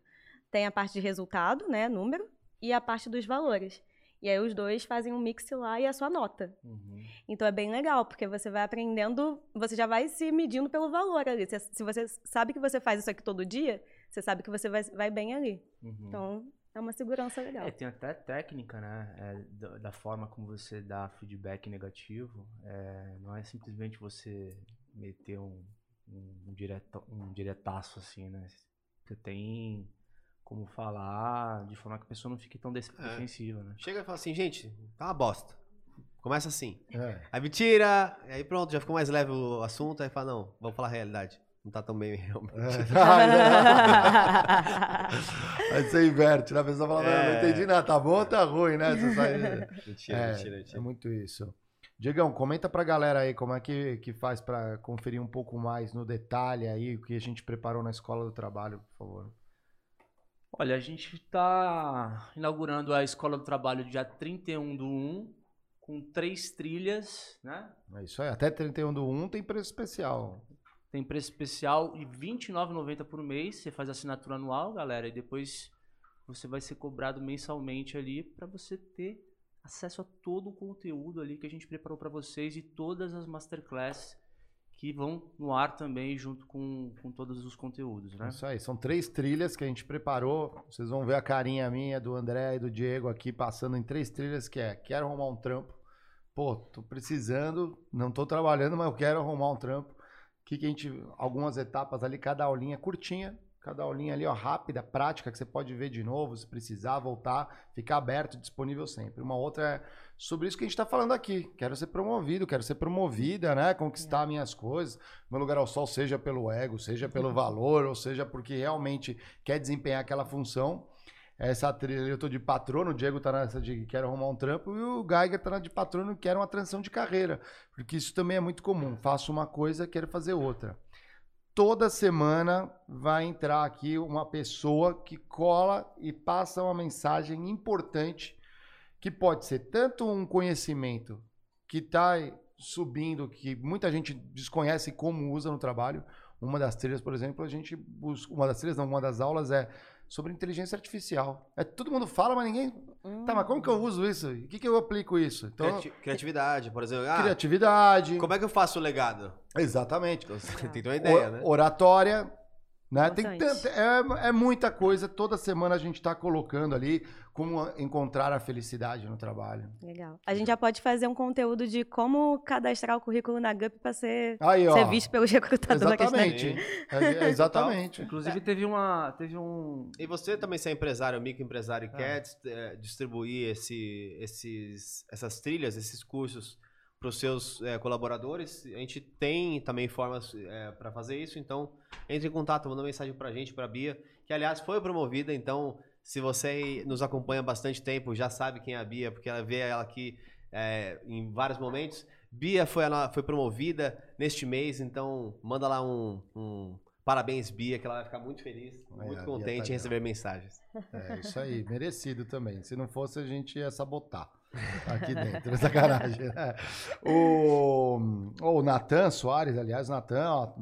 Tem a parte de resultado, né, número, e a parte dos valores. E aí os dois fazem um mix lá e a sua nota. Uhum. Então é bem legal, porque você vai aprendendo, você já vai se medindo pelo valor ali. Se, se você sabe que você faz isso aqui todo dia, você sabe que você vai, vai bem ali. Uhum. Então é uma segurança legal. É, tem até técnica, né? É, da, da, forma como você dá feedback negativo. É, não é simplesmente você meter um, um, direto, um diretaço assim, né? Você tem como falar de forma que a pessoa não fique tão é. defensiva, né? Chega e fala assim, gente, tá uma bosta. Começa assim. É. Aí me tira, aí pronto, já ficou mais leve o assunto, aí fala, não, vamos falar a realidade. Não tá tão bem [LAUGHS] realmente. É. [LAUGHS] aí você inverte, né? A pessoa fala, é. não entendi nada, tá bom ou tá ruim, né? Essa saída. [LAUGHS] Mentira, é, mentira, mentira. É muito isso. Diegão, comenta pra galera aí como é que, que faz para conferir um pouco mais no detalhe aí o que a gente preparou na Escola do Trabalho, por favor. Olha, a gente está inaugurando a Escola do Trabalho dia 31 do 1, com três trilhas, né? É isso aí, até 31 do 1 tem preço especial. Tem preço especial de R$ 29,90 por mês, você faz assinatura anual, galera, e depois você vai ser cobrado mensalmente ali para você ter acesso a todo o conteúdo ali que a gente preparou para vocês e todas as masterclasses que vão no ar também junto com, com todos os conteúdos, né? Isso aí, são três trilhas que a gente preparou. Vocês vão ver a carinha minha, do André e do Diego aqui passando em três trilhas que é quero arrumar um trampo. Pô, tô precisando, não tô trabalhando, mas eu quero arrumar um trampo. Que que a gente algumas etapas ali, cada aulinha curtinha, cada aulinha ali, ó, rápida, prática, que você pode ver de novo, se precisar voltar, ficar aberto, disponível sempre. Uma outra é sobre isso que a gente está falando aqui. Quero ser promovido, quero ser promovida, né? Conquistar minhas coisas. Meu lugar ao sol, seja pelo ego, seja pelo [LAUGHS] valor, ou seja porque realmente quer desempenhar aquela função. Essa trilha, eu tô de patrono, o Diego tá nessa de quero arrumar um trampo, e o Geiger tá na de patrono, quero uma transição de carreira. Porque isso também é muito comum. Faço uma coisa, quero fazer outra toda semana vai entrar aqui uma pessoa que cola e passa uma mensagem importante que pode ser tanto um conhecimento que está subindo, que muita gente desconhece como usa no trabalho. Uma das trilhas, por exemplo, a gente busca. Uma das trilhas, não, uma das aulas é sobre inteligência artificial. É, todo mundo fala, mas ninguém. Hum. Tá, mas como que eu uso isso? O que, que eu aplico isso? Então, criatividade, por exemplo. Ah, criatividade. Como é que eu faço o legado? Exatamente. Então, você tem uma ideia, o, né? Oratória. Né? Tem tanto, é, é muita coisa. Toda semana a gente está colocando ali como encontrar a felicidade no trabalho. Legal. A gente já pode fazer um conteúdo de como cadastrar o currículo na GUP para ser, Aí, ser visto pelos [LAUGHS] recrutadores. Exatamente. Né? É, exatamente. Inclusive teve uma, teve um. E você também se é empresário, microempresário, e quer é, distribuir esse, esses, essas trilhas, esses cursos para os seus é, colaboradores. A gente tem também formas é, para fazer isso, então entre em contato, manda mensagem para a gente, para a Bia, que aliás foi promovida, então se você nos acompanha há bastante tempo, já sabe quem é a Bia, porque ela vê ela aqui é, em vários momentos. Bia foi, a, foi promovida neste mês, então manda lá um, um Parabéns, Bia, que ela vai ficar muito feliz, muito contente tá em receber mensagens. É isso aí, merecido também. Se não fosse, a gente ia sabotar [LAUGHS] aqui dentro, essa sacanagem. Né? O, o Natan Soares, aliás, Natan,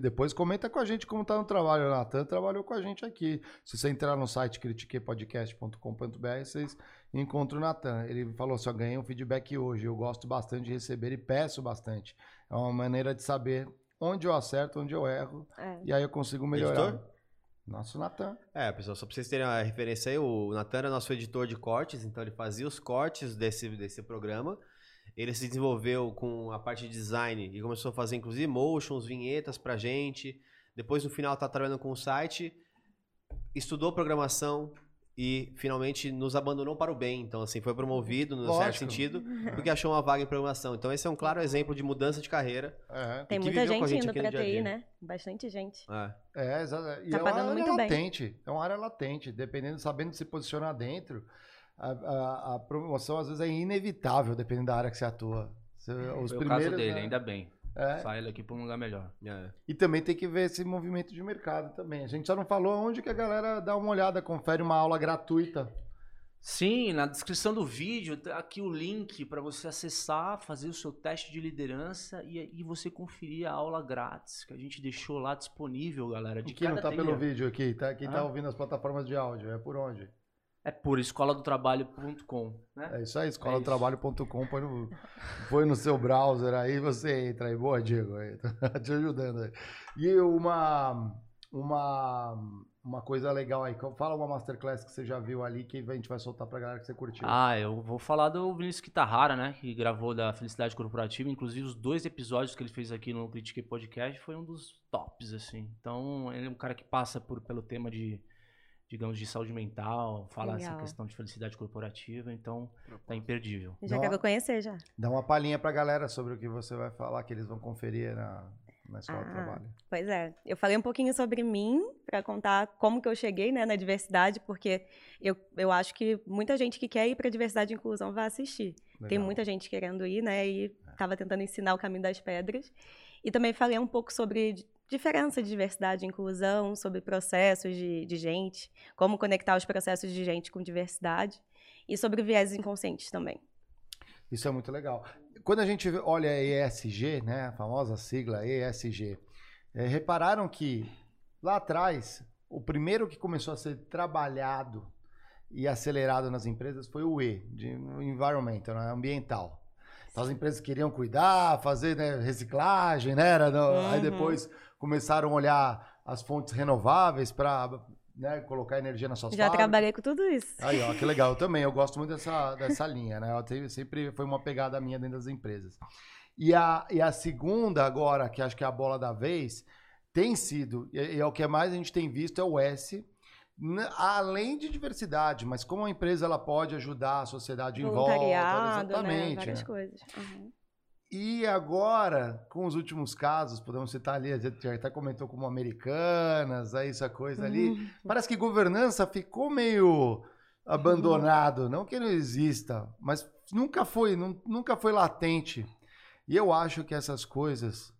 depois comenta com a gente como tá no trabalho. O Natan trabalhou com a gente aqui. Se você entrar no site critiquepodcast.com.br, vocês encontram o Natan. Ele falou assim: ganhei um feedback hoje. Eu gosto bastante de receber e peço bastante. É uma maneira de saber onde eu acerto, onde eu erro. É. E aí eu consigo melhorar. Editor? Nosso Natan. É, pessoal, só pra vocês terem uma referência aí, o Natan é nosso editor de cortes, então ele fazia os cortes desse, desse programa. Ele se desenvolveu com a parte de design e começou a fazer, inclusive, motions, vinhetas pra gente. Depois, no final, tá trabalhando com o site. Estudou programação, e finalmente nos abandonou para o bem. Então, assim, foi promovido no Lógico. certo sentido, [LAUGHS] porque achou uma vaga em programação. Então, esse é um claro exemplo de mudança de carreira. É. Tem muita gente, gente indo para TI, né? Bastante gente. É, é exato. E tá é uma área muito latente. Bem. É uma área latente. Dependendo, sabendo se posicionar dentro, a, a, a, promoção às vezes é inevitável, dependendo da área que você atua. Você, os Foi primeiros, o caso dele, né? ainda bem. É. Sai ele aqui para um lugar melhor. É. E também tem que ver esse movimento de mercado também. A gente só não falou onde que a galera dá uma olhada, confere uma aula gratuita. Sim, na descrição do vídeo tá aqui o link para você acessar, fazer o seu teste de liderança e, e você conferir a aula grátis que a gente deixou lá disponível, galera. De que não tá pelo vídeo aqui, tá? Quem ah. tá ouvindo as plataformas de áudio, é por onde? É por escoladotrabalho.com, né? É isso aí, escoladotrabalho.com, põe no, põe no seu browser aí, você entra aí. Boa, Diego, aí, [LAUGHS] tá te ajudando aí. E uma, uma, uma coisa legal aí, fala uma masterclass que você já viu ali, que a gente vai soltar pra galera que você curtiu. Ah, eu vou falar do Vinícius Kitarrara, né, que gravou da Felicidade Corporativa, inclusive os dois episódios que ele fez aqui no Critique Podcast foi um dos tops, assim. Então, ele é um cara que passa por, pelo tema de digamos, de saúde mental, fala Legal. essa questão de felicidade corporativa, então tá imperdível. Já quero conhecer já. Dá uma palhinha pra galera sobre o que você vai falar, que eles vão conferir na, na escola ah, de trabalho. Pois é, eu falei um pouquinho sobre mim, para contar como que eu cheguei né, na diversidade, porque eu, eu acho que muita gente que quer ir para diversidade e inclusão vai assistir. Legal. Tem muita gente querendo ir, né, e estava tentando ensinar o caminho das pedras. E também falei um pouco sobre diferença de diversidade e inclusão, sobre processos de, de gente, como conectar os processos de gente com diversidade e sobre viés inconscientes também. Isso é muito legal. Quando a gente olha a ESG, né, a famosa sigla ESG, é, repararam que lá atrás, o primeiro que começou a ser trabalhado e acelerado nas empresas foi o E, de environmental, né? ambiental. Então as empresas queriam cuidar, fazer né, reciclagem, né? Era no- Aí Uhum. depois começaram a olhar as fontes renováveis para né, colocar energia nas suas Já fábricas. trabalhei com tudo isso. Aí, ó, que legal. Eu [LAUGHS] também, eu gosto muito dessa, dessa linha, né? Eu sempre foi uma pegada minha dentro das empresas. E a, e a segunda agora, que acho que é a bola da vez, tem sido, e, e é o que mais a gente tem visto, é o S, além de diversidade, mas como a empresa ela pode ajudar a sociedade em volta. Né? Exatamente. Várias né? coisas. Uhum. E agora, com os últimos casos, podemos citar ali, a gente até comentou como Americanas, aí essa coisa ali. Uhum. Parece que governança ficou meio abandonado. Não que não exista, mas nunca foi, nun- nunca foi latente. E eu acho que essas coisas,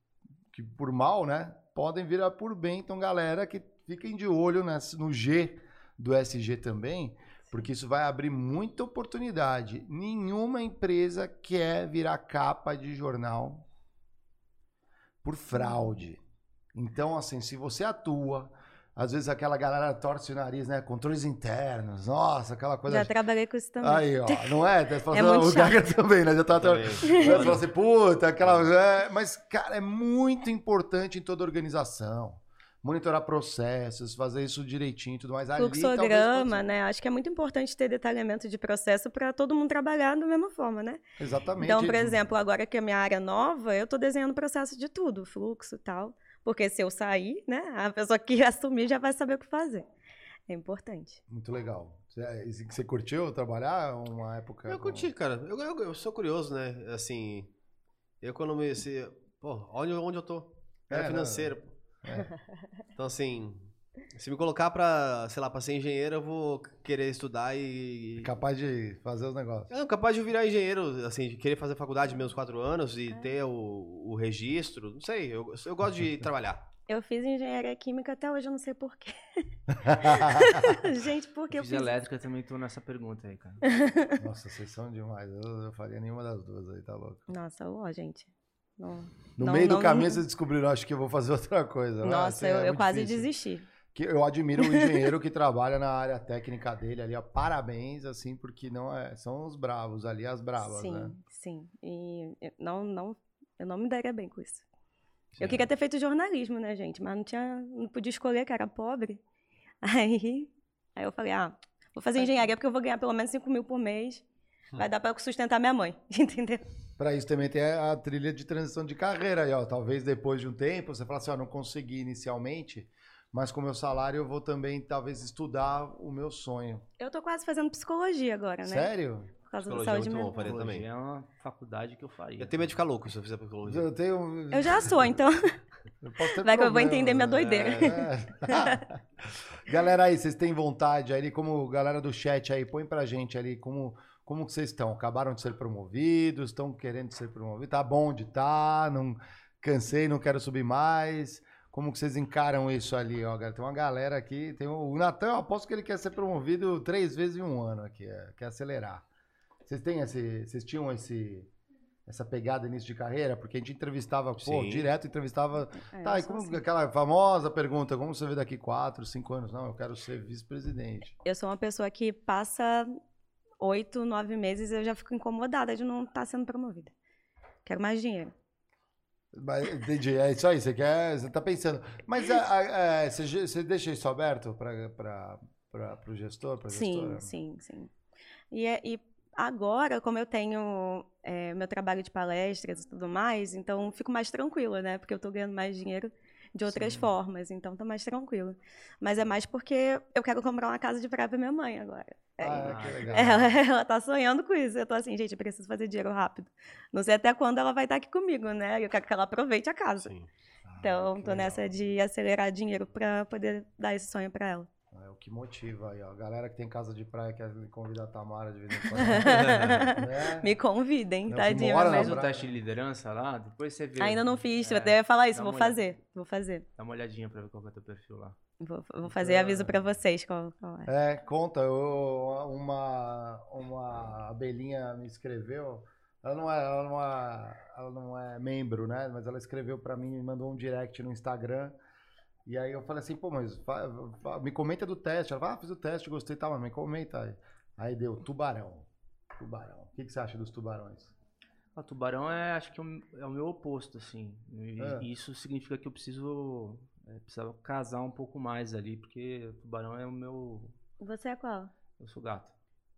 que por mal, né, podem virar por bem. Então, galera, que fiquem de olho nessa- no G do SG também, porque isso vai abrir muita oportunidade. Nenhuma empresa quer virar capa de jornal por fraude. Então, assim, se você atua, às vezes aquela galera torce o nariz, né? Controles internos, nossa, aquela coisa. Já trabalhei com isso também. Aí, ó, não é? Você fala [LAUGHS] É assim, muito o Gaga também, né? Já tá Também. [LAUGHS] Você fala assim, puta, aquela. é, mas, cara, é muito importante em toda organização. Monitorar processos, fazer isso direitinho e tudo mais. Fluxograma, né? Acho que é muito importante ter detalhamento de processo para todo mundo trabalhar da mesma forma, né? Exatamente. Então, por exemplo, agora que é minha área nova, eu estou desenhando processo de tudo, fluxo e tal. Porque se eu sair, né, a pessoa que [LAUGHS] assumir já vai saber o que fazer. É importante. Muito legal. Você, você curtiu trabalhar uma época? Eu com- curti, cara. Eu, eu, eu sou curioso, né? Assim, eu quando me... Se, pô, onde, onde eu tô? Era É, financeiro. pô. É. [LAUGHS] Então, assim, se me colocar pra, sei lá, pra ser engenheiro, eu vou querer estudar e... Capaz de fazer os negócios. Eu, capaz de eu virar engenheiro, assim, de querer fazer faculdade meus quatro anos e ter o, o registro. Não sei, eu, eu gosto de [LAUGHS] trabalhar. Eu fiz engenharia química até hoje, eu não sei porquê. [LAUGHS] Gente, por que eu Fiz fiz? elétrica também tô nessa pergunta aí, cara. Nossa, vocês são demais. Eu não faria nenhuma das duas aí, tá louco. Nossa, ó, gente. Não- No não- meio do não- caminho não- [LAUGHS] vocês descobriram, acho que eu vou fazer outra coisa. Nossa, eu, é eu quase difícil. desisti. Que eu admiro o [LAUGHS] engenheiro que trabalha na área técnica dele ali, ó. Parabéns, assim, porque não é, são os bravos ali, as bravas, sim, né? sim. E eu não, não, eu não me daria bem com isso. Eu queria ter feito jornalismo, né, gente? Mas não tinha, não podia escolher, que era pobre. [LAUGHS] Aí, aí eu falei, ah, vou fazer engenharia porque eu vou ganhar pelo menos 5 mil por mês. Vai dar para sustentar minha mãe, entendeu? Pra isso também tem a trilha de transição de carreira aí, ó. Talvez depois de um tempo você fala assim, ó, não consegui inicialmente, mas com o meu salário eu vou também talvez estudar o meu sonho. Eu tô quase fazendo psicologia agora, né? Sério? Por causa da Psicologia é saúde muito bom, mental. faria também. É uma faculdade que eu faria. Eu tenho medo de ficar louco se eu fizer psicologia. Eu tenho. Eu já sou, então. [LAUGHS] Eu posso ter Vai que eu vou entender minha né? doideira. É. [LAUGHS] galera aí, vocês têm vontade aí, como galera do chat aí, põe pra gente ali como, como que vocês estão. Acabaram de ser promovidos, estão querendo ser promovidos, tá bom de tá, não cansei, não quero subir mais. Como que vocês encaram isso ali, ó, galera? Tem uma galera aqui, tem o, o Natan, eu aposto que ele quer ser promovido três vezes em um ano aqui, é, quer acelerar. Vocês têm esse, vocês tinham esse essa pegada início de carreira, porque a gente entrevistava, pô, Sim. direto entrevistava É, Tá, e como assim. aquela famosa pergunta, como você vê daqui quatro, cinco anos? Não, eu quero ser vice-presidente. Eu sou uma pessoa que passa oito, nove meses eu já fico incomodada de não estar sendo promovida. Quero mais dinheiro. Mas, entendi, é isso aí, você quer, você tá pensando. Mas a- a- é, você, você deixa isso aberto para o gestor, para Sim, gestora? sim, sim. E, é- e agora, como eu tenho é, meu trabalho de palestras e tudo mais, então fico mais tranquila, né? Porque eu tô ganhando mais dinheiro de outras formas, então tô mais tranquila. Mas é mais porque eu quero comprar uma casa de praia pra minha mãe agora. É, Ah, que [LAUGHS] legal. ela, ela tá sonhando com isso. Eu tô assim, gente, eu preciso fazer dinheiro rápido. Não sei até quando ela vai estar aqui comigo, né? Eu quero que ela aproveite a casa. Sim. Então, que tô nessa de acelerar dinheiro pra poder dar esse sonho pra ela. O que motiva aí, ó. A galera que tem casa de praia quer convidar a Tamara de vez em quando. [LAUGHS] né? Me convidem, Não, tadinha. mora mas- na Fez o praia. teste de liderança lá, depois você vê. Ainda não fiz, É, eu até ia falar isso, dá vou fazer, vou fazer. Dá uma olhadinha pra ver qual é o teu perfil lá. Vou, vou fazer e aviso pra vocês qual, qual é. É, conta, eu, uma, uma abelhinha me escreveu. Ela não, é, ela, não é, ela não é membro, né? Mas ela escreveu pra mim, me mandou um direct no Instagram. E aí eu falei assim, pô, mas me comenta do teste. Ela falou, ah, fiz o teste, gostei, tá, mas me comenta. Aí, aí deu tubarão. Tubarão. O que, que você acha dos tubarões? O tubarão é, acho que é o- é meu oposto, assim. E É. isso significa que eu preciso, é, precisava casar um pouco mais ali, porque o tubarão é o meu. Você é qual? Eu sou gato.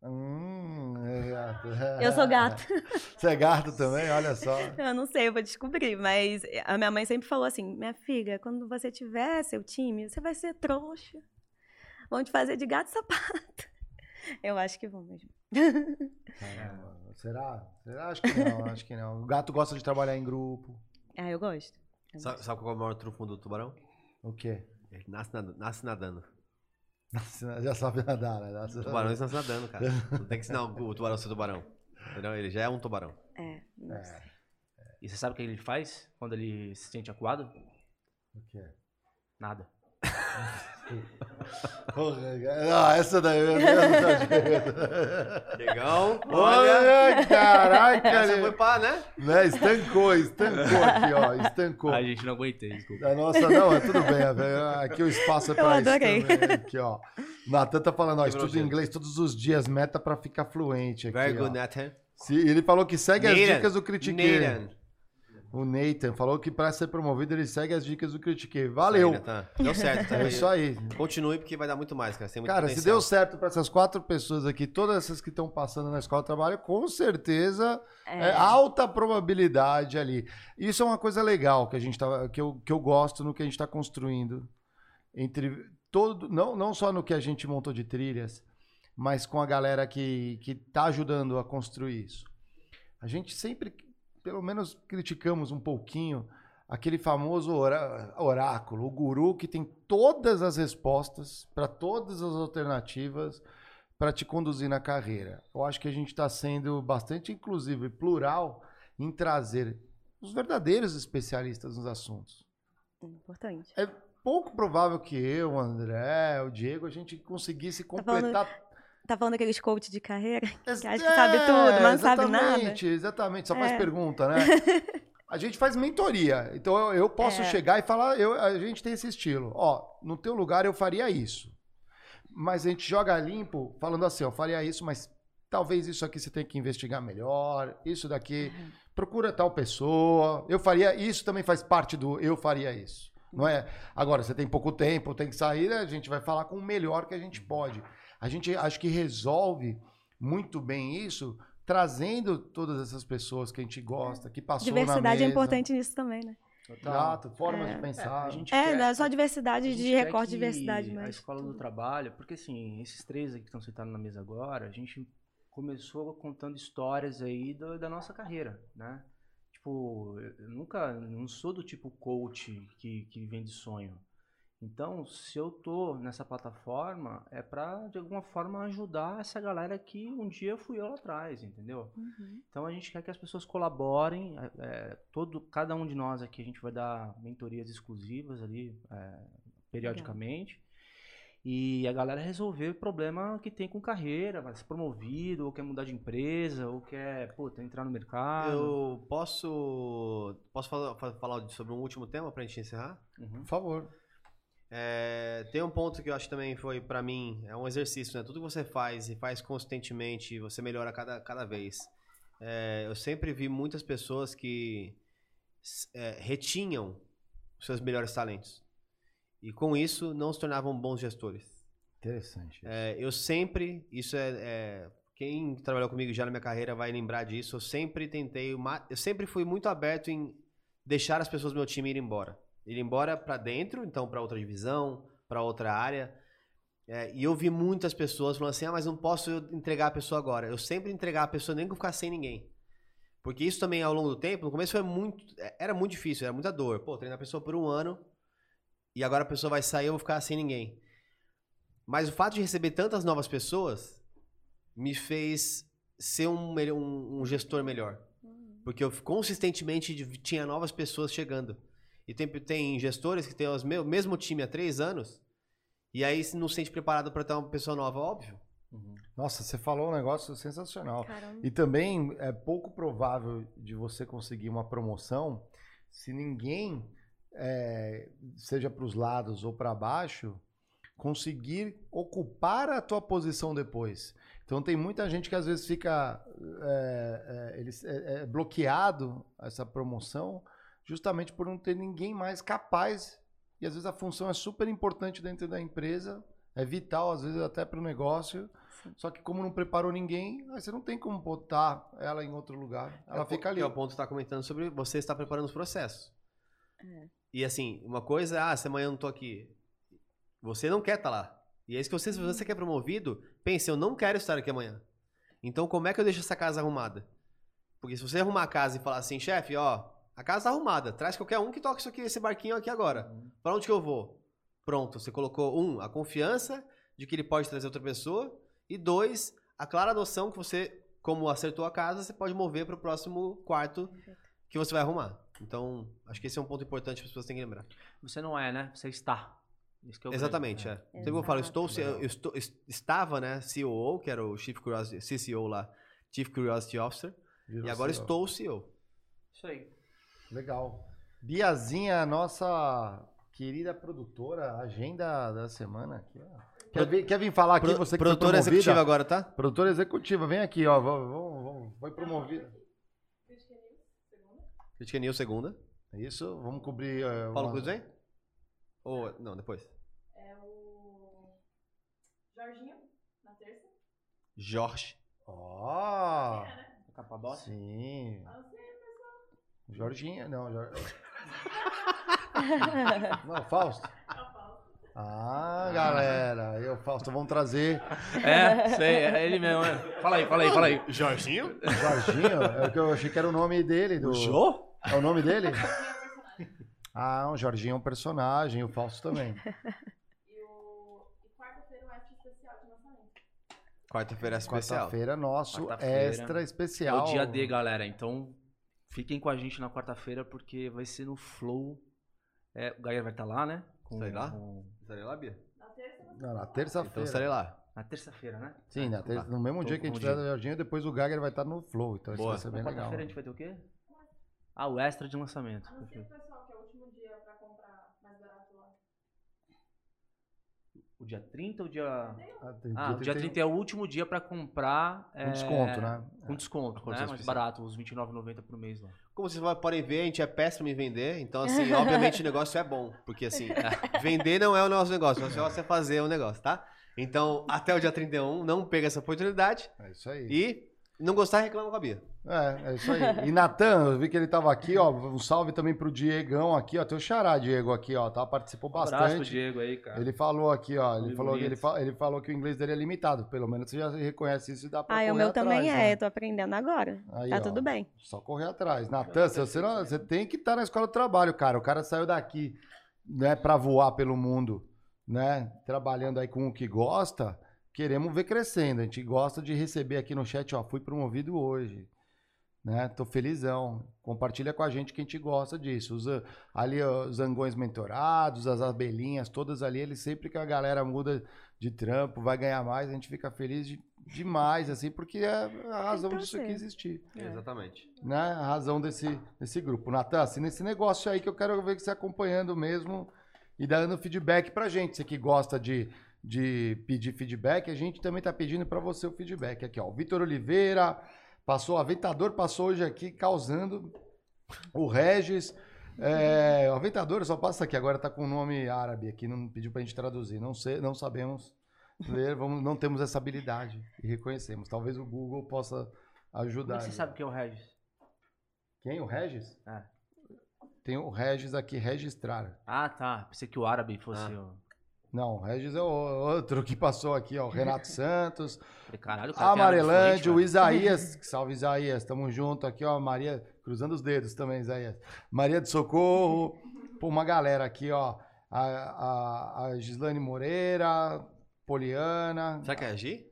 Hum, é gato. [LAUGHS] Eu sou gato. [LAUGHS] Você é gato também? Olha só. Eu não sei, eu vou descobrir, mas a minha mãe sempre falou assim: minha filha, quando você tiver seu time, você vai ser trouxa. Vão te fazer de gato sapato. [LAUGHS] Eu acho que vão mesmo. Caramba, Será? Será? Acho que não, acho que não. O gato gosta de trabalhar em grupo. Ah, eu gosto. Eu Sabe, gosto. sabe qual é o maior trunfo do tubarão? O quê? Ele nasce, nad- nasce nadando. Já sabe nadar, né? O tubarão nasce nadando, cara. Não tem que ensinar o tubarão a ser tubarão. Entendeu? Ele já é um tubarão. É. E você sabe o que ele faz quando ele se sente acuado? O quê? Nada. [LAUGHS] Porra, não, essa daí do céu. Diegão, Olha, caraca, Essa foi pá, né? né? Estancou, estancou aqui, ó. Estancou. A gente não aguentei, desculpa. A nossa, não, é tudo bem. velho. Aqui o espaço é Eu pra isso adorei. também. Aqui, ó. Natan tá falando, ó, estudo inglês todos os dias, meta pra ficar fluente aqui, Very good, Nathan. Se- ele falou que segue as Nathan. dicas do Critiquei. Nathan. O Nathan falou que para ser promovido ele segue as dicas do Critiquei. Valeu. Aí, Nathan. Deu certo. tá [LAUGHS] É isso aí. Continue porque vai dar muito mais, cara. Você tem muito Cara, se potencial. deu certo para essas quatro pessoas aqui, todas essas que estão passando na escola de trabalho, com certeza é. É. alta probabilidade ali. Isso é uma coisa legal que a gente tá, que eu, que eu gosto no que a gente está construindo entre todo, não, não só no que a gente montou de trilhas, mas com a galera que que está ajudando a construir isso. A gente sempre, pelo menos, criticamos um pouquinho aquele famoso orá- oráculo, o guru que tem todas as respostas para todas as alternativas para te conduzir na carreira. Eu acho que a gente está sendo bastante inclusivo e plural em trazer os verdadeiros especialistas nos assuntos. Importante. É pouco provável que eu, o André, o Diego, a gente conseguisse falando- completar Tá falando aqueles coach de carreira? [LAUGHS] Que acha que é, sabe tudo, mas não sabe nada. Exatamente, exatamente. Só faz É. pergunta, né? [LAUGHS] A gente faz mentoria. Então eu, eu posso É. chegar e falar, eu, a gente tem esse estilo. Ó, no teu lugar eu faria isso. Mas a gente joga limpo, falando assim, ó, faria isso, mas talvez isso aqui você tem que investigar melhor. Isso daqui, procura tal pessoa. Eu faria isso também faz parte do eu faria isso. Não é? Agora, você tem pouco tempo, tem que sair, a gente vai falar com o melhor que a gente pode. A gente acho que resolve muito bem isso trazendo todas essas pessoas que a gente gosta, que passou na Diversidade é mesa. importante nisso também, né? Exato, formas É. de pensar. a É, quer- não é só diversidade a de recorte diversidade, A mas. escola do trabalho, porque assim, esses três aqui que estão sentados na mesa agora, a gente começou contando histórias aí da, da nossa carreira, né? Tipo, eu nunca, não sou do tipo coach que, que vem de sonho. Então, se eu tô nessa plataforma, é pra, de alguma forma, ajudar essa galera que um dia fui eu lá atrás, entendeu? Uhum. Então a gente quer que as pessoas colaborem. é, é, todo, cada um de nós aqui a gente vai dar mentorias exclusivas ali é, periodicamente. E a galera resolver o problema que tem com carreira, vai ser promovido, ou quer mudar de empresa, ou quer puta, entrar no mercado. Eu posso. Posso falar, fa- falar sobre um último tema pra gente encerrar? Uhum. Por favor. É, tem um ponto que eu acho que também foi pra mim, é um exercício, né? Tudo que você faz e faz consistentemente, você melhora cada, cada vez. É, eu sempre vi muitas pessoas que é, retinham os seus melhores talentos. E com isso não se tornavam bons gestores. Interessante. É, eu sempre, isso é, é- Quem trabalhou comigo já na minha carreira vai lembrar disso. Eu sempre tentei, uma- eu sempre fui muito aberto em deixar as pessoas do meu time ir embora. Ir embora pra dentro, então pra outra divisão, pra outra área. É, e eu vi muitas pessoas falando assim: ah, mas não posso entregar a pessoa agora. Eu sempre entregar a pessoa nem que eu ficar sem ninguém. Porque isso também ao longo do tempo, no começo foi muito. é, Era muito difícil, era muita dor. Pô, treinar a pessoa por um ano e agora a pessoa vai sair e eu vou ficar sem ninguém. Mas o fato de receber tantas novas pessoas me fez ser um, um, um gestor melhor. Porque eu consistentemente tinha novas pessoas chegando. E tem, tem gestores que têm os meu, mesmo time há três anos e aí se não se sente preparado para ter uma pessoa nova, óbvio. Nossa, você falou um negócio sensacional. Caramba. E também é pouco provável de você conseguir uma promoção se ninguém é, seja para os lados ou para baixo, conseguir ocupar a tua posição depois. Então tem muita gente que às vezes fica é, é, ele, é, é bloqueado essa promoção justamente por não ter ninguém mais capaz. E às vezes a função é super importante dentro da empresa, é vital, às vezes até para o negócio. Sim. Só que como não preparou ninguém, aí você não tem como botar ela em outro lugar. Ela é fica ali. É o ponto que está comentando sobre você estar preparando os processos. É. E assim, uma coisa, ah, se amanhã eu não tô aqui. Você não quer estar tá lá. E é isso que você, se você quer promovido, pense, eu não quero estar aqui amanhã. Então como é que eu deixo essa casa arrumada? Porque se você arrumar a casa e falar assim, chefe, ó, a casa tá arrumada, traz qualquer um que toque isso aqui, esse barquinho aqui agora. Uhum. Para onde que eu vou? Pronto, você colocou um, a confiança de que ele pode trazer outra pessoa e dois, a clara noção que você, como acertou a casa, você pode mover para o próximo quarto que você vai arrumar. Então, acho que esse é um ponto importante que as pessoas têm que lembrar. Você não é, né? Você está. É Exatamente, é. é. Então, eu falo, estou, eu, estou, estava, né, CEO, que era o Chief Curiosity, CCO lá, Chief Curiosity Officer, Virou e agora CEO. estou CEO. Isso aí. Legal. Biazinha, nossa querida produtora, agenda da semana aqui, ó. Quer vir, quer vir falar aqui? Pro, você que produtora executiva agora, tá? Produtora executiva, vem aqui, ó. Vamos, vamos, foi promovida. Critica News segunda. É isso, vamos cobrir. Uh, Paulo uma... Cruz vem? Ou. Não, depois. É o. Jorginho, na terça. Jorge. Ó! Oh. É, né? Sim. Jorginho, não, Jorge. [LAUGHS] não, Fausto. Ah, galera, eu, Fausto, vamos trazer. É, sei, é ele mesmo. É. Fala aí, fala aí, fala aí. Jorginho? Jorginho? É o que eu achei que era o nome dele. Do... O Jô? É o nome dele? Ah, o Jorginho é um personagem, o Fausto também. E, e quarta-feira extra especial. Quarta-feira é especial. Quarta-feira nosso quarta extra especial. É o dia D, galera. Então, fiquem com a gente na quarta-feira, porque vai ser no Flow. É, o Gaia vai estar lá, né? Com, Estarei lá? Com... Estarei lá, Bia? Na terça? Não, na terça-feira. Então estarei lá. Na terça-feira, né? Sim, na terça, no mesmo Tô dia que a gente tiver o Jorginho, depois o Gager vai estar no Flow. Então Boa. isso vai ser bem na legal. quarta-feira a gente vai ter o quê? Ah, o extra de lançamento. Anuncia pro pessoal que é o último dia pra comprar mais barato lá. O dia 30 ou o dia. Ah, tem, ah o dia 30 é o último dia pra comprar. Com é... desconto, né? Com desconto, né? Mais barato, os R$29,90 por mês lá. Como vocês podem ver, a gente é péssimo em vender, então, assim, [LAUGHS] obviamente o negócio é bom. Porque, assim, [LAUGHS] vender não é o nosso negócio, o nosso negócio é fazer o negócio, tá? Então, até o dia 31, não pega essa oportunidade. É isso aí. E não gostar, reclama com a Bia. É, é isso aí. E Natan, eu vi que ele tava aqui, ó. Um salve também pro Diegão aqui, ó. Teu xará, Diego, aqui, ó. Tá, participou bastante. Um abraço pro Diego aí, cara. Ele falou aqui, ó. Ele falou, ele, ele falou que o inglês dele é limitado. Pelo menos você já reconhece isso e dá pra Ah, o meu atrás, também né? é. Eu tô aprendendo agora. Aí, tá ó, tudo bem. Só correr atrás. Natan, você, não, você tem que estar tá na escola do trabalho, cara. O cara saiu daqui, né, pra voar pelo mundo, né? Trabalhando aí com o que gosta queremos ver crescendo. A gente gosta de receber aqui no chat, ó, fui promovido hoje. Né? Tô felizão. Compartilha com a gente que a gente gosta disso. Os, ali os zangões mentorados, as abelhinhas, todas ali, eles sempre que a galera muda de trampo, vai ganhar mais, a gente fica feliz de, demais, assim, porque é a razão então, disso aqui existir. É. Exatamente. Né? A razão desse, desse grupo. Natan, assim, nesse negócio aí que eu quero ver que você acompanhando mesmo e dando feedback pra gente. Você que gosta de de pedir feedback, a gente também está pedindo para você o feedback aqui, ó. O Vitor Oliveira passou, o Aventador passou hoje aqui causando o Regis. É, o Aventador só passa aqui, agora está com o nome árabe aqui, não pediu para a gente traduzir. Não sei, não sabemos ler, vamos, não temos essa habilidade e reconhecemos. Talvez o Google possa ajudar. Como você sabe quem é o Regis? Quem? O Regis? É. Tem o Regis aqui, registrar. Ah, tá. Pensei que o árabe fosse ah. o... Não, o Regis é o outro que passou aqui, ó. O Renato Santos. Caralho, a Amarelândia, o Isaías. [LAUGHS] Salve, Isaías. Tamo junto aqui, ó. Maria, cruzando os dedos também, Isaías. Maria de Socorro. Pô, uma galera aqui, ó. A, a, a Gislane Moreira, Poliana. Será que é a Gi?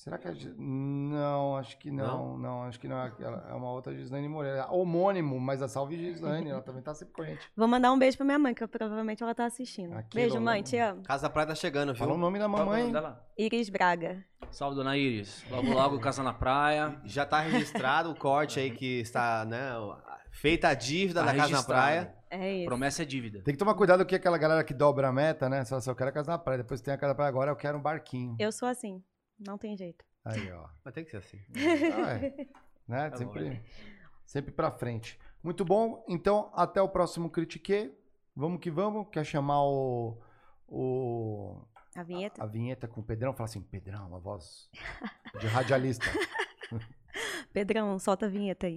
Será que é. Gis- Não, acho que não. Não, acho que não. é É uma outra Gislaine Moreira. Homônimo, mas a salve Gislaine, ela também tá sempre com a gente. Vou mandar um beijo pra minha mãe, que eu- provavelmente ela tá assistindo. beijo, mãe, te amo. Casa da Praia tá chegando, viu? Fala o nome da mamãe. nome dela? Iris Braga. Salve, dona Iris. Logo, logo, casa na praia. Já tá registrado o corte aí que está, né? Feita a dívida Tá da Casa na. Praia. É isso. Promessa é dívida. Tem que tomar cuidado com aquela galera que dobra a meta, né? Só, só eu quero a casa na praia. Depois tem a casa na praia agora, eu quero um barquinho. Eu sou assim. Não tem jeito. Aí, ó. [LAUGHS] Mas tem que ser assim. Ah, é. [LAUGHS] Né? Tá bom, sempre, né? sempre pra frente. Muito bom. Então, até o próximo Critique. Vamos que vamos. Quer chamar o, o A vinheta? a vinheta com o Pedrão? Fala assim, Pedrão, uma voz de radialista. [LAUGHS] Pedrão, solta a vinheta aí.